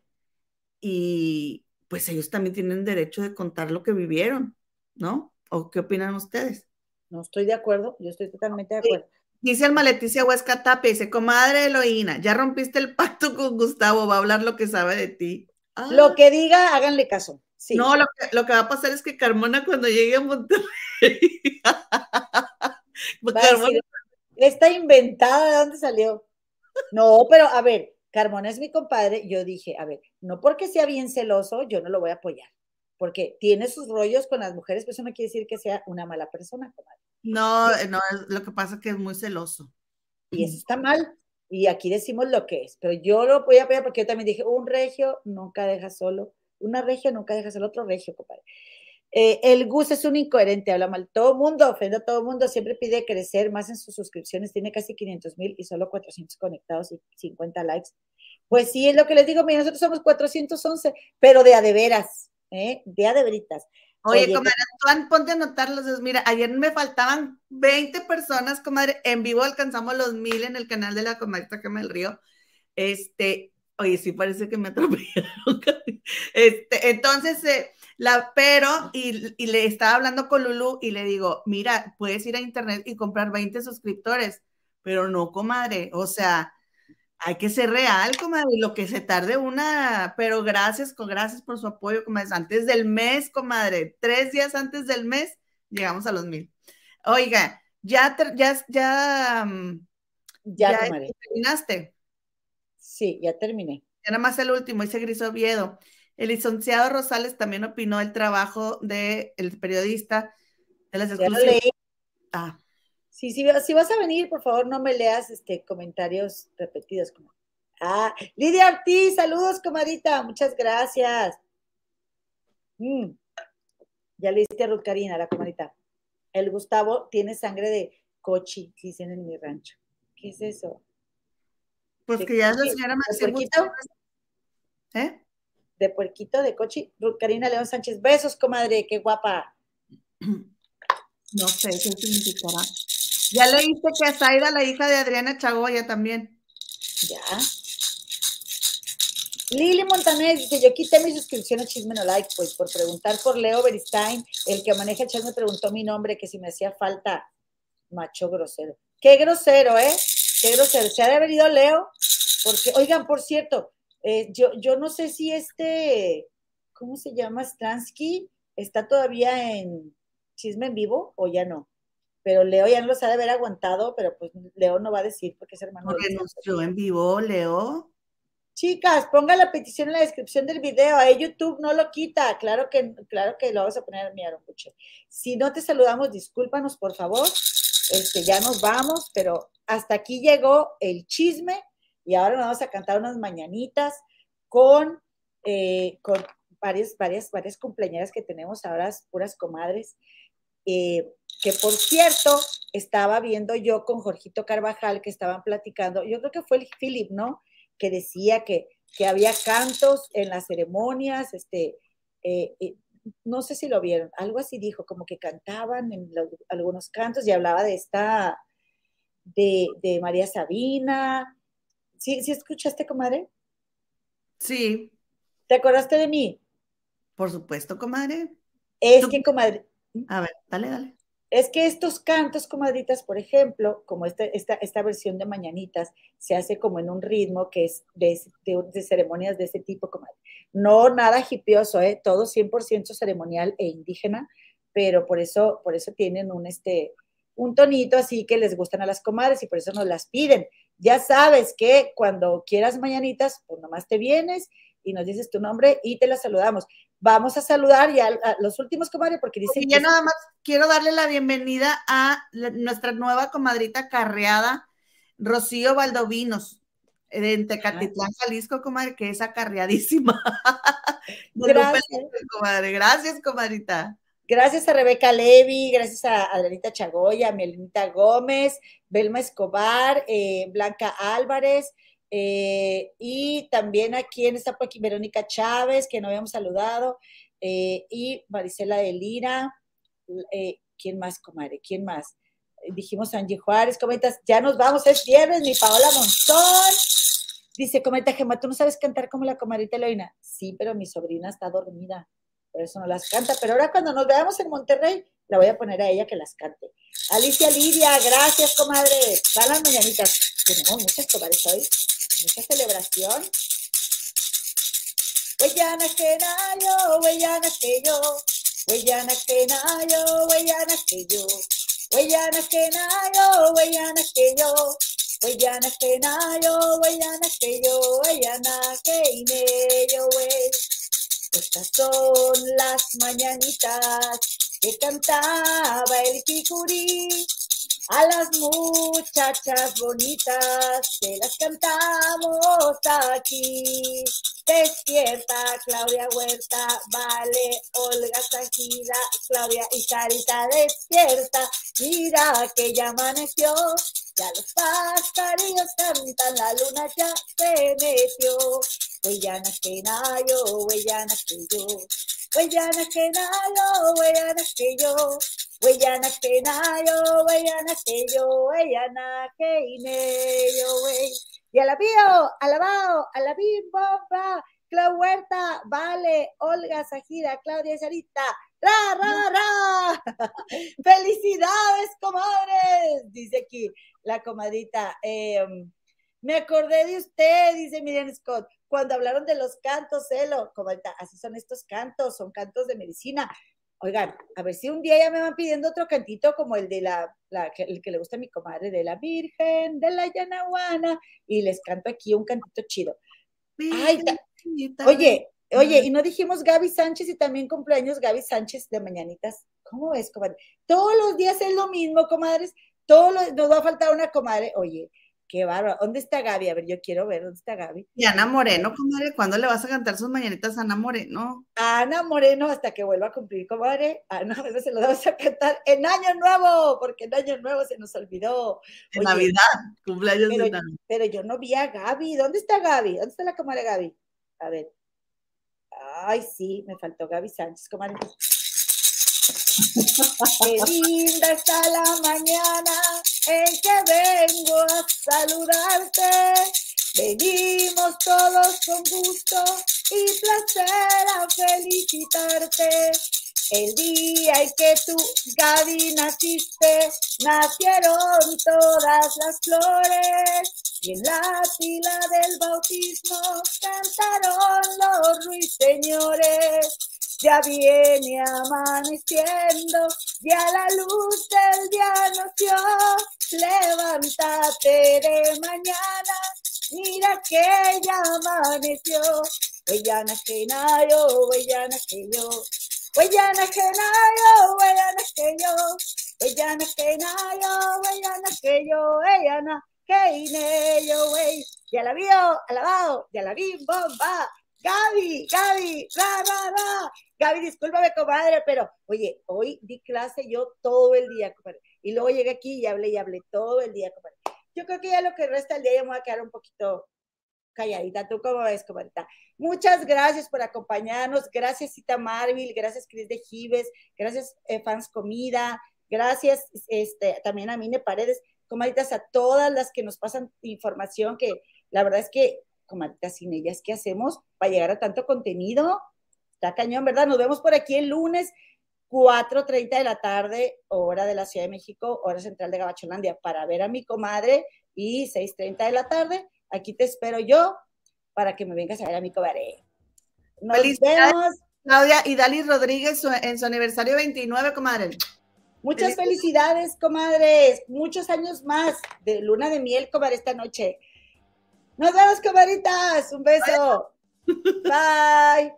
y pues ellos también tienen derecho de contar lo que vivieron, ¿no? ¿O qué opinan ustedes? No estoy de acuerdo, yo estoy totalmente de acuerdo. Dice el Maleticia Huesca Tapia, dice, comadre Eloína, ya rompiste el pacto con Gustavo, va a hablar lo que sabe de ti. Lo ah. que diga, háganle caso. No, lo que, lo que, va a pasar es que Carmona cuando llegue a Monterrey. Está inventada, ¿de dónde salió? No, pero a ver, Carmona es mi compadre. Yo dije, a ver, no porque sea bien celoso, yo no lo voy a apoyar. Porque tiene sus rollos con las mujeres, pero eso no quiere decir que sea una mala persona, comadre. No, no, lo que pasa es que es muy celoso. Y eso está mal. Y aquí decimos lo que es. Pero yo lo voy a apoyar porque yo también dije, un regio nunca deja solo una regia nunca dejas el otro regio, compadre. Eh, el Gus es un incoherente, habla mal todo mundo, ofende a todo mundo, siempre pide crecer más en sus suscripciones, tiene casi 500 mil y solo 400 conectados y 50 likes. Pues sí, es lo que les digo, mira, nosotros somos 411, pero de a de veras, ¿eh? de veritas. Oye, comadre, tú ponte a anotarlos. Mira, ayer me faltaban 20 personas, comadre. En vivo alcanzamos los mil en el canal de la comadre me el Río. Este, Oye, sí parece que me atropellaron. Este, entonces, eh, la, pero, y, y, le estaba hablando con Lulu y le digo, mira, puedes ir a internet y comprar 20 suscriptores, pero no, comadre, o sea, hay que ser real, comadre, lo que se tarde una, pero gracias, gracias por su apoyo, comadre, antes del mes, comadre, tres días antes del mes, llegamos a los mil. Oiga, ya, ya, ya, mm, ya, ya terminaste. Sí, ya terminé. Ya nada más el último, dice Gris Oviedo. El licenciado Rosales también opinó el trabajo del periodista de las exclusivas. Ah. Sí, sí, si vas a venir, por favor, no me leas este, comentarios repetidos. Como... Ah, Lidia Ortiz, saludos, comadita, muchas gracias. Mm. Ya le diste a Ruth Karina, la comadita. El Gustavo tiene sangre de cochi, dicen en mi rancho. ¿Qué es eso? Pues que ya es la señora ¿De puerquito? ¿Eh? De puerquito, de cochi. Karina León Sánchez, besos, comadre, qué guapa. No sé qué significará. Ya leíste que Zaida, la hija de Adriana Chagoya también. Ya. Lili Montaner dice, yo quité mi suscripción a Chisme No Like, pues por preguntar por Leo Beristain, el que maneja el chat me preguntó mi nombre, que si me hacía falta macho grosero. Qué grosero, ¿eh? Qué grosero. Se ha de haber ido Leo, porque, oigan, por cierto, eh, yo, yo no sé si este, ¿cómo se llama? Stransky está todavía en chisme en vivo o ya no. Pero Leo ya no los ha de haber aguantado, pero pues Leo no va a decir porque es hermano. Renunció en vivo, Leo. Chicas, ponga la petición en la descripción del video. Ahí YouTube no lo quita. Claro que, claro que lo vamos a poner, mi Aroncuche. Si no te saludamos, discúlpanos, por favor. Este, ya nos vamos, pero hasta aquí llegó el chisme y ahora vamos a cantar unas mañanitas con, eh, con varias, varias, varias cumpleañeras que tenemos ahora, puras comadres. Eh, que por cierto, estaba viendo yo con Jorgito Carvajal que estaban platicando, yo creo que fue el Philip, ¿no? Que decía que, que había cantos en las ceremonias, este, eh, no sé si lo vieron, algo así dijo, como que cantaban en algunos cantos y hablaba de esta, de, de María Sabina. ¿Sí, ¿Sí escuchaste, comadre? Sí. ¿Te acordaste de mí? Por supuesto, comadre. Es que, comadre. A ver, dale, dale. Es que estos cantos, comadritas, por ejemplo, como este, esta, esta versión de Mañanitas, se hace como en un ritmo que es de, de, ceremonias de ese tipo, comadre. No nada hipioso, ¿eh? todo 100% ceremonial e indígena, pero por eso, por eso tienen un, este, un tonito así que les gustan a las comadres y por eso nos las piden. Ya sabes que cuando quieras mañanitas, pues nomás te vienes y nos dices tu nombre y te la saludamos. Vamos a saludar ya a los últimos comadres porque dicen ya nada más quiero darle la bienvenida a nuestra nueva comadrita carreada, Rocío Valdovinos, de Tecatitlán, Jalisco, comadre, que es acarreadísima. Gracias. comadre. Gracias, comadrita. Gracias a Rebeca Levi, gracias a Adrianita Chagoya, Melinita Gómez, Belma Escobar, eh, Blanca Álvarez, eh, y también aquí en esta aquí Verónica Chávez, que no habíamos saludado, eh, y Marisela de Lira, ¿quién más, comadre? ¿Quién más? dijimos Angie Juárez, comentas, ya nos vamos, es viernes, mi Paola Monzón. Dice, comenta Gemma, ¿tú no sabes cantar como la comadrita Eloína? Sí, pero mi sobrina está dormida por eso no las canta. Pero ahora cuando nos veamos en Monterrey, la voy a poner a ella que las cante. Alicia Lidia, gracias, comadre. Van las mañanitas. Tenemos muchas comadres hoy, mucha celebración. Huellana que nayo, huellana que yo, huellana que nayo, huellana que yo, huellana que nayo, huellana que yo, huellana que nayo, huellana que yo, huellana que ine yo, wey. Estas son las mañanitas que cantaba el Kikuri. A las muchachas bonitas se las cantamos aquí. Despierta, Claudia Huerta, vale, Olga Sajida, Claudia y Carita despierta. Mira que ya amaneció, ya los pajarillos cantan, la luna ya se metió. Huellana que nayo, huellana que yo. Huellana que nayo, huellana que yo. Huellana que nayo, huellana que yo. Huellana que ineyo, wey. Y alabío, alabao, alabim, bomba. Clau Huerta, Vale, Olga, Sajida, Claudia Sarita, ra, ra, ra. Felicidades, comadres, dice aquí la comadita. Em, me acordé de usted, dice Miriam Scott cuando hablaron de los cantos, Celo, como así son estos cantos, son cantos de medicina. Oigan, a ver si un día ya me van pidiendo otro cantito como el de la, el que le gusta a mi comadre, de la Virgen, de la Yanahuana, y les canto aquí un cantito chido. Ay, oye, oye, y no dijimos Gaby Sánchez y también cumpleaños Gaby Sánchez de mañanitas. ¿Cómo es, comadre? Todos los días es lo mismo, comadres. Todos los, nos va a faltar una comadre. Oye, Qué bárbaro. ¿Dónde está Gaby? A ver, yo quiero ver dónde está Gaby. Y Ana Moreno, comadre, ¿cuándo le vas a cantar sus mañanitas a Ana Moreno? Ana Moreno, hasta que vuelva a cumplir, comadre. Ana Moreno se lo vamos a cantar en Año Nuevo, porque en Año Nuevo se nos olvidó. En Navidad, cumpleaños pero, de Navidad. Pero yo no vi a Gaby. ¿Dónde está Gaby? ¿Dónde está la comadre Gaby? A ver. Ay, sí, me faltó Gaby Sánchez, comadre. Qué linda está la mañana en que vengo a saludarte. Venimos todos con gusto y placer a felicitarte. El día en que tú, Gaby, naciste, nacieron todas las flores. Y en la fila del bautismo cantaron los ruiseñores ya viene amaneciendo, ya la luz del día nació. Levántate de mañana, mira que ya amaneció. Huellana que nayo, huellana que yo. Que yo. Que yo. La vio, alabado, ya la vi, bomba. Gaby, Gaby, ra, ra, ra. Gaby, discúlpame, comadre, pero oye, hoy di clase yo todo el día, comadre. Y luego llegué aquí y hablé y hablé todo el día, comadre. Yo creo que ya lo que resta el día ya me voy a quedar un poquito calladita. ¿Tú cómo ves, comadita? Muchas gracias por acompañarnos. Gracias, Cita Marvil. Gracias, Cris de Gives. Gracias, eh, Fans Comida. Gracias este, también a Mine Paredes. Comaditas, a todas las que nos pasan información, que la verdad es que, comaditas, sin ellas, ¿qué hacemos para llegar a tanto contenido? Está cañón, ¿verdad? Nos vemos por aquí el lunes. 4.30 de la tarde, hora de la Ciudad de México, hora central de Gabacholandia, para ver a mi comadre y 6.30 de la tarde Aquí te espero yo para que me vengas a ver a mi cobaré. Nos vemos. Claudia y Dali Rodríguez en su aniversario 29, comadre. Muchas felicidades, comadres. Muchos años más de luna de miel, comadre, esta noche. Nos vemos, comadritas. Un beso. Bye.